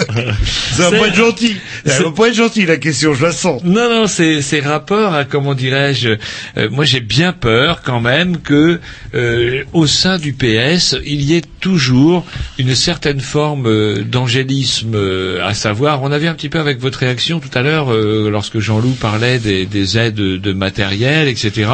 ça va C'est- pas être gentil. Ça c'est- va pas être gentil, la question, je la sens. Non, non, c'est c'est rapport à comment dirais-je. euh, moi, j'ai bien peur quand même que euh, au sein du PS, il y ait toujours une certaine forme euh, d'angélisme, euh, à savoir. On avait un petit peu avec votre réaction tout à l'heure euh, lorsque Jean-Loup parlait des, des aides de matériel, etc.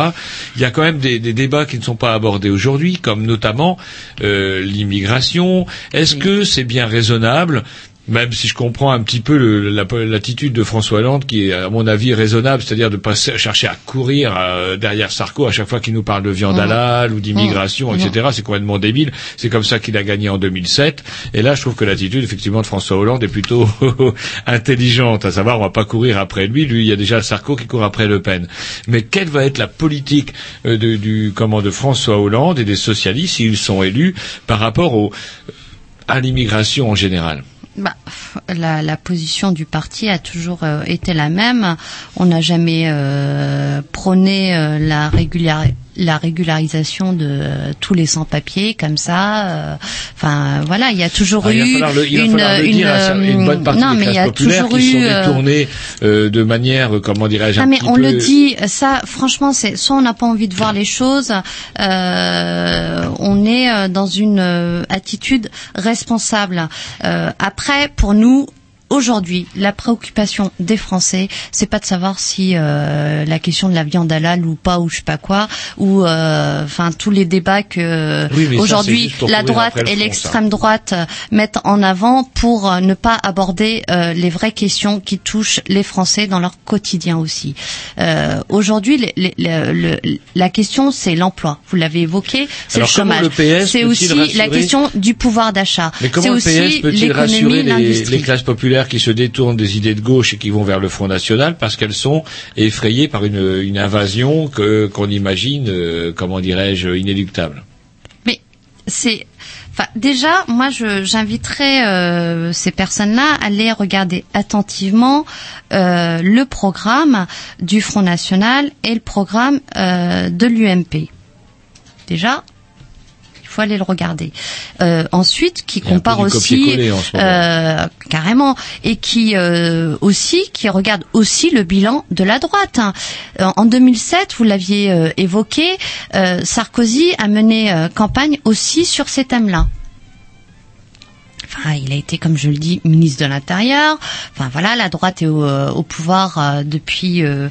Il y a quand même des, des débats qui ne sont pas abordés aujourd'hui, comme notamment euh, l'immigration. Est-ce que c'est bien raisonnable même si je comprends un petit peu le- la- l'attitude de François Hollande, qui est à mon avis raisonnable, c'est-à-dire de pas chercher à courir euh, derrière Sarko à chaque fois qu'il nous parle de viande Mmh. halal ou d'immigration, Mmh. etc. C'est complètement débile. C'est comme ça qu'il a gagné en 2007. Et là, je trouve que l'attitude effectivement de François Hollande est plutôt intelligente. À savoir, on va pas courir après lui. Lui, il y a déjà Sarko qui court après Le Pen. Mais quelle va être la politique euh, de, du comment de François Hollande et des socialistes s'ils sont élus par rapport au à l'immigration en général? Bah, la, la position du parti a toujours euh, été la même. On n'a jamais euh, prôné euh, la, régular- la régularisation de tous les sans-papiers comme ça. euh, Enfin, voilà, il y a toujours Ah, il va eu le, il une, le une, dire une bonne partie non, des mais il y classes a populaires toujours qui sont eu. euh, détournées euh, de manière, euh, comment dirais-je, un ah mais on peu... le dit, ça franchement c'est soit on n'a pas envie de voir les choses, euh, on est dans une attitude responsable. Euh, après pour nous Aujourd'hui, la préoccupation des Français, c'est pas de savoir si euh, la question de la viande halal ou pas ou je sais pas quoi, ou euh, enfin tous les débats que Oui, aujourd'hui la droite le et l'extrême droite euh, mettent en avant pour euh, ne pas aborder euh, les vraies questions qui touchent les Français dans leur quotidien aussi. Euh, Aujourd'hui, la question c'est l'emploi. Vous l'avez évoqué, c'est le chômage. C'est aussi la question du pouvoir d'achat. Mais C'est comment le PS aussi peut-il rassurer les classes populaires qui se détournent des idées de gauche et qui vont vers le Front National parce qu'elles sont effrayées par une, une invasion que qu'on imagine, euh, comment dirais-je, inéluctable Mais c'est, déjà, moi, je, j'inviterais euh, ces personnes-là à aller regarder attentivement euh, le programme du Front National et le programme de l'UMP. Déjà. Il faut aller le regarder. Euh, ensuite, qui compare aussi euh, carrément et qui euh, aussi qui regarde aussi le bilan de la droite. hein. En 2007, vous l'aviez évoqué, euh, Sarkozy a mené campagne aussi sur ces thèmes-là. Enfin, il a été, comme je le dis, ministre de l'Intérieur. Enfin voilà, la droite est au, euh, au pouvoir euh, depuis euh,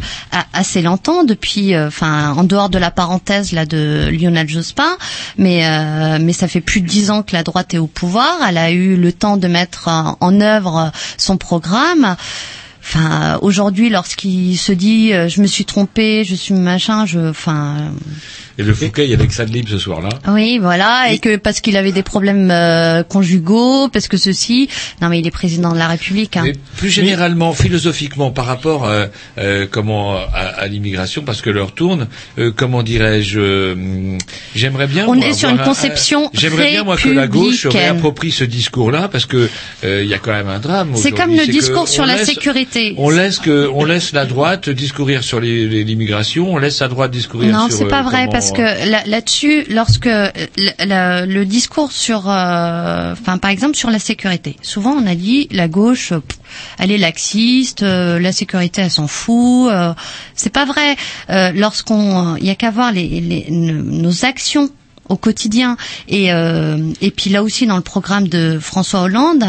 assez longtemps, depuis, euh, enfin en dehors de la parenthèse là de Lionel Jospin, mais euh, mais ça fait plus de dix ans que la droite est au pouvoir. Elle a eu le temps de mettre en, en œuvre son programme. Enfin, aujourd'hui, lorsqu'il se dit, euh, je me suis trompé, je suis machin, je, enfin, Et le Fouquet, il y avait que ça de libre ce soir-là. Oui, voilà, et que parce qu'il avait des problèmes euh, conjugaux, parce que ceci. Non, mais il est président de la République. Hein. Mais plus généralement, philosophiquement, par rapport euh, euh, comment à, à l'immigration, parce que l'heure tourne, euh, comment dirais-je, euh, hum, j'aimerais bien. On moi, est sur une un- conception J'aimerais bien moi que la gauche réapproprie ce discours-là, parce que euh, il y a quand même un drame. C'est comme le discours sur la sécurité. On laisse que, on laisse la droite discourir sur l'immigration, on laisse la droite discourir Non, sur. c'est pas euh, vrai comment- parce que là- là-dessus, lorsque euh, le, le- le discours sur, euh, enfin par exemple sur la sécurité, souvent on a dit la gauche, euh, elle est laxiste, euh, la sécurité elle s'en fout. euh, c'est pas vrai. Euh, Lorsqu'on, il y a qu'à voir les, les- nos nos actions au quotidien et euh, et puis là aussi dans le programme de François Hollande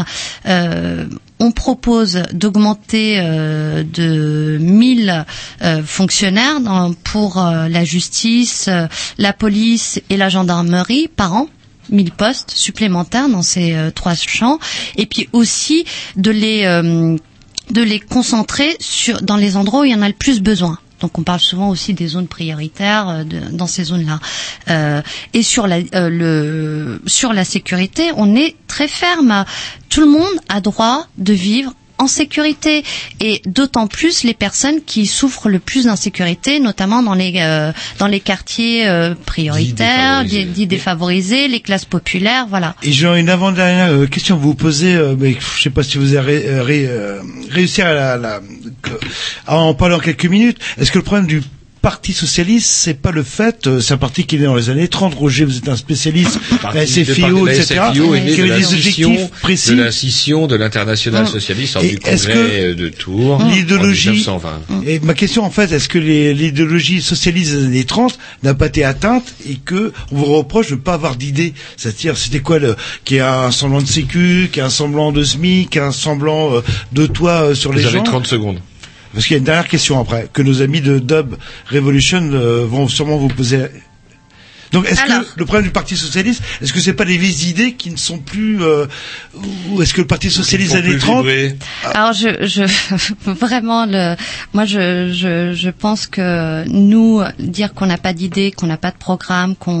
euh, on propose d'augmenter euh, de 1000 euh, fonctionnaires pour euh, la justice, euh, la police et la gendarmerie par an. 1000 postes supplémentaires dans ces trois champs et puis aussi de les de les concentrer sur dans les endroits où il y en a le plus besoin. Donc on parle souvent aussi des zones prioritaires euh, de- dans ces zones-là. Euh, et sur la euh, le sur la sécurité, on est très ferme. Tout le monde a droit de vivre en sécurité et d'autant plus les personnes qui souffrent le plus d'insécurité, notamment dans les euh, dans les quartiers euh, prioritaires, dits défavorisés, les classes populaires, voilà. Et j'ai une avant-dernière euh, question à vous poser, euh, mais je sais pas si vous avez ré- ré- réussi à, la, la- en parler en quelques minutes. Est-ce que le problème du Parti socialiste, c'est pas le fait, euh, c'est un parti qui est né dans les années 30. Roger, vous êtes un spécialiste, la SFIO, etc. SFIO est né qui de la des objectifs précis. de la scission de l'international socialiste lors du congrès euh, de Tours L'idéologie. en 1920. Et ma question, en fait, est-ce que l'idéologie socialiste des années 30 n'a pas été atteinte et que on vous reproche de ne pas avoir d'idée C'est-à-dire, c'était quoi le, qu'il y a un semblant de sécu, qu'il y a un semblant de SMIC, qu'il y a un semblant euh, de toit euh, sur Vous les avez gens? 30 secondes. Parce qu'il y a une dernière question après, que nos amis de Dub Revolution euh, vont sûrement vous poser. Donc, est-ce que le problème du Parti socialiste, est-ce que c'est pas les vieilles idées qui ne sont plus, euh, ou est-ce que le Parti socialiste des années 30 Alors je, je vraiment le, moi je, je, je pense que nous dire qu'on n'a pas d'idée, qu'on n'a pas de programme, qu'on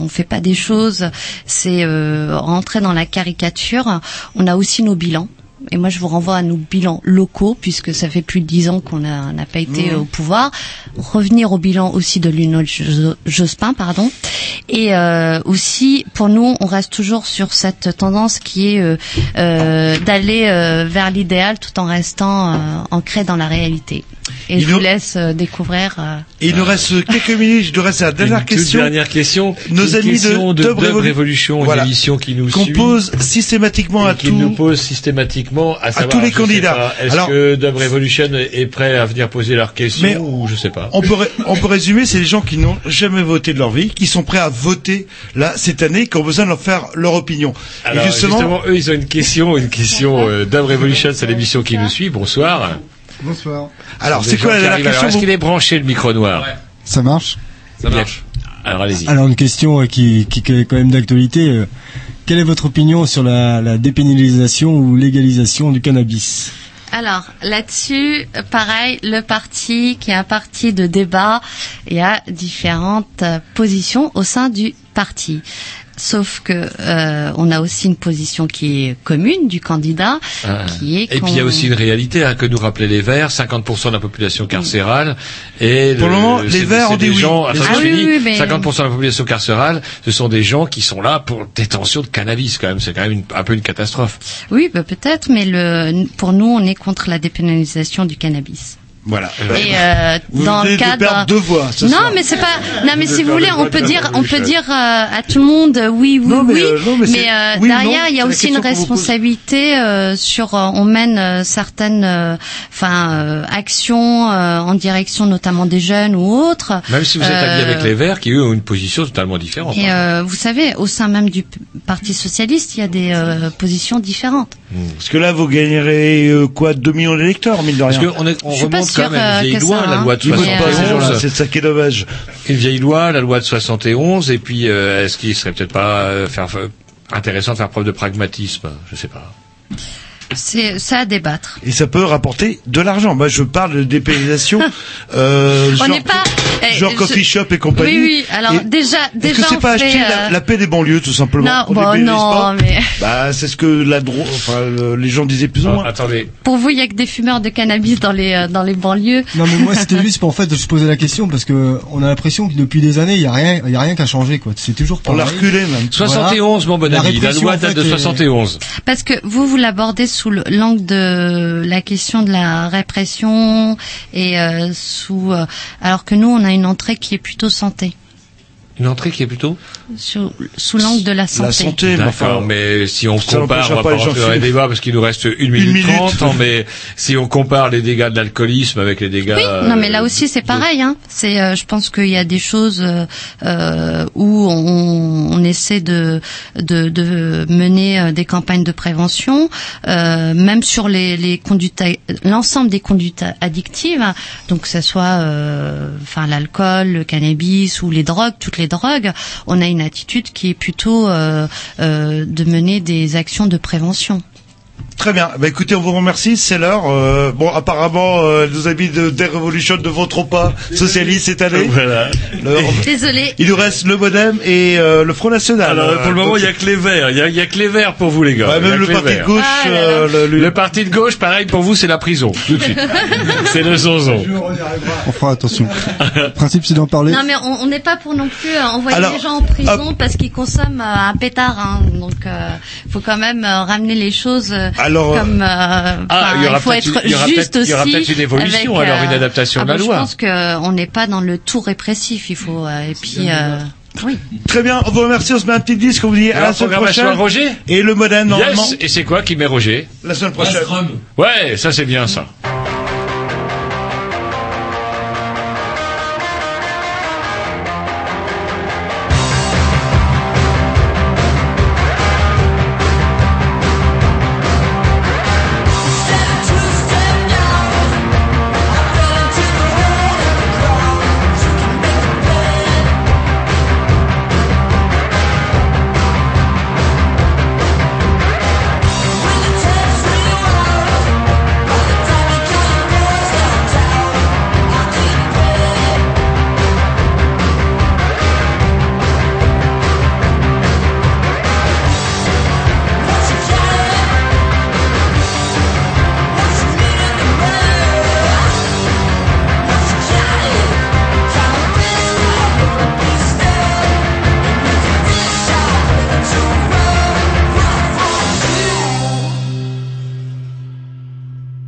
on fait pas des choses, c'est euh, rentrer dans la caricature. On a aussi nos bilans. Et moi, je vous renvoie à nos bilans locaux, puisque ça fait plus de dix ans qu'on n'a pas été au pouvoir. Revenir au bilan aussi de Jo- Jospin, pardon. Et euh, aussi, pour nous, on reste toujours sur cette tendance qui est euh, euh, d'aller vers l'idéal tout en restant euh, ancré dans la réalité. Et Il je nous- vous laisse euh, découvrir. euh, Et il nous reste quelques minutes, je nous reste la dernière Une toute question. dernière question. Nos Une amis question de, de Dub Dub Revolu- Revolution, une Voilà. émission qui nous qu'on suit. pose systématiquement à qui tous. nous pose systématiquement à, savoir, tous les candidats. pas, Est-ce Alors- que Dub Revolution est prêt à venir poser leurs questions Mais ou je sais pas. On peut, ré- on peut résumer, c'est les gens qui n'ont jamais voté de leur vie, qui sont prêts à voter là cette année, qui ont besoin de leur faire leur opinion. Alors Et justement, eux, ils ont une question, une question. Euh, Dub Revolution, c'est l'émission qui nous suit. Bonsoir. Bonsoir. Alors, c'est quoi la question Est-ce qu'il est branché le micro noir Ça marche Ça marche. Alors allez-y. Alors une question euh, qui, qui est quand même d'actualité. euh, Quelle est votre opinion sur la, la dépénalisation ou légalisation du cannabis? Alors là-dessus, pareil, le parti qui est un parti de débat et a différentes euh, positions au sein du parti. Sauf que euh, on a aussi une position qui est commune du candidat, Ah. qui est Et puis il y a aussi une réalité hein, que nous rappelaient les Verts, 50% de la population carcérale. Et Pour le moment, les Verts ont dit des oui. gens, Les enfin, Ah oui, finis, oui, mais- 50% de la population carcérale, ce sont des gens qui sont là pour détention de cannabis quand même. C'est quand même une- un peu une catastrophe. Oui, bah, peut-être, mais le, pour nous, on est contre la dépénalisation du cannabis. Voilà. Et euh, Vous dans venez le de cadre, perdre deux voix ce non, soir. mais c'est pas. Non, mais Vous si vous de voulez, on peut dire, de on peut dire euh, à tout le monde euh, oui, oui, Non, mais, oui. euh, non, mais c'est- euh, oui derrière, il y a aussi une responsabilité euh, sur. euh, on mène euh, certaines, euh, enfin, euh, actions euh, en direction notamment des jeunes ou autres. Même si vous êtes allié Euh, avec les Verts, qui eux ont une position totalement différente. Et euh, vous savez, au sein même du Parti socialiste, il y a des euh, positions différentes. Parce que là, vous gagnerez euh, quoi 2 millions d'électeurs, mine de rien. Parce qu'on est- on Je suis remonte quand même euh, une vieille loi, ça, la hein. loi de Ils votent pas, ces gens-là, 71. c'est ça qui est dommage. Une vieille loi, la loi de 71, et puis euh, est-ce qu'il serait peut-être pas euh, faire, intéressant de faire preuve de pragmatisme? Je sais pas. C'est ça à débattre. Et ça peut rapporter de l'argent. Moi, je parle de dépénalisation, euh, On genre, n'est pas. eh, genre je- coffee shop et compagnie. Oui, oui. Alors Et déjà, Est-ce déjà que c'est pas acheter la, euh, la paix des banlieues, tout simplement Non, On bon, non, pas mais- Bah, c'est ce que la dro... enfin, le- les gens disaient plus ou moins. attendez. Pour vous, il y a que des fumeurs de cannabis dans les euh, dans les banlieues. Non mais moi c'était juste pour en fait je posais la question parce que on a l'impression que depuis des années il y a rien il y a rien qui a changé quoi. C'est toujours On l'a pareil. reculé même. 71, mon bon La ami. La répression, loi en date fait, de est- 71. Parce que vous, vous l'abordez sous le- l'angle de la question de la répression et euh, sous, euh, alors que nous, on a une entrée qui est plutôt santé, Une entrée qui est plutôt sous, sous l'angle de la santé. D'accord, mais si on ça compare, on va pas rentrer dans les débats parce qu'il nous reste une Une minute trente, hein, mais si on compare les dégâts de l'alcoolisme avec les dégâts... Oui, non mais là aussi c'est pareil. Hein. C'est, euh, je pense qu'il y a des choses euh, euh, où on, on essaie de, de, de mener euh, des campagnes de prévention, euh, même sur les, les conduites, l'ensemble des conduites addictives, hein. donc que ce soit, euh, enfin l'alcool, le cannabis ou les drogues, toutes les drogues, on a une attitude qui est plutôt euh, euh, de mener des actions de prévention. Très bien. Bah écoutez, on vous remercie. C'est l'heure. Euh, bon, apparemment, euh, nos amis de Des Revolution ne voteront pas socialiste cette année. Voilà. Le- Désolé. Il nous reste le Modem et euh, le Front National. Alors pour le moment, Euh, il y a que les verts. Il y a, il y a que les verts pour vous, les gars. Ouais, Il même le parti de gauche. Ah là euh, là. le- Le parti de gauche, pareil, pour vous, c'est la prison. Tout de suite. c'est le zonzon. On fera attention. Le principe, c'est d'en parler. Non mais on on n'est pas pour non plus euh, envoyer Alors, les gens en prison parce qu'ils consomment un pétard. Hein. Donc euh, faut quand même euh, ramener les choses euh, Alors, comme. euh, Ah, il y aura faut peut-être être une- il y aura juste peut-être- il y aura aussi peut-être une évolution, avec, alors, une adaptation ah de la bon, loi. Je pense qu'on n'est pas dans le tout répressif. Il faut euh, et puis. euh, oui. Très bien. On vous remercie. On se met un petit disque. On vous dit à la semaine prochaine. à Roger? Et le Modem normalement Yes. Et c'est quoi qui met Roger? La semaine prochaine. Ouais, ça c'est bien ça.